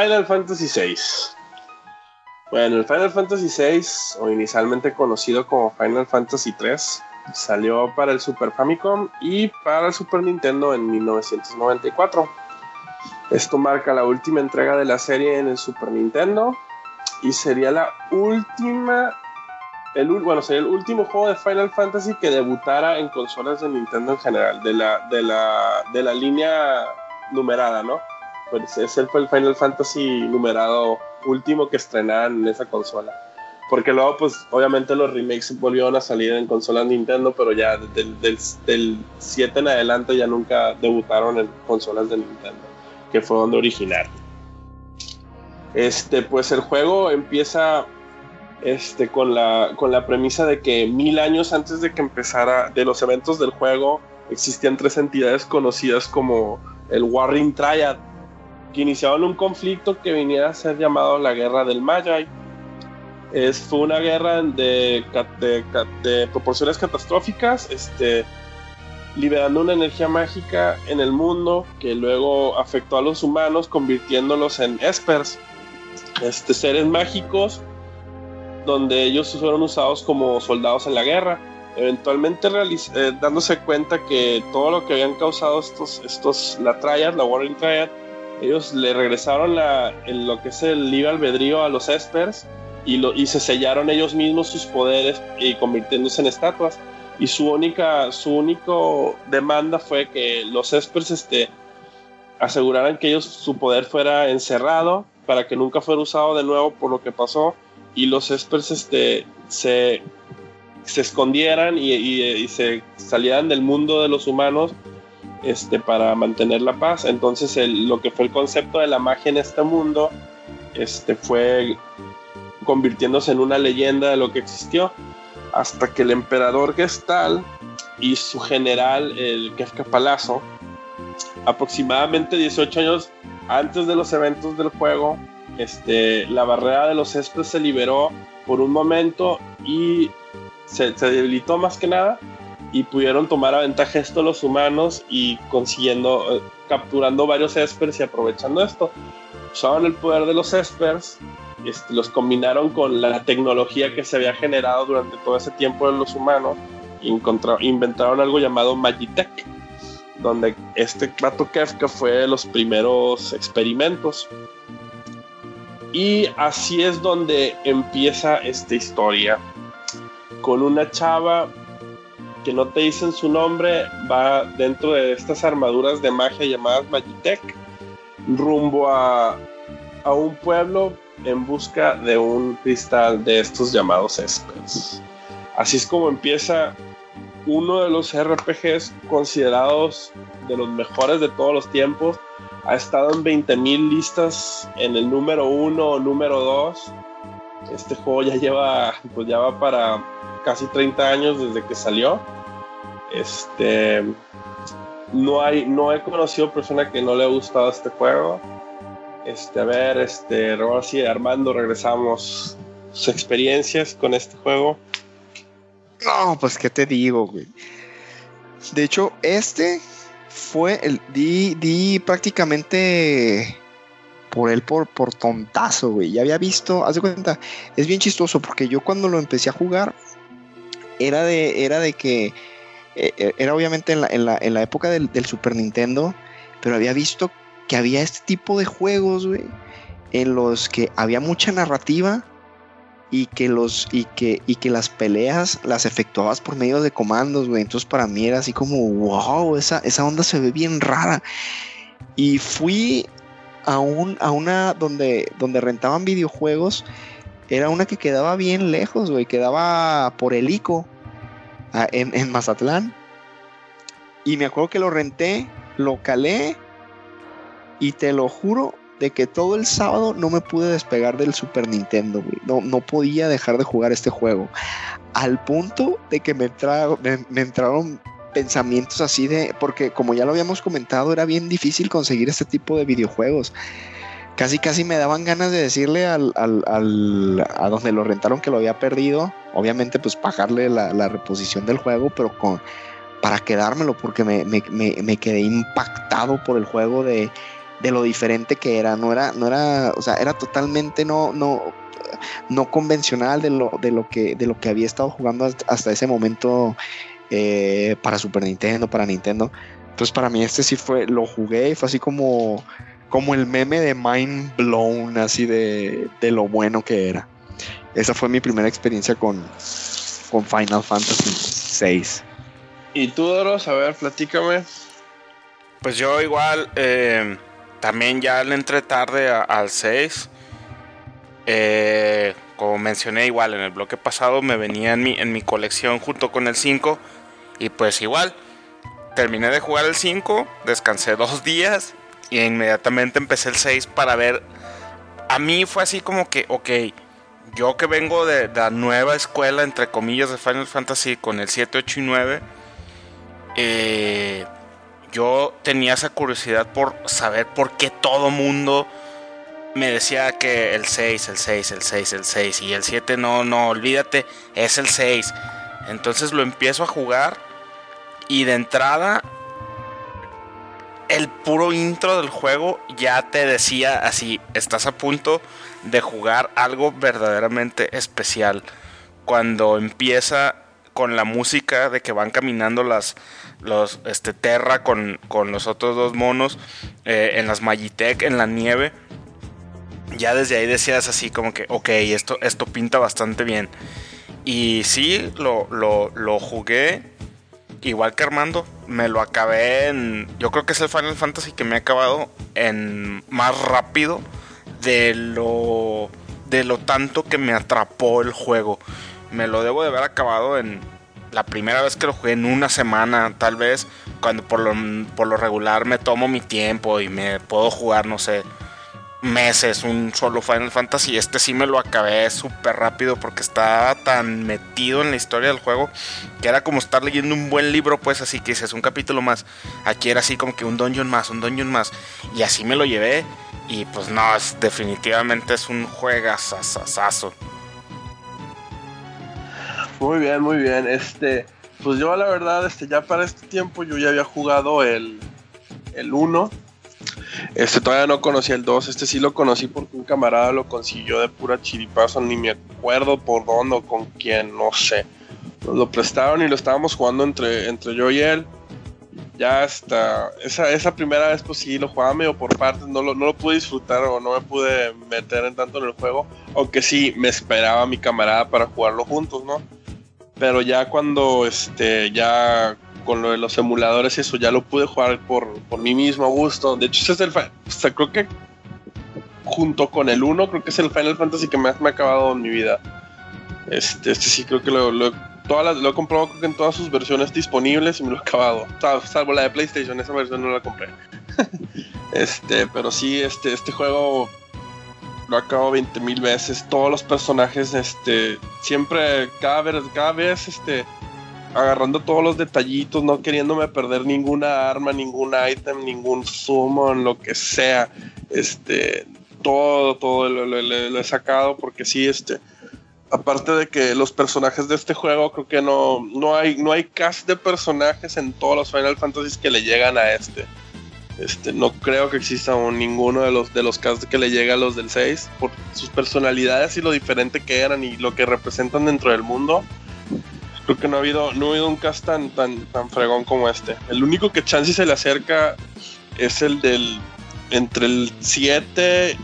Final Fantasy VI. Bueno, el Final Fantasy VI, o inicialmente conocido como Final Fantasy III, salió para el Super Famicom y para el Super Nintendo en 1994. Esto marca la última entrega de la serie en el Super Nintendo y sería la última, el, bueno, sería el último juego de Final Fantasy que debutara en consolas de Nintendo en general, de la, de la, de la línea numerada, ¿no? Pues ese fue el Final Fantasy numerado último que estrenaron en esa consola. Porque luego, pues, obviamente los remakes volvieron a salir en consolas Nintendo, pero ya del, del, del 7 en adelante ya nunca debutaron en consolas de Nintendo, que fue donde originaron. Este, pues el juego empieza este, con, la, con la premisa de que mil años antes de que empezara, de los eventos del juego, existían tres entidades conocidas como el Warring Triad, que iniciaron un conflicto que viniera a ser llamado la Guerra del Magi. Es, fue una guerra de, de proporciones catastróficas, este, liberando una energía mágica en el mundo que luego afectó a los humanos, convirtiéndolos en espers, este, seres mágicos, donde ellos fueron usados como soldados en la guerra. Eventualmente eh, dándose cuenta que todo lo que habían causado estos, estos la Triad, la Warring Triad, ellos le regresaron la, lo que es el libre albedrío a los espers y, lo, y se sellaron ellos mismos sus poderes y convirtiéndose en estatuas. Y su única, su único demanda fue que los espers este, aseguraran que ellos su poder fuera encerrado para que nunca fuera usado de nuevo por lo que pasó y los espers este, se, se escondieran y, y- y se salieran del mundo de los humanos este, para mantener la paz. Entonces lo que fue el concepto de la magia en este mundo este, fue convirtiéndose en una leyenda de lo que existió hasta que el emperador Gestal y su general, el Kefka Palazzo, aproximadamente 18 años antes de los eventos del juego, este, la barrera de los espes se liberó por un momento y se debilitó más que nada y pudieron tomar a ventaja esto los humanos y consiguiendo, eh, capturando varios espers y aprovechando esto. Usaban el poder de los espers este, los combinaron con la tecnología que se había generado durante todo ese tiempo de los humanos y inventaron algo llamado Magitech, donde este Pato Kefka fue de los primeros experimentos. Y así es donde empieza esta historia, con una chava que no te dicen su nombre, va dentro de estas armaduras de magia llamadas Magitech, rumbo a, a un pueblo en busca de un cristal de estos llamados Espers. Así es como empieza uno de los RPGs considerados de los mejores de todos los tiempos. Ha estado en 20.000 listas en el número 1 o número 2. Este juego ya lleva, pues ya va para casi 30 años desde que salió. Este, no hay, no he conocido persona que no le ha gustado este juego. Este, a ver, este, ahora sí, Armando, regresamos sus experiencias con este juego. No, pues qué te digo, güey. De hecho, este fue el di, di prácticamente por él por, por tontazo, güey. Ya había visto, haz de cuenta, es bien chistoso porque yo cuando lo empecé a jugar era de, era de que eh, eh, era obviamente en la, en la, en la época del, del, Super Nintendo, pero había visto que había este tipo de juegos, güey, en los que había mucha narrativa y que los y que y que las peleas las efectuabas por medio de comandos, güey. Entonces para mí era así como, wow, esa, esa onda se ve bien rara. Y fui a un a una donde donde rentaban videojuegos, era una que quedaba bien lejos, güey, quedaba por el ICO en, en Mazatlán. Y me acuerdo que lo renté, lo calé y te lo juro de que todo el sábado no me pude despegar del Super Nintendo. No, no podía dejar de jugar este juego. Al punto de que me, me, entraron pensamientos así de. Porque, como ya lo habíamos comentado, era bien difícil conseguir este tipo de videojuegos. Casi, casi me daban ganas de decirle al, al, al a donde lo rentaron que lo había perdido. Obviamente, pues pagarle la, la reposición del juego, pero con para quedármelo, porque me, me, me quedé impactado por el juego de de lo diferente que era, no era, no era, o sea, era totalmente no, no, no convencional de lo, de lo que, de lo que había estado jugando hasta ese momento eh, para Super Nintendo, para Nintendo. Entonces para mí este sí fue, lo jugué y fue así como, como el meme de mind blown, así de, de lo bueno que era. Esa fue mi primera experiencia con, con Final Fantasy VI. ¿Y tú, Doros? A ver, platícame. Pues yo igual, eh, también ya le entré tarde al 6. Eh, como mencioné igual en el bloque pasado, me venía en mi, en mi colección junto con el 5. Y pues igual, terminé de jugar el 5, descansé dos días y inmediatamente empecé el 6 para ver. A mí fue así como que, ok, yo que vengo de, de la nueva escuela, entre comillas, de Final Fantasy con el 7, 8 y 9, eh yo tenía esa curiosidad por saber por qué todo mundo me decía que el 6, el 6, el 6, el 6 y el 7 no, no, olvídate, es el 6. Entonces lo empiezo a jugar y de entrada el puro intro del juego ya te decía así, estás a punto de jugar algo verdaderamente especial. Cuando empieza con la música de que van caminando las los este Terra con, los otros dos monos eh, en las Magitech en la nieve ya desde ahí decías así como que ok esto esto pinta bastante bien y sí lo, lo, jugué igual que Armando me lo acabé en yo creo que es el Final Fantasy que me ha acabado en más rápido de lo de lo tanto que me atrapó el juego. Me lo debo de haber acabado en la primera vez que lo jugué en una semana, tal vez, cuando por lo, por lo regular me tomo mi tiempo y me puedo jugar, no sé, meses un solo Final Fantasy. Este sí me lo acabé súper rápido porque estaba tan metido en la historia del juego que era como estar leyendo un buen libro, pues así que dices un capítulo más. Aquí era así como que un dungeon más, un dungeon más. Y así me lo llevé. Y pues no, es, definitivamente es un juegazazazazo. Muy bien, muy bien. Este, pues yo la verdad, este, ya para este tiempo yo ya había jugado el, el 1. Este todavía no conocía el 2, este sí lo conocí porque un camarada lo consiguió de pura chiripazo, ni me acuerdo por dónde o con quién, no sé. Nos lo prestaron y lo estábamos jugando entre, entre yo y él. Ya hasta esa, esa primera vez pues sí lo jugaba medio por partes, no lo, no lo pude disfrutar o no me pude meter en tanto en el juego, aunque sí me esperaba mi camarada para jugarlo juntos, ¿no? Pero ya cuando este ya con lo de los emuladores eso ya lo pude jugar por, por mí mismo a gusto. De hecho, ese es el o sea, creo que junto con el 1, creo que es el Final Fantasy que más me ha acabado en mi vida. Este, este sí creo que lo, lo, todas las, lo he comprado creo que en todas sus versiones disponibles y me lo he acabado. Salvo la de PlayStation, esa versión no la compré. este, pero sí, este, este juego lo acabo 20 mil veces. Todos los personajes, este, siempre, cada vez, cada vez, este, agarrando todos los detallitos, no queriéndome perder ninguna arma, ningún item, ningún summon, lo que sea. Este, todo, todo lo, lo, lo, he sacado porque sí, este, aparte de que los personajes de este juego, creo que no, no hay, no hay cast de personajes en todos los Final Fantasy que le llegan a este. Este, no creo que exista ninguno de los de los cast que le llega a los del 6 por sus personalidades y lo diferente que eran y lo que representan dentro del mundo creo que no ha habido, no ha habido un cast tan, tan, tan fregón como este. El único que Chansey se le acerca es el del entre el 7,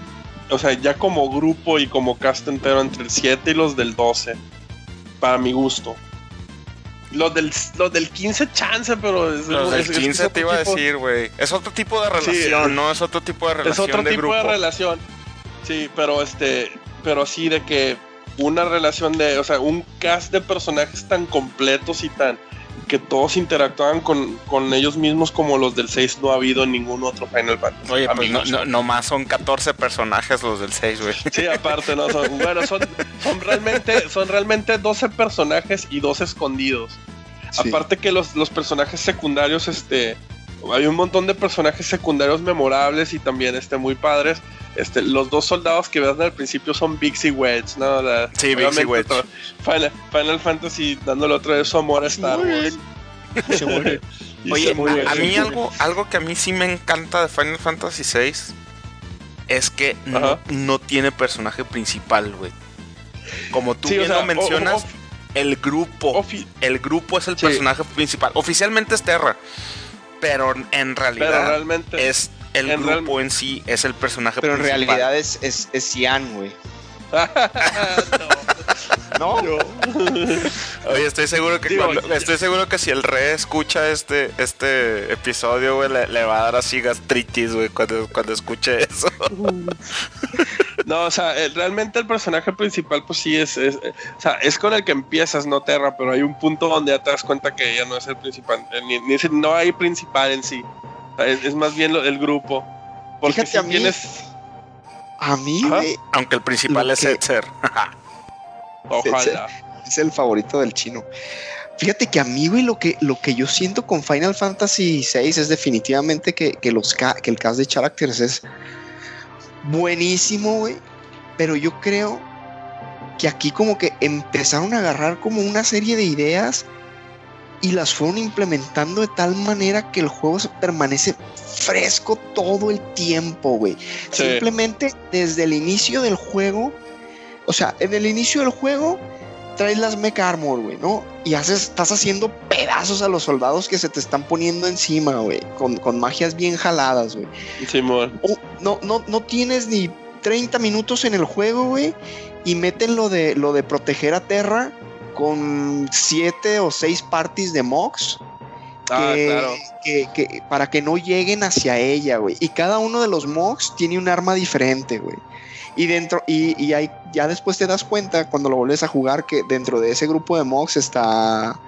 o sea, ya como grupo y como cast entero, entre el 7 y los del 12, para mi gusto. Los del, los del 15 chance, pero es, los del 15 es te iba tipo, a decir, güey. Es otro tipo de relación, sí, ¿no? Es otro tipo de relación. Es otro de tipo grupo. de relación. Sí, pero este, pero así de que una relación de, o sea, un cast de personajes tan completos y tan que todos interactuaban con, con ellos mismos como los del 6 no ha habido en ningún otro Final Fantasy. Oye, pues no, no, nomás son 14 personajes los del 6, güey. Sí, aparte, no son, bueno, son, son realmente son realmente 12 personajes y dos escondidos. Sí. Aparte que los, los personajes secundarios este hay un montón de personajes secundarios memorables y también este, muy padres. Este, los dos soldados que ves al principio son Bixie Wedge, ¿no? La, sí, Bixie Wedge. Final, Final, Fantasy dándole otra vez su amor a Star Wars. Se muere. Oye, a, a, mí algo, algo que a mí sí me encanta de Final Fantasy VI es que no, no, tiene personaje principal, güey. Como tú sí, bien o sea, lo mencionas, el grupo, el grupo es el sí. personaje principal. Oficialmente es Terra pero en realidad pero realmente, es el en grupo real... en sí, es el personaje pero principal. en realidad es, es, es Cian, güey. no. no. Oye, estoy seguro que Digo, cuando, estoy seguro que si el rey escucha este este episodio, güey, le, le, va a dar así gastritis, güey, cuando, cuando escuche eso. No, o sea, realmente el personaje principal, pues sí, es, es, o sea, es con el que empiezas, no Terra, pero hay un punto donde ya te das cuenta que ella no es el principal, ni, ni no hay principal en sí, o sea, es, es, más bien lo, el grupo. Porque Fíjate si a mí, tienes... a mí, güey, aunque el principal es Etzer. Ojalá. Es el favorito del chino. Fíjate que a mí, güey, lo que, lo que yo siento con Final Fantasy VI es definitivamente que, que, los que el cast de characters es buenísimo, güey. Pero yo creo que aquí como que empezaron a agarrar como una serie de ideas y las fueron implementando de tal manera que el juego se permanece fresco todo el tiempo, güey. Sí. Simplemente desde el inicio del juego, o sea, en el inicio del juego traes las Mecha Armor, güey, ¿no? Y haces, estás haciendo pedazos a los soldados que se te están poniendo encima, güey, con, con, magias bien jaladas, güey. Sí, no, no, no, tienes ni 30 minutos en el juego, güey, y meten lo de, lo de proteger a Terra con 7 o 6 parties de mocks. Ah, que, claro. que, que, para que no lleguen hacia ella, güey. Y cada uno de los mocks tiene un arma diferente, güey. Y dentro, y, y hay, ya después te das cuenta cuando lo vuelves a jugar que dentro de ese grupo de Mogs está.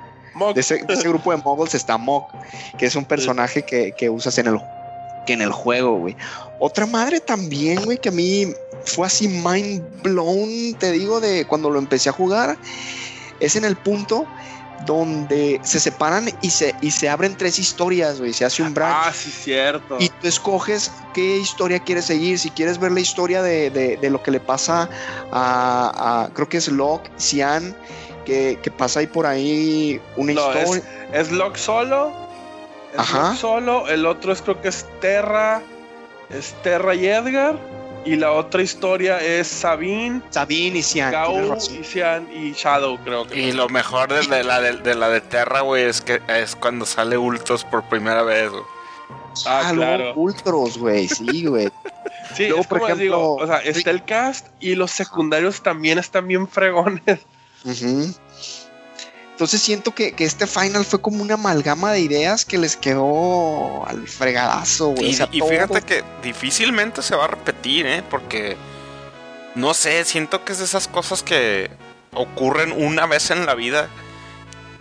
De, ese, de, ese, grupo de Moggles está Mog, que es un personaje que, que usas en el, que en el juego, güey. Otra madre también, güey, que a mí fue así mind blown, te digo, de cuando lo empecé a jugar, es en el punto donde se separan y se, y se abren tres historias, güey. Se hace un branch. Ah, sí, cierto. Y tú escoges qué historia quieres seguir. Si quieres ver la historia de, de, de lo que le pasa a, a, creo que es Locke, Cian, que, que, pasa ahí por ahí una no, historia. Es, es Locke solo. Es Ajá. Locke solo. El otro es creo que es Terra. es Terra y Edgar. Y la otra historia es Sabine, Sabine y Gau, razón. y Cian y Shadow, creo que. Y lo mejor de, de la de, de la de Terra, güey, es que es cuando sale Ultros por primera vez, güey. Ah, Ah, claro. Ultros, güey. Sí, güey. Sí, Luego, es por como les digo, ejemplo, o sea, está el cast y los secundarios también están bien fregones. Ujú. Entonces siento que, que este final fue como una amalgama de ideas que les quedó al fregadazo, güey. Y, O sea, y todo- fíjate que difícilmente se va a repetir, ¿eh? Porque, no sé, siento que es de esas cosas que ocurren una vez en la vida,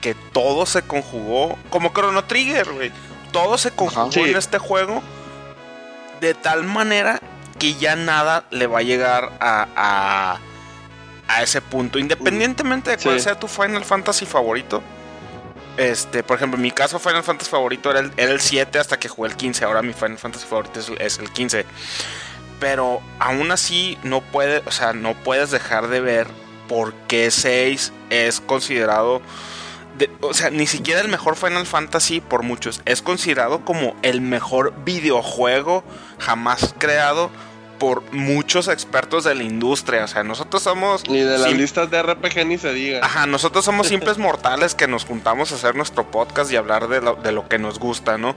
que todo se conjugó, como Chrono Trigger, güey. Todo se conjugó Sí. en este juego de tal manera que ya nada le va a llegar a, a, a ese punto. Independientemente de cuál Sí. sea tu Final Fantasy favorito. Este, por ejemplo, en mi caso Final Fantasy favorito era el, era el 7 hasta que jugué el 15. Ahora mi Final Fantasy favorito es, es el 15. Pero aún así no puede, o sea, no puedes dejar de ver por qué 6 es considerado de- o sea, ni siquiera el mejor Final Fantasy por muchos. Es considerado como el mejor videojuego jamás creado por muchos expertos de la industria. O sea, nosotros somos Y de las listas de RPG ni se diga. Ajá, nosotros somos simples mortales que nos juntamos a hacer nuestro podcast y hablar de lo, de lo que nos gusta, ¿no?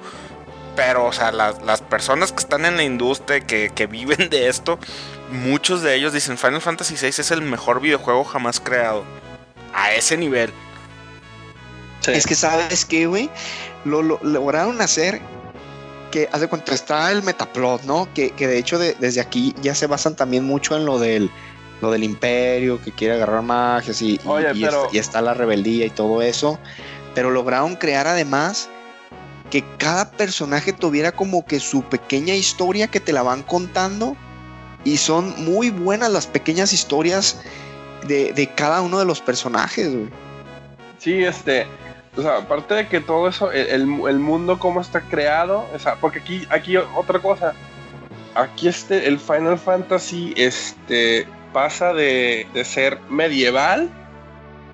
Pero, o sea, las, las personas que están en la industria, que, que viven de esto, muchos de ellos dicen Final Fantasy VI es el mejor videojuego jamás creado. A ese nivel. Sí. Es que, ¿sabes qué, güey? Lo, lo- lograron hacer que, hace cuenta, está el metaplot, ¿no? Que, que de hecho de- desde aquí ya se basan también mucho en lo del, lo del imperio, que quiere agarrar magias y, y- Oye, y pero- está, y está la rebeldía y todo eso. Pero lograron crear además que cada personaje tuviera como que su pequeña historia que te la van contando. Y son muy buenas las pequeñas historias de, de cada uno de los personajes, güey. Sí, este, o sea, aparte de que todo eso, el, el- mundo cómo está creado, o sea, porque aquí, aquí otra cosa, aquí este, el Final Fantasy, este, pasa de, de ser medieval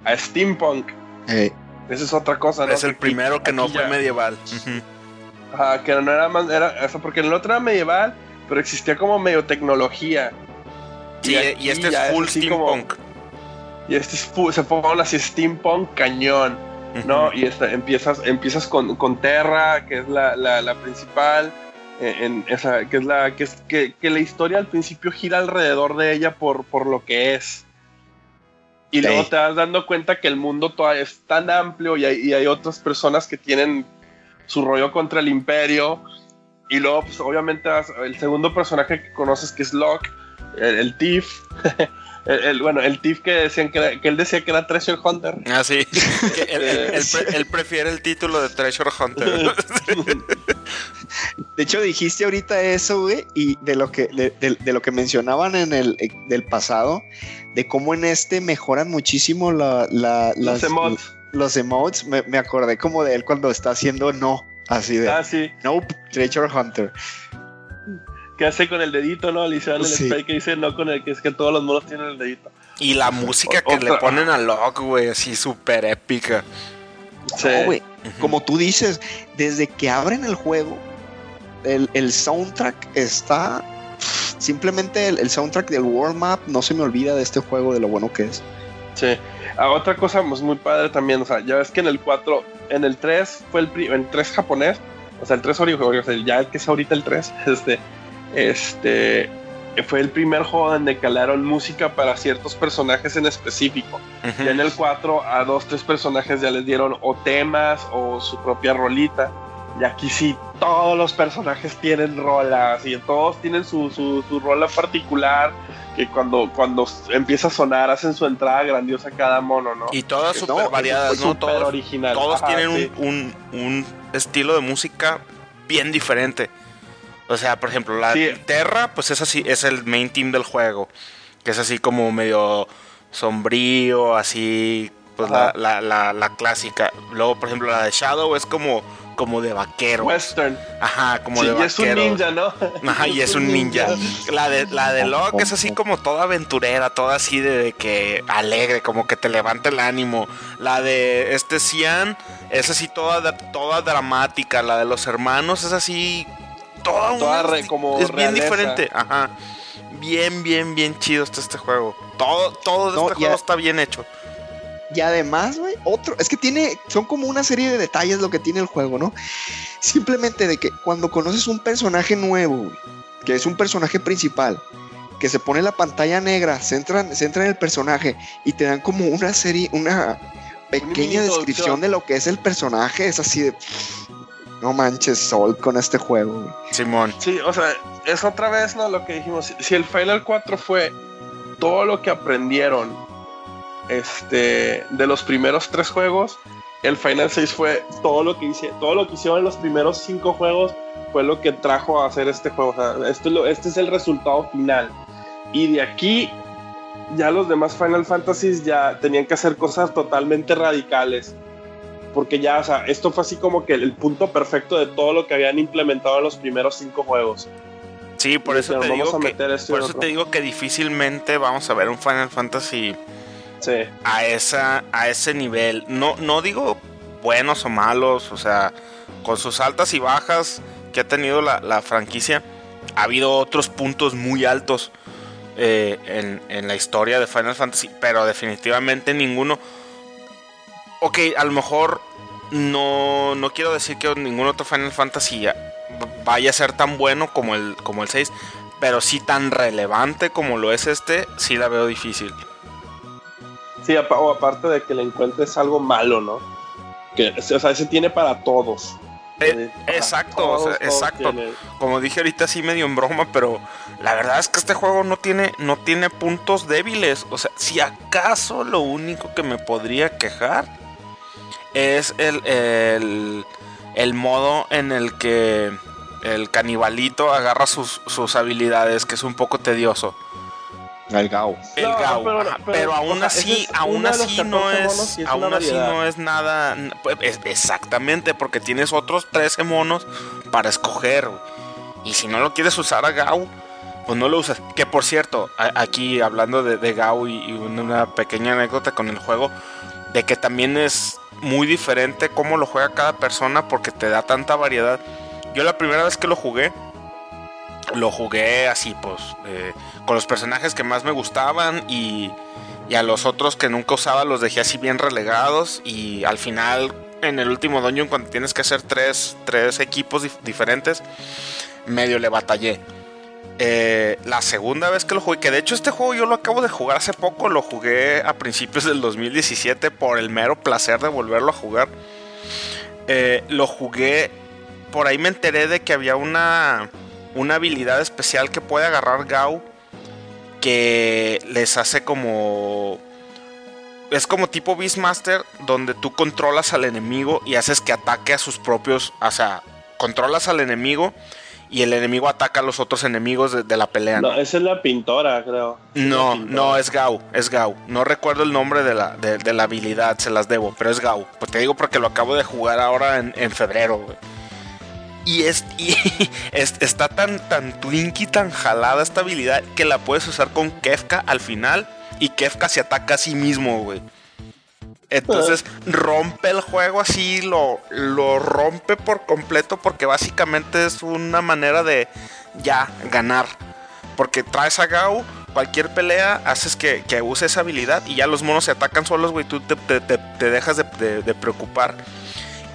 a steampunk. Eh, Esa es otra cosa, ¿no? es el primero que no fue ya- medieval. Ajá, que no era más, era, o sea, porque el otro era medieval, pero existía como medio tecnología. Sí, y, aquí este es full así como- steampunk. Y este es se pone así steampunk cañón. ¿no? Y esta- empiezas, empiezas con, con Terra, que es la, la- la principal, eh, en esa, que es la que, es, que, que la historia al principio gira alrededor de ella por, por lo que es. Y Sí. luego te vas dando cuenta que el mundo todavía es tan amplio y hay, y hay otras personas que tienen su rollo contra el imperio. Y luego, pues, obviamente, el segundo personaje que conoces que es Locke, el, el Thief. el, el- bueno, el Thief que, decían que, era- que él decía que era Treasure Hunter. Ah, sí. Que él, él- él pre- él prefiere el título de Treasure Hunter. De hecho, dijiste ahorita eso, güey, y de lo que, de, de- de lo que mencionaban en el eh, del pasado, de cómo en este mejoran muchísimo la, la- Los las- emotes. los emotes. Me, me acordé como de él cuando está haciendo no, así de Ah, sí. Nope, Treasure Hunter. Que hace con el dedito, ¿no? El Sí. spray que dice no con el que es que todos los monos tienen el dedito. y la música que Otra- le ponen a Locke, güey, así súper épica. Sí. No, güey, como tú dices, desde que abren el juego, el, el soundtrack está. Simplemente el, el soundtrack del World Map no se me olvida de este juego, de lo bueno que es. Sí. Ah, otra cosa pues, muy padre también, o sea, ya ves que en el 4, en el 3 fue el en el 3 japonés, o sea, el 3 original, o sea, ya el que es ahorita el 3, este, este, fue el primer juego donde calaron música para ciertos personajes en específico. Ya en el 4 a dos, tres personajes ya les dieron o temas o su propia rolita. Y aquí sí, todos los personajes tienen rolas y todos tienen su, su, su rola particular que cuando, cuando empieza a sonar hacen su entrada grandiosa cada mono, ¿no? Y todas No, súper variadas, ¿no? Todos, original. todos Ajá, tienen sí. un, un- un estilo de música bien diferente. O sea, por ejemplo, la Sí. Terra, pues es así, es el main team del juego. Que es así como medio sombrío, así, pues la, la, la, la clásica. Luego, por ejemplo, la de Shadow es como, como de vaquero. Western. Ajá, como Sí, de y es un ninja, ¿no? Ajá, y es un ninja. La de, la de Locke es así como toda aventurera, toda así de, de que alegre, como que te levanta el ánimo. La de este Cian es así toda, toda dramática. La de los hermanos es así toda, Toda una- re- como es bien diferente. Ajá. Bien, bien, bien chido está este juego. Todo, todo de No, este ya- juego está bien hecho. Y además, güey, otro, es que tiene, son como una serie de detalles lo que tiene el juego, ¿no? Simplemente de que cuando conoces un personaje nuevo, güey, que es un personaje principal, que se pone la pantalla negra, se entra, se entra en el personaje y te dan como una serie, una pequeña descripción de lo que es el personaje, es así de, no manches, Sol con este juego, güey. Simón. Sí, o sea, es otra vez ¿no? lo que dijimos. Si el Final 4 fue todo lo que aprendieron este, de los primeros tres juegos, el Final 6 fue todo lo que hice, todo lo que hicieron en los primeros cinco juegos fue lo que trajo a hacer este juego. O sea, esto es lo- este es el resultado final. Y de aquí ya los demás Final Fantasies ya tenían que hacer cosas totalmente radicales. Porque ya, o sea, esto fue así como que el, el punto perfecto de todo lo que habían implementado en los primeros cinco juegos. Sí, por Y eso, te "Vamos digo, a que, y por eso otro". te digo que difícilmente vamos a ver un Final Fantasy Sí. a, esa, a ese nivel. No, no digo buenos o malos, o sea, con sus altas y bajas que ha tenido la, la franquicia, ha habido otros puntos muy altos eh, en, en la historia de Final Fantasy, pero definitivamente ninguno. Ok, a lo mejor no, no quiero decir que ningún otro Final Fantasy ya vaya a ser tan bueno como el, como el 6, pero sí tan relevante como lo es este, sí la veo difícil. Sí, o aparte de que le encuentres algo malo, ¿no? Que, o sea, ese tiene para todos. Eh, Sí, para exacto, o sea, todos exacto. tiene. Como dije ahorita así medio en broma, pero la verdad es que este juego no tiene, no tiene puntos débiles. O sea, si acaso lo único que me podría quejar es el, el, el modo en el que el canibalito agarra sus, sus habilidades, que es un poco tedioso. El Gao. El No, Gao, pero- aún así, es aún así no 14 es, aún así variedad. no es nada, pues, es- exactamente, porque tienes otros 13 monos para escoger, y si no lo quieres usar a Gao, pues no lo usas. Que por cierto, a- aquí hablando de, de Gao y, y una pequeña anécdota con el juego, de que también es muy diferente cómo lo juega cada persona porque te da tanta variedad. Yo la primera vez que lo jugué, lo jugué así, pues, eh, con los personajes que más me gustaban y, y a los otros que nunca usaba los dejé así bien relegados y al final, en el último dungeon, cuando tienes que hacer tres, tres equipos dif- diferentes, medio le batallé. Eh, la segunda vez que lo jugué, que de hecho este juego yo lo acabo de jugar hace poco, lo jugué a principios del 2017 por el mero placer de volverlo a jugar. Eh, lo jugué, por ahí me enteré de que había una, una habilidad especial que puede agarrar Gao que les hace como... Es como tipo Beastmaster donde tú controlas al enemigo y haces que ataque a sus propios... O sea, controlas al enemigo y el enemigo ataca a los otros enemigos de, de la pelea. No, esa es la pintora, creo. No, pintora. no, es Gau, es Gau. No recuerdo el nombre de la, de, de la habilidad, se las debo, pero es Gau. Pues te digo porque lo acabo de jugar ahora en, en febrero, güey. Y, es, y es- está tan, tan twinky, tan jalada esta habilidad que la puedes usar con Kefka al final y Kefka se ataca a sí mismo, güey. Entonces rompe el juego así, lo, lo rompe por completo porque básicamente es una manera de ya ganar. Porque traes a Gau, cualquier pelea, haces que, que use esa habilidad y ya los monos se atacan solos, güey, tú te, te- te- dejas de, de- de preocupar.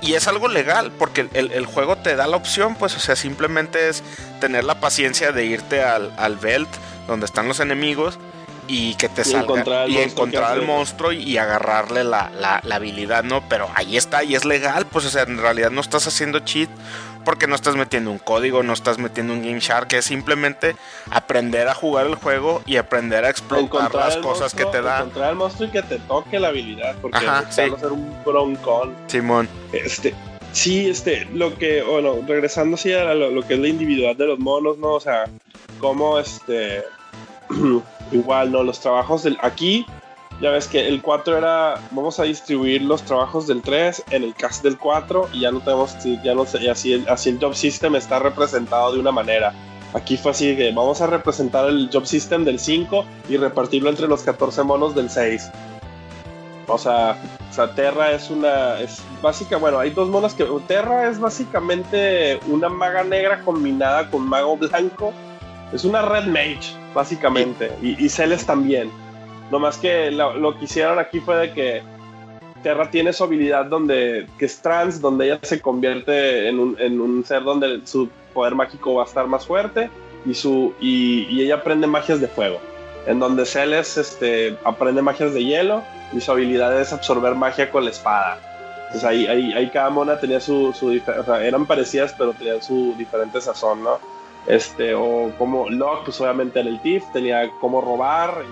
Y es algo legal, porque el, el juego te da la opción, pues, o sea, simplemente es tener la paciencia de irte al, al belt, donde están los enemigos, y que te Y salga encontrar y encontrar que al monstruo y agarrarle la, la- la habilidad, ¿no? Pero ahí está y es legal, pues, o sea, en realidad no estás haciendo cheat porque no estás metiendo un código, no estás metiendo un Game Shark, es simplemente aprender a jugar el juego y aprender a explotar las cosas que te dan. Encontrar al monstruo y que te toque la habilidad, porque Ajá, sí. hacer un broncón. Simón. Este, sí, este, lo que, bueno, regresando así a lo, lo que es la individualidad de los monos, ¿no? O sea, cómo este, igual, ¿no? Los trabajos del, aquí, ya ves que el 4 era, vamos a distribuir los trabajos del 3 en el cast del 4 y ya no tenemos, ya no así el, así el job system está representado de una manera. Aquí fue así que vamos a representar el job system del 5 y repartirlo entre los 14 monos del 6. O sea, o Terra es una. Es básica. Bueno, hay dos monas que. Terra es básicamente una maga negra combinada con mago blanco. Es una red mage, básicamente. Y, y Celes también. No más que lo, que hicieron aquí fue de que Terra tiene su habilidad donde, que es trans, donde ella se convierte en un, en un ser donde su poder mágico va a estar más fuerte y, su, y, ella aprende magias de fuego. En donde Celes este, aprende magias de hielo y su habilidad es absorber magia con la espada. Entonces ahí, ahí, cada mona tenía su, su eran parecidas pero tenían su diferente sazón, ¿no? Este, o como Locke, pues obviamente era el Thief, tenía cómo robar,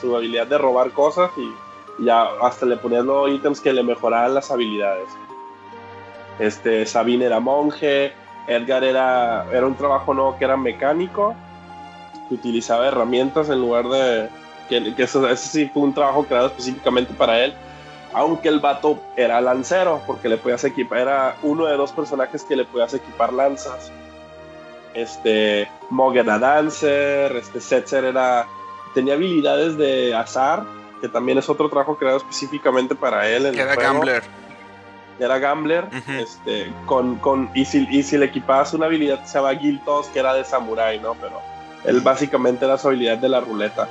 su habilidad de robar cosas y ya hasta le ponían los ítems que le mejoraban las habilidades. Este, Sabine era monje, Edgar era, era un trabajo nuevo que era mecánico, que utilizaba herramientas en lugar de... que, que sí fue un trabajo creado específicamente para él, aunque el vato era lancero, porque le podías equipar, era uno de dos personajes que le podías equipar lanzas. Este, Mog era dancer, este, Setzer era, tenía habilidades de azar, que también es otro trabajo creado específicamente para él. en el era. Gambler. Era Gambler, este, con, con, y, si, y si le equipabas una habilidad que se llama Giltos, que era de Samurai, ¿no? Pero él básicamente era su habilidad de la ruleta.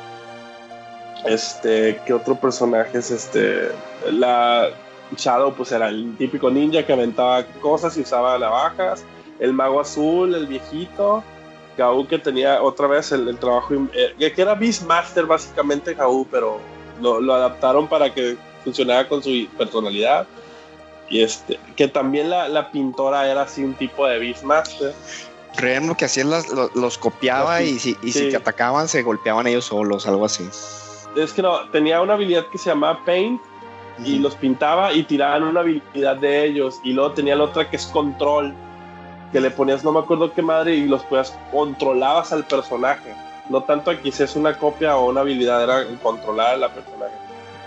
Este, ¿qué otro personaje es este? La Shadow, pues era el típico ninja que aventaba cosas y usaba navajas. El mago azul, el viejito. Gau que tenía otra vez el, el trabajo, eh, que era Beastmaster básicamente Gau, pero lo, lo adaptaron para que funcionara con su personalidad. Y este, que también la, la pintora era así un tipo de Beastmaster. Rem lo que hacía es las- lo- los, copiaba Los y, si, y sí. si te atacaban se golpeaban ellos solos, algo así. Es que no, tenía una habilidad que se llamaba Paint y los pintaba y tiraban una habilidad de ellos. Y luego tenía la otra que es Control, que le ponías no me acuerdo qué madre y los podías, controlabas al personaje. No tanto aquí si es una copia o una habilidad, era controlar a la personaje.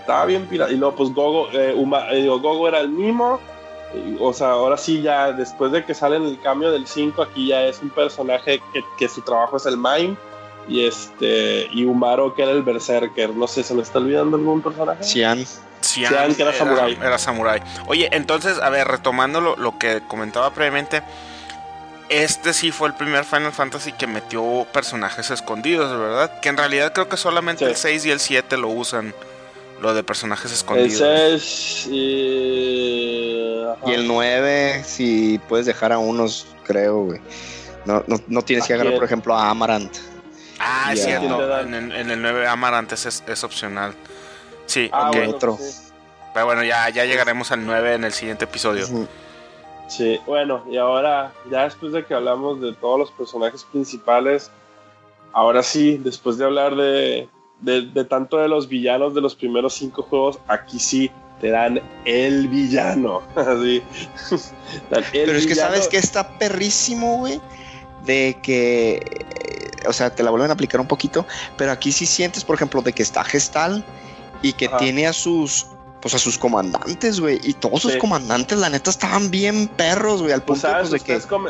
Estaba bien pirata. Y luego pues Gogo, eh, Uma- eh, digo, Gogo era el mimo. Y, O sea, ahora sí ya, después de que sale en el cambio del 5, aquí ya es un personaje que, que su trabajo es el mime. Y este, y Umaro que era el berserker. No sé, ¿se me está olvidando algún personaje? Cian. Cian Cian, que era samurái. Era samurái. Oye, entonces, a ver, retomando lo, lo que comentaba previamente, este sí fue el primer Final Fantasy que metió personajes escondidos, ¿verdad? Que en realidad creo que solamente Sí. el 6 y el 7 lo usan, lo de personajes El escondidos. 6 y... ajá. Y el 9, si puedes dejar a unos, creo, güey. No, no, no tienes que ¿A agarrar, por ejemplo, a Amarant. Ah, es cierto. En, el- en el 9 Amarantes es, es opcional. Sí, Ah, ok. bueno, Otro. sí. Pero bueno, ya, ya llegaremos al 9 en el siguiente episodio. Ujú. Sí, bueno, y ahora, ya después de que hablamos de todos los personajes principales, ahora sí, después de hablar de, de, de tanto de los villanos de los primeros cinco juegos, aquí sí te dan el villano. Así. Pero es que sabes que está perrísimo, güey. De que, eh, o sea, te la vuelven a aplicar un poquito. Pero aquí sí sientes, por ejemplo, de que está Gestal y que Ajá. tiene a sus, pues a sus comandantes, güey. Y todos sus comandantes, la neta, estaban bien perros, güey. Al Pues punto sabes, pues, de que. come-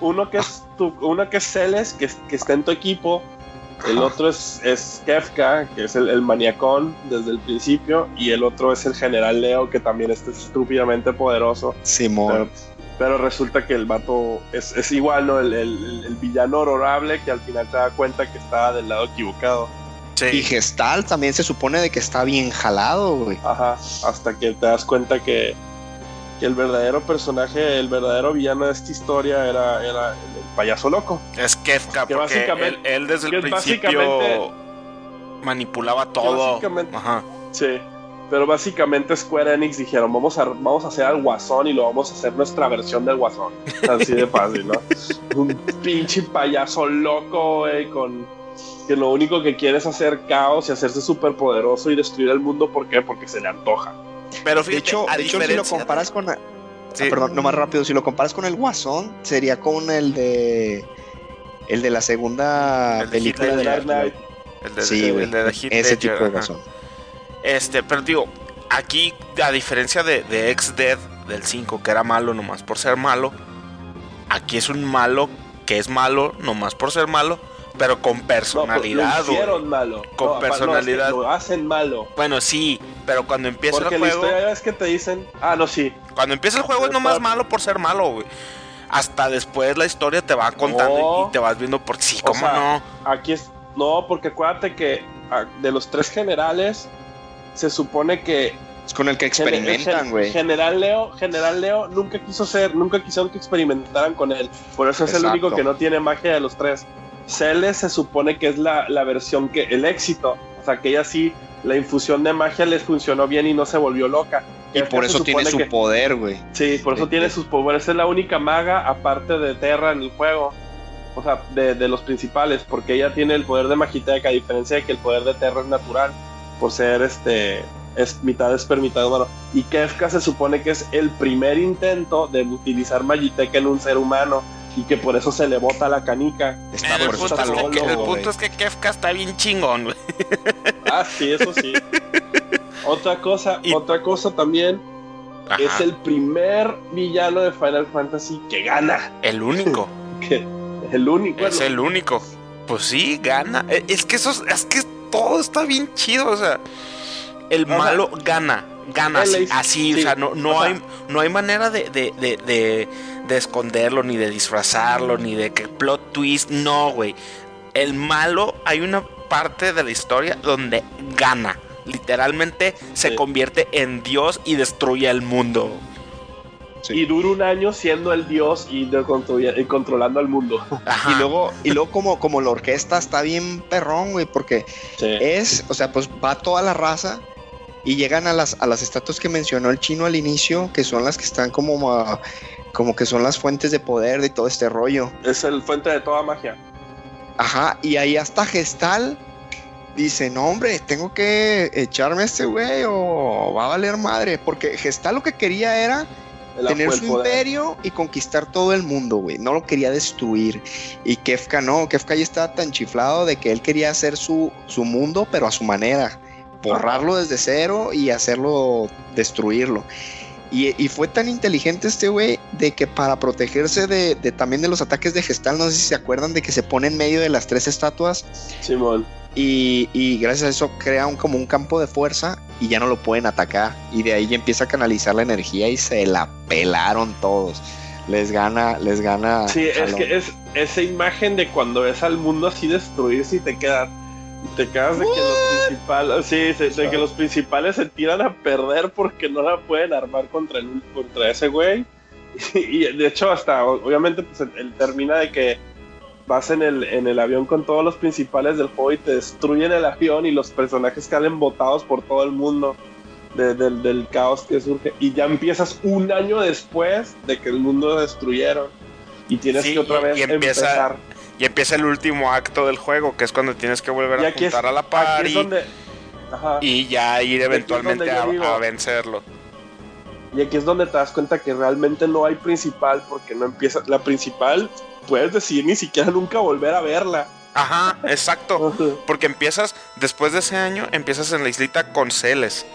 uno que es tu, uno que es Celes, que, que está en tu equipo, el otro es, es Kefka, que es el, el maniacón desde el principio, y el otro es el general Leo, que también está estúpidamente poderoso. Simón. Pero, pero resulta que el vato es, es igual, ¿no? El, el- el villano honorable que al final te da cuenta que estaba del lado equivocado. Y Sí. Gestal también se supone de que está bien jalado, güey. Ajá, hasta que te das cuenta que, que el verdadero personaje, el verdadero villano de esta historia era, era el, el payaso loco. Es Kefka, Que porque básicamente- él, él desde que el principio manipulaba todo. básicamente- Ajá. Sí. Pero básicamente Square Enix dijeron, vamos a, vamos a hacer al Guasón y lo vamos a hacer nuestra versión del Guasón. Así de fácil, ¿no? Un pinche payaso loco, güey, con... Que lo único que quiere es hacer caos y hacerse súper poderoso y destruir el mundo. ¿Por qué? Porque se le antoja. Pero De fíjate, hecho, a de hecho si lo comparas con. ah, Sí. perdón, nomás rápido, si lo comparas con el Guasón, sería con el de. El de la segunda El de película Heath de Dark la. Knight. el de, Sí, el de Ese Ledger, tipo de. Guasón. Este, pero digo, aquí, a diferencia de, de Ex-Dead del 5, que era malo nomás por ser malo, aquí es un malo que es malo nomás por ser malo, pero con No, personalidad, pues, lo hicieron malo. Con No, aparte, no, es que personalidad. lo hacen malo. Bueno, sí, pero cuando empieza Porque el la juego, historia es que te dicen, ah, no, sí. cuando empieza el juego es nomás está- malo por ser malo, güey. Hasta después la historia te va contando No. y te vas viendo por sí, O cómo sea, no. Aquí es. No, porque acuérdate que ah, de los tres generales, se supone que. Es con el que experimentan, güey. General Leo, General Leo nunca quiso ser, nunca quisieron que experimentaran con él. Por eso es el único que no tiene magia de los tres. Celes se supone que es la, la versión que. el éxito. O sea que ella sí, la infusión de magia les funcionó bien y no se volvió loca. Y por eso tiene su que- poder, güey. Sí, por eso tiene sus poderes. Es la única maga, aparte de Terra en el juego. O sea, de, de los principales, porque ella tiene el poder de Magitech, a diferencia de que el poder de Terra es natural, por ser este. Es mitad esper, mitad humano. Y Kefka se supone que es el primer intento de utilizar Magitech en un ser humano. Y que por eso se le bota la canica. Está, el por eso punto, está es que, loco, el punto es que Kefka está bien chingón, güey. Ah, sí, eso sí. otra cosa, Y- otra cosa también. Ajá, Es el primer villano de Final Fantasy que gana. el único. Que el único. Es el único. Pues sí, gana. Eh, Es que eso es, que todo está bien chido. O sea, el O sea, malo gana. Gana así, es- así, sí, o sea, no, no o sea- hay, no hay manera de, de, de, de- de esconderlo, ni de disfrazarlo, ni de que plot twist. No, güey. El malo, hay una parte de la historia donde gana. Literalmente se Sí. convierte en Dios y destruye el mundo. Sí. Y dura un año siendo el dios y, de control- y controlando al mundo. Ajá. Y luego, y luego como, como la orquesta está bien perrón, güey, porque es, o sea, pues va toda la raza y llegan a las, a las estatuas que mencionó el chino al inicio, que son las que están como, como que son las fuentes de poder de todo este rollo. Es el fuente de toda magia. Ajá, y ahí hasta Gestal dice, no hombre, tengo que echarme a este güey o va a valer madre, porque Gestal lo que quería era El, tener su imperio y conquistar todo el mundo, güey. No lo quería destruir. Y Kefka no, Kefka ya estaba tan chiflado de que él quería hacer su, su mundo, pero a su manera. Borrarlo desde cero y hacerlo, destruirlo. Y, y fue tan inteligente este güey de que para protegerse de, de también de los ataques de Gestal, no sé si se acuerdan de que se pone en medio de las tres estatuas Simón. y, y gracias a eso crea un, como un campo de fuerza y ya no lo pueden atacar. Y de ahí ya empieza a canalizar la energía y se la pelaron todos. Les gana, les gana. Sí, es que es esa imagen de cuando ves al mundo así destruirse y te quedas. Te quedas de que los principales. Sí, se- de que los principales se tiran a perder porque no la pueden armar contra, el, contra ese güey. Y, de hecho, hasta obviamente, pues él, termina de que vas en el, en el avión con todos los principales del juego y te destruyen el avión y los personajes salen botados por todo el mundo de- del, del caos que surge. Y ya empiezas un año después de que el mundo lo destruyeron. Y tienes Sí, que otra y- vez y empieza- empezar. Y empieza el último acto del juego, que es cuando tienes que volver a es, juntar a la aquí par es donde. Ajá. y ya ir eventualmente a, vencerlo. Y aquí es donde te das cuenta que realmente no hay principal, porque no empieza. La principal, puedes decidir ni siquiera nunca volver a verla. Ajá, exacto. Porque empiezas, después de ese año, empiezas en la islita con Celes.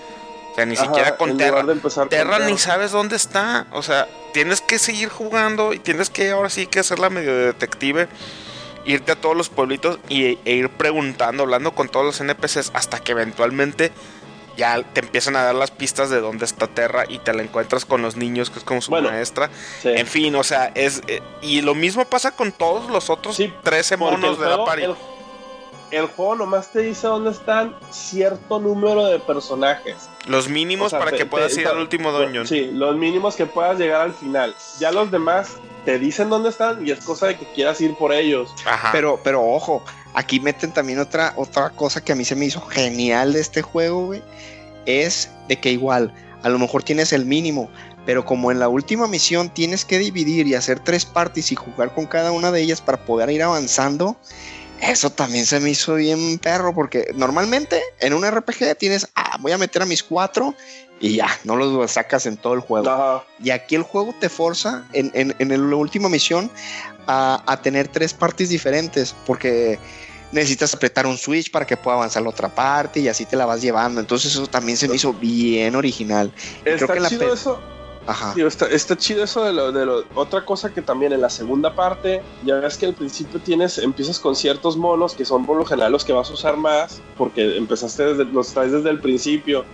O sea, ni Ajá, siquiera con Terra. Terra ni sabes dónde está. O sea, tienes que seguir jugando y tienes que ahora sí que hacerla medio de detective. Irte a todos los pueblitos y, e ir preguntando, hablando con todos los NPCs hasta que eventualmente ya te empiezan a dar las pistas de dónde está Terra y te la encuentras con los niños, que es como su Bueno, maestra. Sí. En fin, o sea, es. eh, y lo mismo pasa con todos los otros Sí, 13 Porque monos de la pari. el, el juego nomás te dice dónde están cierto número de personajes. Los mínimos O sea, para te- que puedas te- ir al último dungeon. Sí, los mínimos que puedas llegar al final. Ya los demás te dicen dónde están y es cosa de que quieras ir por ellos. Ajá. Pero, pero ojo, aquí meten también otra, otra cosa que a mí se me hizo genial de este juego, güey. Es de que igual, a lo mejor tienes el mínimo, pero como en la última misión tienes que dividir y hacer tres partes y jugar con cada una de ellas para poder ir avanzando, eso también se me hizo bien perro, porque normalmente en un RPG tienes, ah, voy a meter a mis cuatro y ya, no los sacas en todo el juego. Ajá. Y aquí el juego te forza en, en, en la última misión a, a tener tres partes diferentes, porque necesitas apretar un switch para que pueda avanzar la otra parte y así te la vas llevando. Entonces eso también se me hizo bien original. Está que chido eso. Ajá. Digo, está, está chido eso de lo, de lo. Otra cosa que también en la segunda parte, ya ves que al principio tienes, empiezas con ciertos monos que son por lo general los que vas a usar más, porque empezaste desde, los traes desde el principio.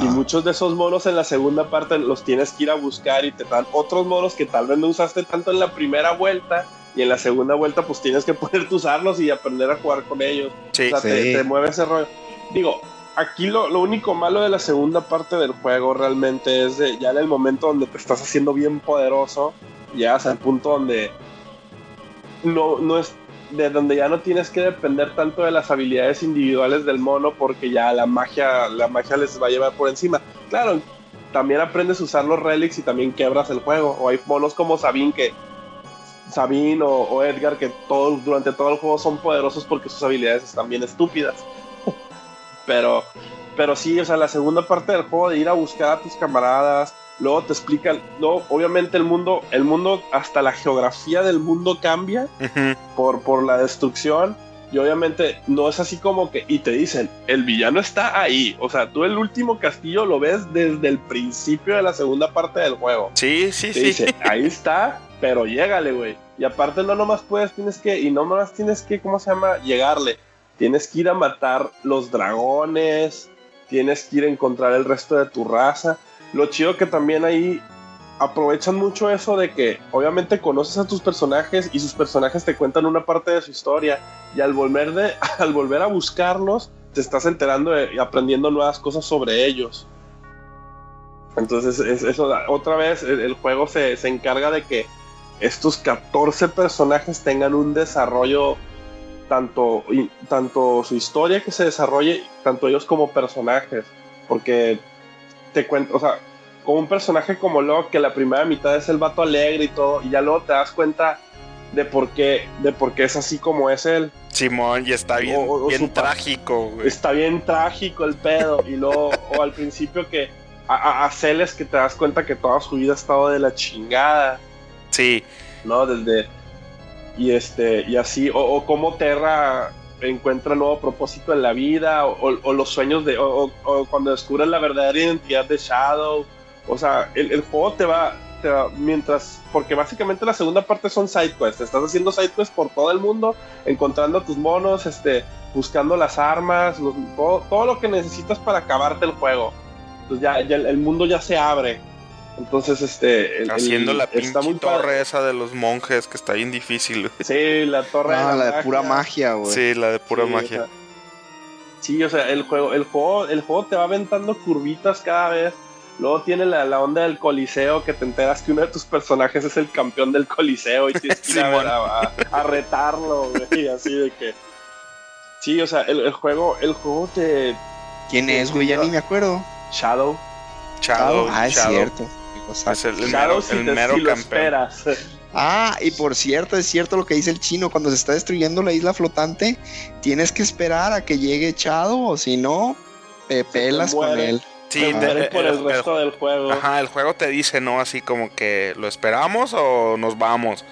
Y Ajá. muchos de esos monos en la segunda parte los tienes que ir a buscar y te dan otros monos que tal vez no usaste tanto en la primera vuelta. Y en la segunda vuelta, pues tienes que poderte usarlos y aprender a jugar con ellos. Sí. O sea, te, Sí. te mueve ese rollo. Digo, aquí lo, lo único malo de la segunda parte del juego realmente es de ya en el momento donde te estás haciendo bien poderoso, llegas al punto donde no, no es de donde ya no tienes que depender tanto de las habilidades individuales del mono porque ya la magia la magia les va a llevar por encima. Claro, también aprendes a usar los relics y también quebras el juego. O hay monos como Sabine que Sabine o, o Edgar que todo, durante todo el juego son poderosos porque sus habilidades están bien estúpidas. pero, pero sí, o sea, la segunda parte del juego de ir a buscar a tus camaradas, luego te explican, luego obviamente el mundo, el mundo, hasta la geografía del mundo cambia por, por la destrucción. Y obviamente no es así como que, y te dicen, el villano está ahí. O sea, tú el último castillo lo ves desde el principio de la segunda parte del juego. Sí, sí, Te sí. dice, ahí está, pero llégale, güey. Y aparte no nomás puedes, tienes que, y no nomás tienes que, ¿cómo se llama? Llegarle. Tienes que ir a matar los dragones, tienes que ir a encontrar el resto de tu raza. Lo chido que también ahí aprovechan mucho eso de que obviamente conoces a tus personajes y sus personajes te cuentan una parte de su historia y al volver, de, al volver a buscarlos te estás enterando y aprendiendo nuevas cosas sobre ellos. Entonces, es- eso otra vez el, juego se, se encarga de que estos 14 personajes tengan un desarrollo, tanto, tanto su historia que se desarrolle, tanto ellos como personajes. Porque te cuento, o sea, como un personaje como Locke, que la primera mitad es el vato alegre y todo, y ya luego te das cuenta de por qué, de por qué es así como es él. Simón, y está bien, O- o bien trágico, güey. Está bien trágico el pedo. Y luego, o al principio que a, a, a Celes que te das cuenta que toda su vida ha estado de la chingada, Sí, ¿no? Desde. Y este, y así, o, o cómo Terra encuentra nuevo propósito en la vida, o, los sueños de. O, cuando descubres la verdadera identidad de Shadow. O sea, el, juego te va, te va. Mientras. Porque básicamente la segunda parte son side quests. Estás haciendo side quests por todo el mundo, encontrando a tus monos, este, buscando las armas, todo, todo lo que necesitas para acabarte el juego. Entonces ya, el mundo ya se abre. Entonces, este. el- el- haciendo la está pinche muy torre esa de los monjes que está bien difícil, güey. Sí, la torre No, de la de pura magia, güey. Sí, la de pura Sí, magia. o sea, sí, o sea, el juego, el juego, el juego te va aventando curvitas cada vez. Luego tiene la, la onda del coliseo que te enteras que uno de tus personajes es el campeón del coliseo y tienes que ir a, ver- a- a- a retarlo, güey, así de que. Sí, o sea, el, el juego, el juego te. ¿Quién es, güey? Ya ni me acuerdo. Shadow. Shadow, ah, es Shadow. cierto. O sea, Es el, mero, si, el te, mero si lo campeón. esperas. Ah, y por cierto, es cierto lo que dice el chino, cuando se está destruyendo la isla flotante, tienes que esperar a que llegue Chado, o si no, te pelas con él. Sí, Te te- mueres por el, el- resto del juego. Ajá, el juego te dice, ¿no? Así como que lo esperamos o nos vamos.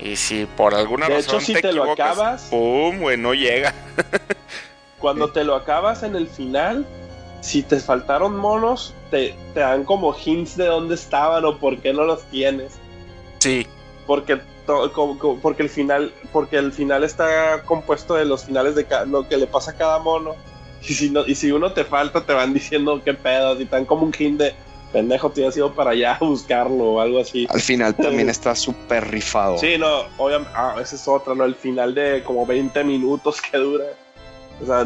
Y si por alguna De razón hecho, si te, te lo equivocas, acabas- pum, güey, no llega. Cuando te lo acabas en el final, si te faltaron monos, te, te dan como hints de dónde estaban o por qué no los tienes. Sí, Porque, to- co- co- porque el final porque el final está compuesto de los finales de lo que le pasa a cada mono. Y si, no, y si uno te falta, te van diciendo qué pedo. Y te dan como un hint de pendejo, te has ido para allá a buscarlo o algo así. Al final también está súper rifado. Sí, no, obviamente, ah, esa es otra, ¿no? El final de como 20 minutos que dura. O sea,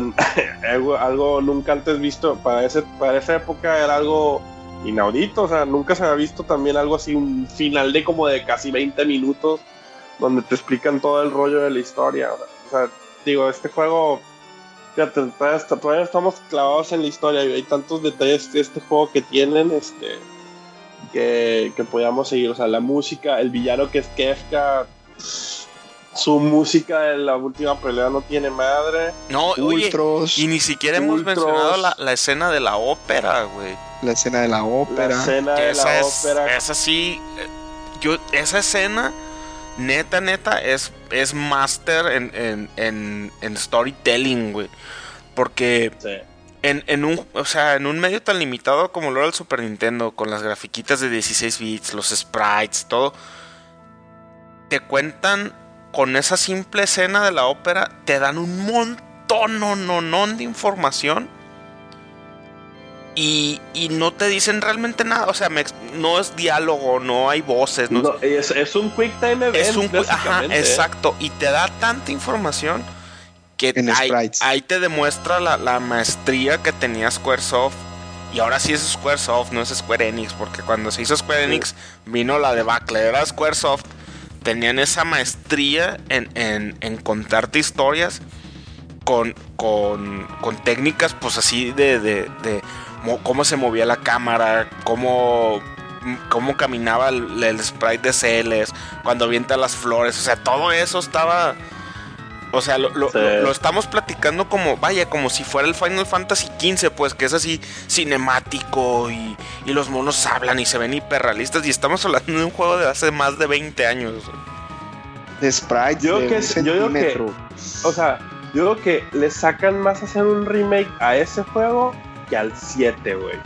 algo, nunca antes visto, para, ese, para esa época era algo inaudito, o sea, nunca se había visto también algo así, un final de como de casi 20 minutos, donde te explican todo el rollo de la historia. O sea, digo, este juego, fíjate, todavía estamos clavados en la historia y hay tantos detalles de este juego que tienen, este que, que podíamos seguir. O sea, la música, el villano que es Kefka, su música de la última pelea no tiene madre. no, oye, Ultros, y ni siquiera hemos mencionado la, la escena de la ópera, güey. la escena de la La ópera. escena Que de esa la es, ópera. esa sí, eh, yo, esa escena, neta, neta, es, es master en, en, en, en storytelling, güey. Porque Sí. en, en, un, o sea, en un medio tan limitado como lo era el Super Nintendo, con las grafiquitas de 16 bits, los sprites, todo, te cuentan con esa simple escena de la ópera, te dan un montón, no, de información. Y, y, no te dicen realmente nada, o sea, me, no es diálogo, no hay voces. No, no es, es, un quick time event. Es un, ajá, exacto, y te da tanta información que ahí, ahí, te demuestra la, la, maestría que tenía Squaresoft. Y ahora sí es Squaresoft, no es Square Enix, porque cuando se hizo Square Enix vino la debacle, era Squaresoft. Tenían esa maestría en, en, en contarte historias con, con, con, técnicas, pues así de, de, de, cómo se movía la cámara, cómo, cómo caminaba el, sprite de Celes, cuando avienta las flores, o sea, todo eso estaba o sea, lo, lo, lo, estamos platicando como, vaya, como si fuera el Final Fantasy XV, pues, que es así cinemático y, y los monos hablan y se ven hiperrealistas. Y estamos hablando de un juego de hace más de 20 años. De sprites, yo de que, un yo digo que, o sea, yo creo que le sacan más hacer un remake a ese juego que al 7, güey.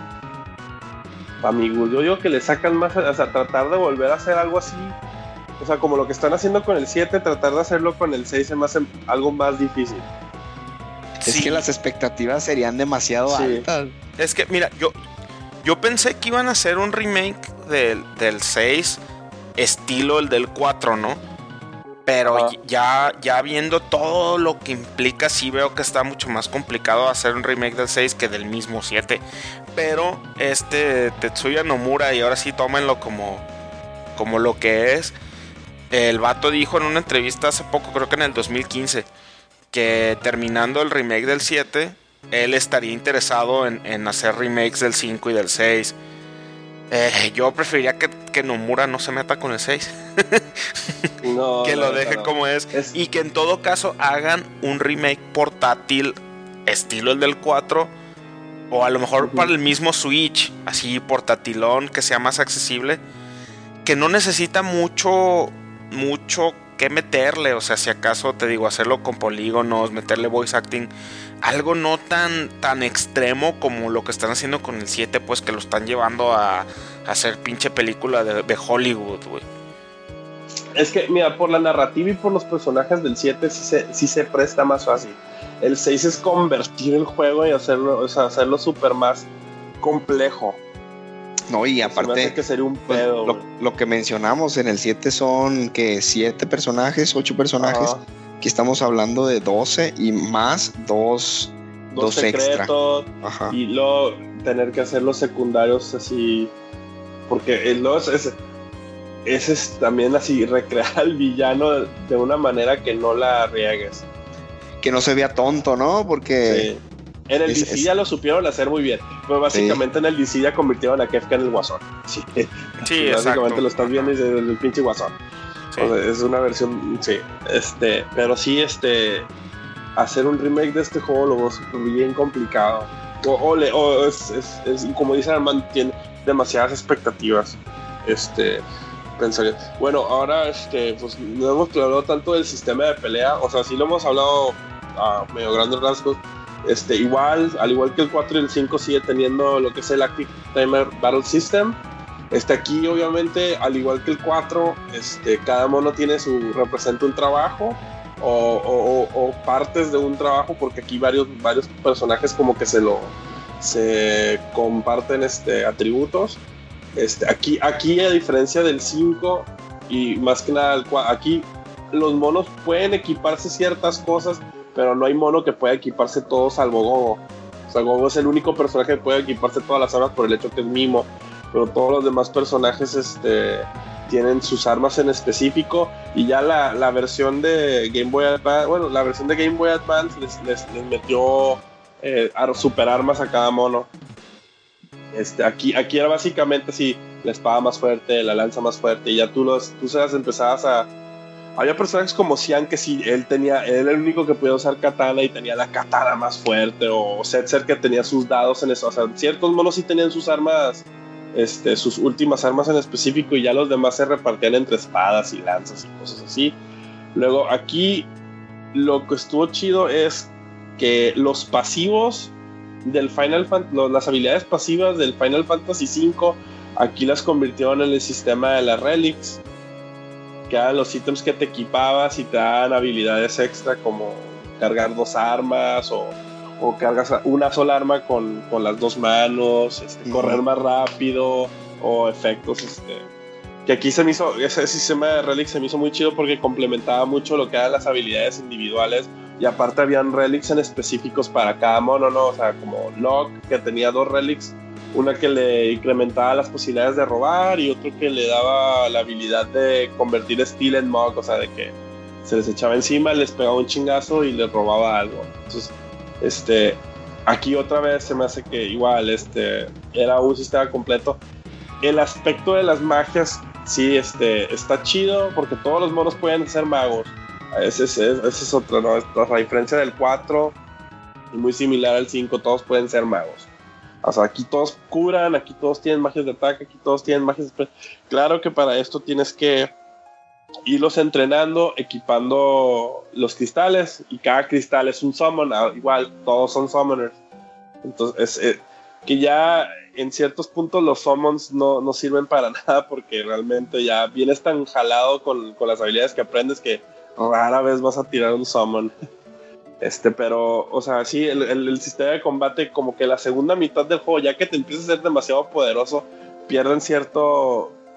Amigo, yo digo que le sacan más, o sea, tratar de volver a hacer algo así o sea, como lo que están haciendo con el 7, tratar de hacerlo con el 6 se me hace algo más difícil. Es Sí. que las expectativas serían demasiado Sí. altas. Es que, mira, yo, yo pensé que iban a hacer un remake del, del 6, estilo el del 4, ¿no? Pero ya, ya viendo todo lo que implica, sí veo que está mucho más complicado hacer un remake del 6 que del mismo 7. Pero este Tetsuya Nomura, y ahora sí tómenlo como, como lo que es. El vato dijo en una entrevista hace poco, creo que en el 2015, que terminando el remake del 7, él estaría interesado en, en hacer remakes del 5 y del 6. Eh, yo preferiría que, que Nomura no se meta con el 6. No, que no, lo deje no. como es. Es- Y que en todo caso hagan un remake portátil estilo el del 4. O a lo mejor para el mismo Switch, así portatilón, que sea más accesible. Que no necesita mucho, mucho que meterle. O sea, si acaso te digo, hacerlo con polígonos, meterle voice acting. Algo no tan, tan extremo como lo que están haciendo con el 7, pues que lo están llevando a, hacer pinche película de, de Hollywood, güey. Es que, mira, por la narrativa y por los personajes del 7 sí se, sí se presta más fácil. El 6 es convertir el juego y hacerlo, o sea, hacerlo súper más complejo. No, y aparte, que sería un pues, pedo. lo, güey. lo que mencionamos en el 7 son que 7 personajes, 8 personajes. Ajá. Aquí estamos hablando de 12 y más 2 Dos dos extra. secretos Ajá. y luego tener que hacer los secundarios así. Porque 2 es, es, es también así, recrear al villano de una manera que no la riegues. Que no se vea tonto, ¿no? Porque Sí. En el es- DC es- ya lo supieron hacer muy bien. Pues básicamente en el DC ya convirtieron a Kefka en el guasón. Sí, Sí, básicamente exacto. lo estás viendo y dices, el pinche guasón. Sí. O sea, es una versión, sí. Este, pero sí, este, hacer un remake de este juego lo veo bien complicado. O, o le- o es, es- es- como dice Armand, tiene demasiadas expectativas. Este, pensaría. Bueno, ahora, este, pues no hemos hablado tanto del sistema de pelea. O sea, sí lo hemos hablado a medio grandes rasgos. Este, igual, al igual que el 4 y el 5 sigue teniendo lo que es el Active Timer Battle System. Este aquí, obviamente, al igual que el 4, este, cada mono tiene su. representa un trabajo o, o- o- partes de un trabajo, porque aquí varios, varios personajes como que se lo. se comparten este, atributos. Este, aquí, aquí, a diferencia del 5, y más que nada el 4, aquí los monos pueden equiparse ciertas cosas, pero no hay mono que pueda equiparse todo salvo Gogo. O sea, Gogo es el único personaje que puede equiparse todas las armas por el hecho que es mimo pero todos los demás personajes este, tienen sus armas en específico y ya la, la versión de Game Boy Advance, bueno, la versión de Game Boy Advance les, les- metió eh, super armas a cada mono. Este, aquí, aquí era básicamente así, la espada más fuerte, la lanza más fuerte, y ya tú, los, tú se las empezabas a... Había personajes como Xian que sí, él tenía, él era el único que podía usar katana y tenía la katana más fuerte, o Setzer que tenía sus dados en eso, o sea, ciertos monos sí tenían sus armas este, sus últimas armas en específico y ya los demás se repartían entre espadas y lanzas y cosas así. Luego aquí lo que estuvo chido es que los pasivos del Final Fantasy, las habilidades pasivas del Final Fantasy V, aquí las convirtieron en el sistema de las relics, que eran los ítems que te equipabas y te dan habilidades extra como cargar dos armas o, o cargas una sola arma con, con las dos manos, este, correr más rápido o efectos este, que aquí se me hizo, ese sistema de relics se me hizo muy chido porque complementaba mucho lo que eran las habilidades individuales y aparte habían relics en específicos para cada mono, ¿no? O sea, como Locke, que tenía dos relics, una que le incrementaba las posibilidades de robar y otro que le daba la habilidad de convertir Steel en Mog, o sea, de que se les echaba encima, les pegaba un chingazo y les robaba algo. Entonces, este, aquí otra vez se me hace que igual, este, era un sistema completo. El aspecto de las magias, sí, este, está chido porque todos los monos pueden ser magos. Ese es, ese es otro, ¿no? La diferencia del 4 y muy similar al 5, todos pueden ser magos. O sea, aquí todos curan, aquí todos tienen magias de ataque, aquí todos tienen magias de... Claro que para esto tienes que irlos entrenando, equipando los cristales, y cada cristal es un summon, ah, igual, todos son summoners. Entonces, eh, que ya en ciertos puntos los summons no, no, sirven para nada porque realmente ya vienes tan jalado con, con las habilidades que aprendes que rara vez vas a tirar un summon. Este, pero, o sea, sí, el, el, sistema de combate, como que la segunda mitad del juego, ya que te empieza a ser demasiado poderoso, pierden cierta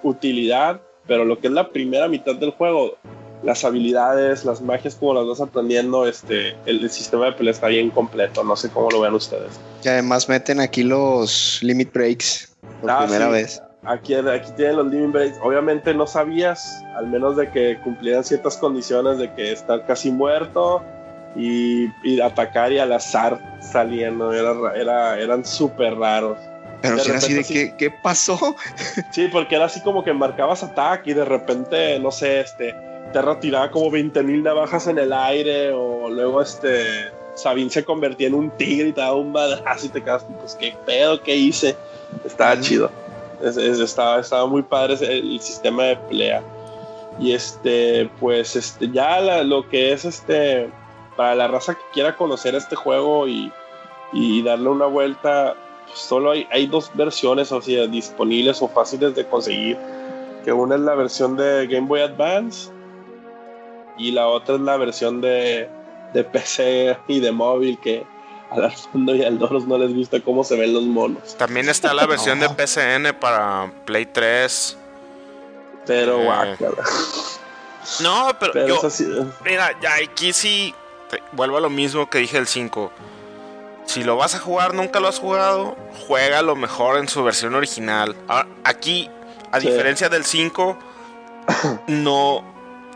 utilidad, pero lo que es la primera mitad del juego, las habilidades, las magias, como las vas aprendiendo, este, el, el, sistema de pelea está bien completo, no sé cómo lo vean ustedes. Y además meten aquí los limit breaks por ah, primera sí. vez. Aquí, aquí tienen los limit breaks. Obviamente no sabías, al menos de que cumplieran ciertas condiciones de que estar casi muerto y, y atacar y al azar saliendo. Era, era, eran súper raros. Pero si era así de ¿qué, ¿qué pasó? sí, porque era así como que marcabas ataque y de repente, no sé, este, te retiraba como 20 mil navajas en el aire o luego este... Sabine se convertía en un tigre y te daba un madrazo y te quedas, pues qué pedo, qué hice. Estaba mm. chido. Es, es, estaba, estaba muy padre el, el, sistema de pelea. Y este, pues este, ya la, lo que es este, para la raza que quiera conocer este juego y, y darle una vuelta, pues solo hay, hay, dos versiones, o sea, disponibles o fáciles de conseguir. Que una es la versión de Game Boy Advance y la otra es la versión de, de PC y de móvil que al fondo y al Doros no les gusta cómo se ven los monos. También está la versión de PCN para Play 3. Pero eh, guácala. No, pero, pero yo, mira, ya aquí sí vuelvo a lo mismo que dije del 5. Si lo vas a jugar, nunca lo has jugado, juega lo mejor en su versión original. Ahora, aquí, a sí. diferencia del 5, no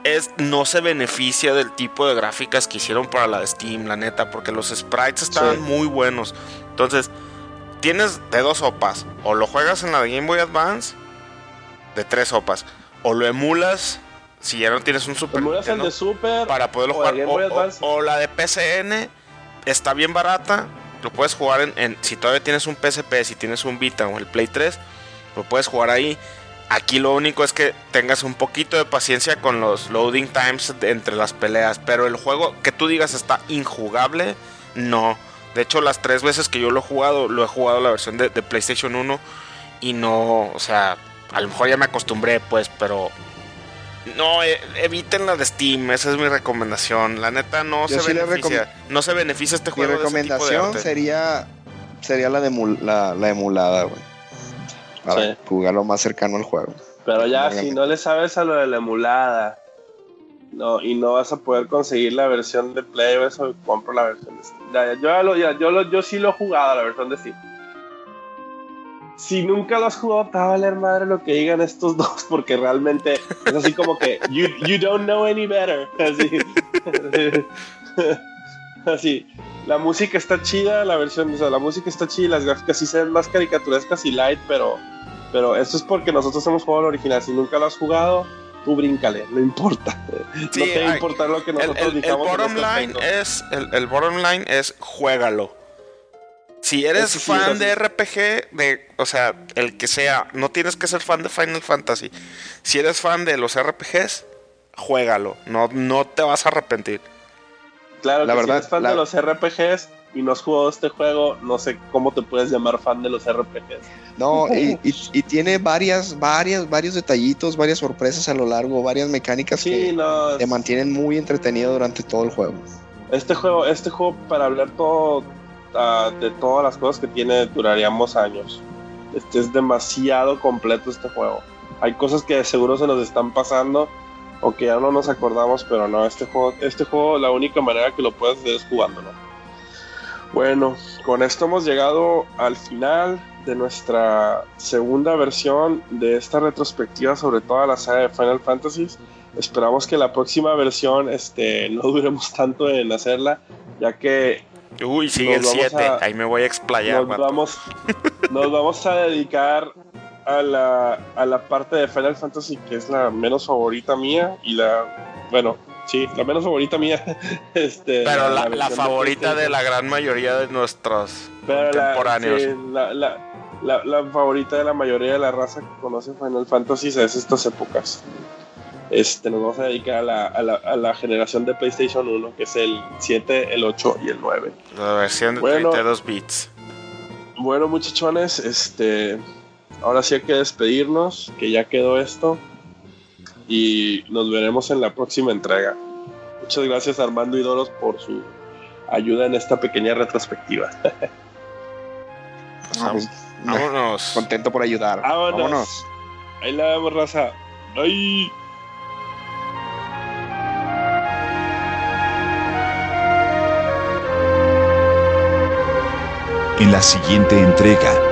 es no se beneficia del tipo de gráficas que hicieron para la de Steam, la neta, porque los sprites estaban sí. muy buenos. Entonces, tienes de dos sopas, o lo juegas en la de Game Boy Advance de tres sopas, o lo emulas si ya no tienes un Super Nintendo, de Super para poderlo jugar o, o, o, la de PCN está bien barata lo puedes jugar en, en, si todavía tienes un PSP si tienes un Vita o el Play 3 lo puedes jugar ahí. Aquí lo único es que tengas un poquito de paciencia con los loading times de, entre las peleas pero el juego que tú digas está injugable no. De hecho las tres veces que yo lo he jugado lo he jugado la versión de, de PlayStation 1 y no o sea a lo mejor ya me acostumbré pues pero no, eh, eviten la de Steam, esa es mi recomendación. La neta no Yo se sí beneficia. No se beneficia este juego. Mi recomendación de sería sería la, de la, la emulada, güey. Para sí. jugarlo más cercano al juego. Pero ya, si no le sabes a lo de la emulada no, y no vas a poder conseguir la versión de Play o eso, compro la versión de Steam. Ya, ya, yo, ya, yo, lo, yo sí lo he jugado, la versión de Steam si nunca lo has jugado, te va a valer madre lo que digan estos dos, porque realmente es así como que you, you don't know any better. Así. así. La música está chida, la versión, o sea, la música está chida, las gráficas sí se ven más caricaturescas y light, pero, pero eso es porque nosotros hemos jugado el original. Si nunca lo has jugado, tú bríncale, no importa. Sí, no te va a importar lo que nosotros el, el, digamos. El bottom, line es, el, el bottom line es juégalo si eres es fan de RPG, de, o sea, el que sea, no tienes que ser fan de Final Fantasy. Si eres fan de los RPGs, juégalo, no, no te vas a arrepentir. Claro, la verdad, si eres fan la... de los RPGs, y no has jugado este juego, no sé cómo te puedes llamar fan de los RPGs. No, y, y- y tiene varias, varias, varios detallitos, varias sorpresas a lo largo, varias mecánicas Sí, que no. te mantienen muy entretenido durante todo el juego. Este juego, este juego para hablar todo de todas las cosas que tiene duraríamos años. Este es demasiado completo este juego. Hay cosas que de seguro se nos están pasando o que ya no nos acordamos, pero no, este juego, este juego la única manera que lo puedes hacer es jugándolo. Bueno, con esto hemos llegado al final de nuestra segunda versión de esta retrospectiva sobre toda la saga de Final Fantasy. Esperamos que la próxima versión este, no duremos tanto en hacerla, ya que Uy, sigue el Nos vamos 7. a- Ahí me voy a explayar, nos vamos, nos vamos a dedicar a la, a la parte de Final Fantasy que es la menos favorita mía y la, bueno, sí, la menos favorita mía. Este, Pero la, la favorita de la gran mayoría de nuestros Pero contemporáneos. sí, la, la- la- la favorita de la mayoría de la raza que conoce Final Fantasy es estas épocas. Este, nos vamos a dedicar a la, a la- a la generación de PlayStation 1, que es el 7, el 8 y el 9. La versión de Bueno. 32 bits. Bueno, muchachones, este, ahora sí hay que despedirnos, que ya quedó esto. Y nos veremos en la próxima entrega. Muchas gracias Armando y Doros por su ayuda en esta pequeña retrospectiva. Pues Vámonos. contento por ayudar. Vámonos. Vámonos. Ahí la vemos, raza. Ay. En la siguiente entrega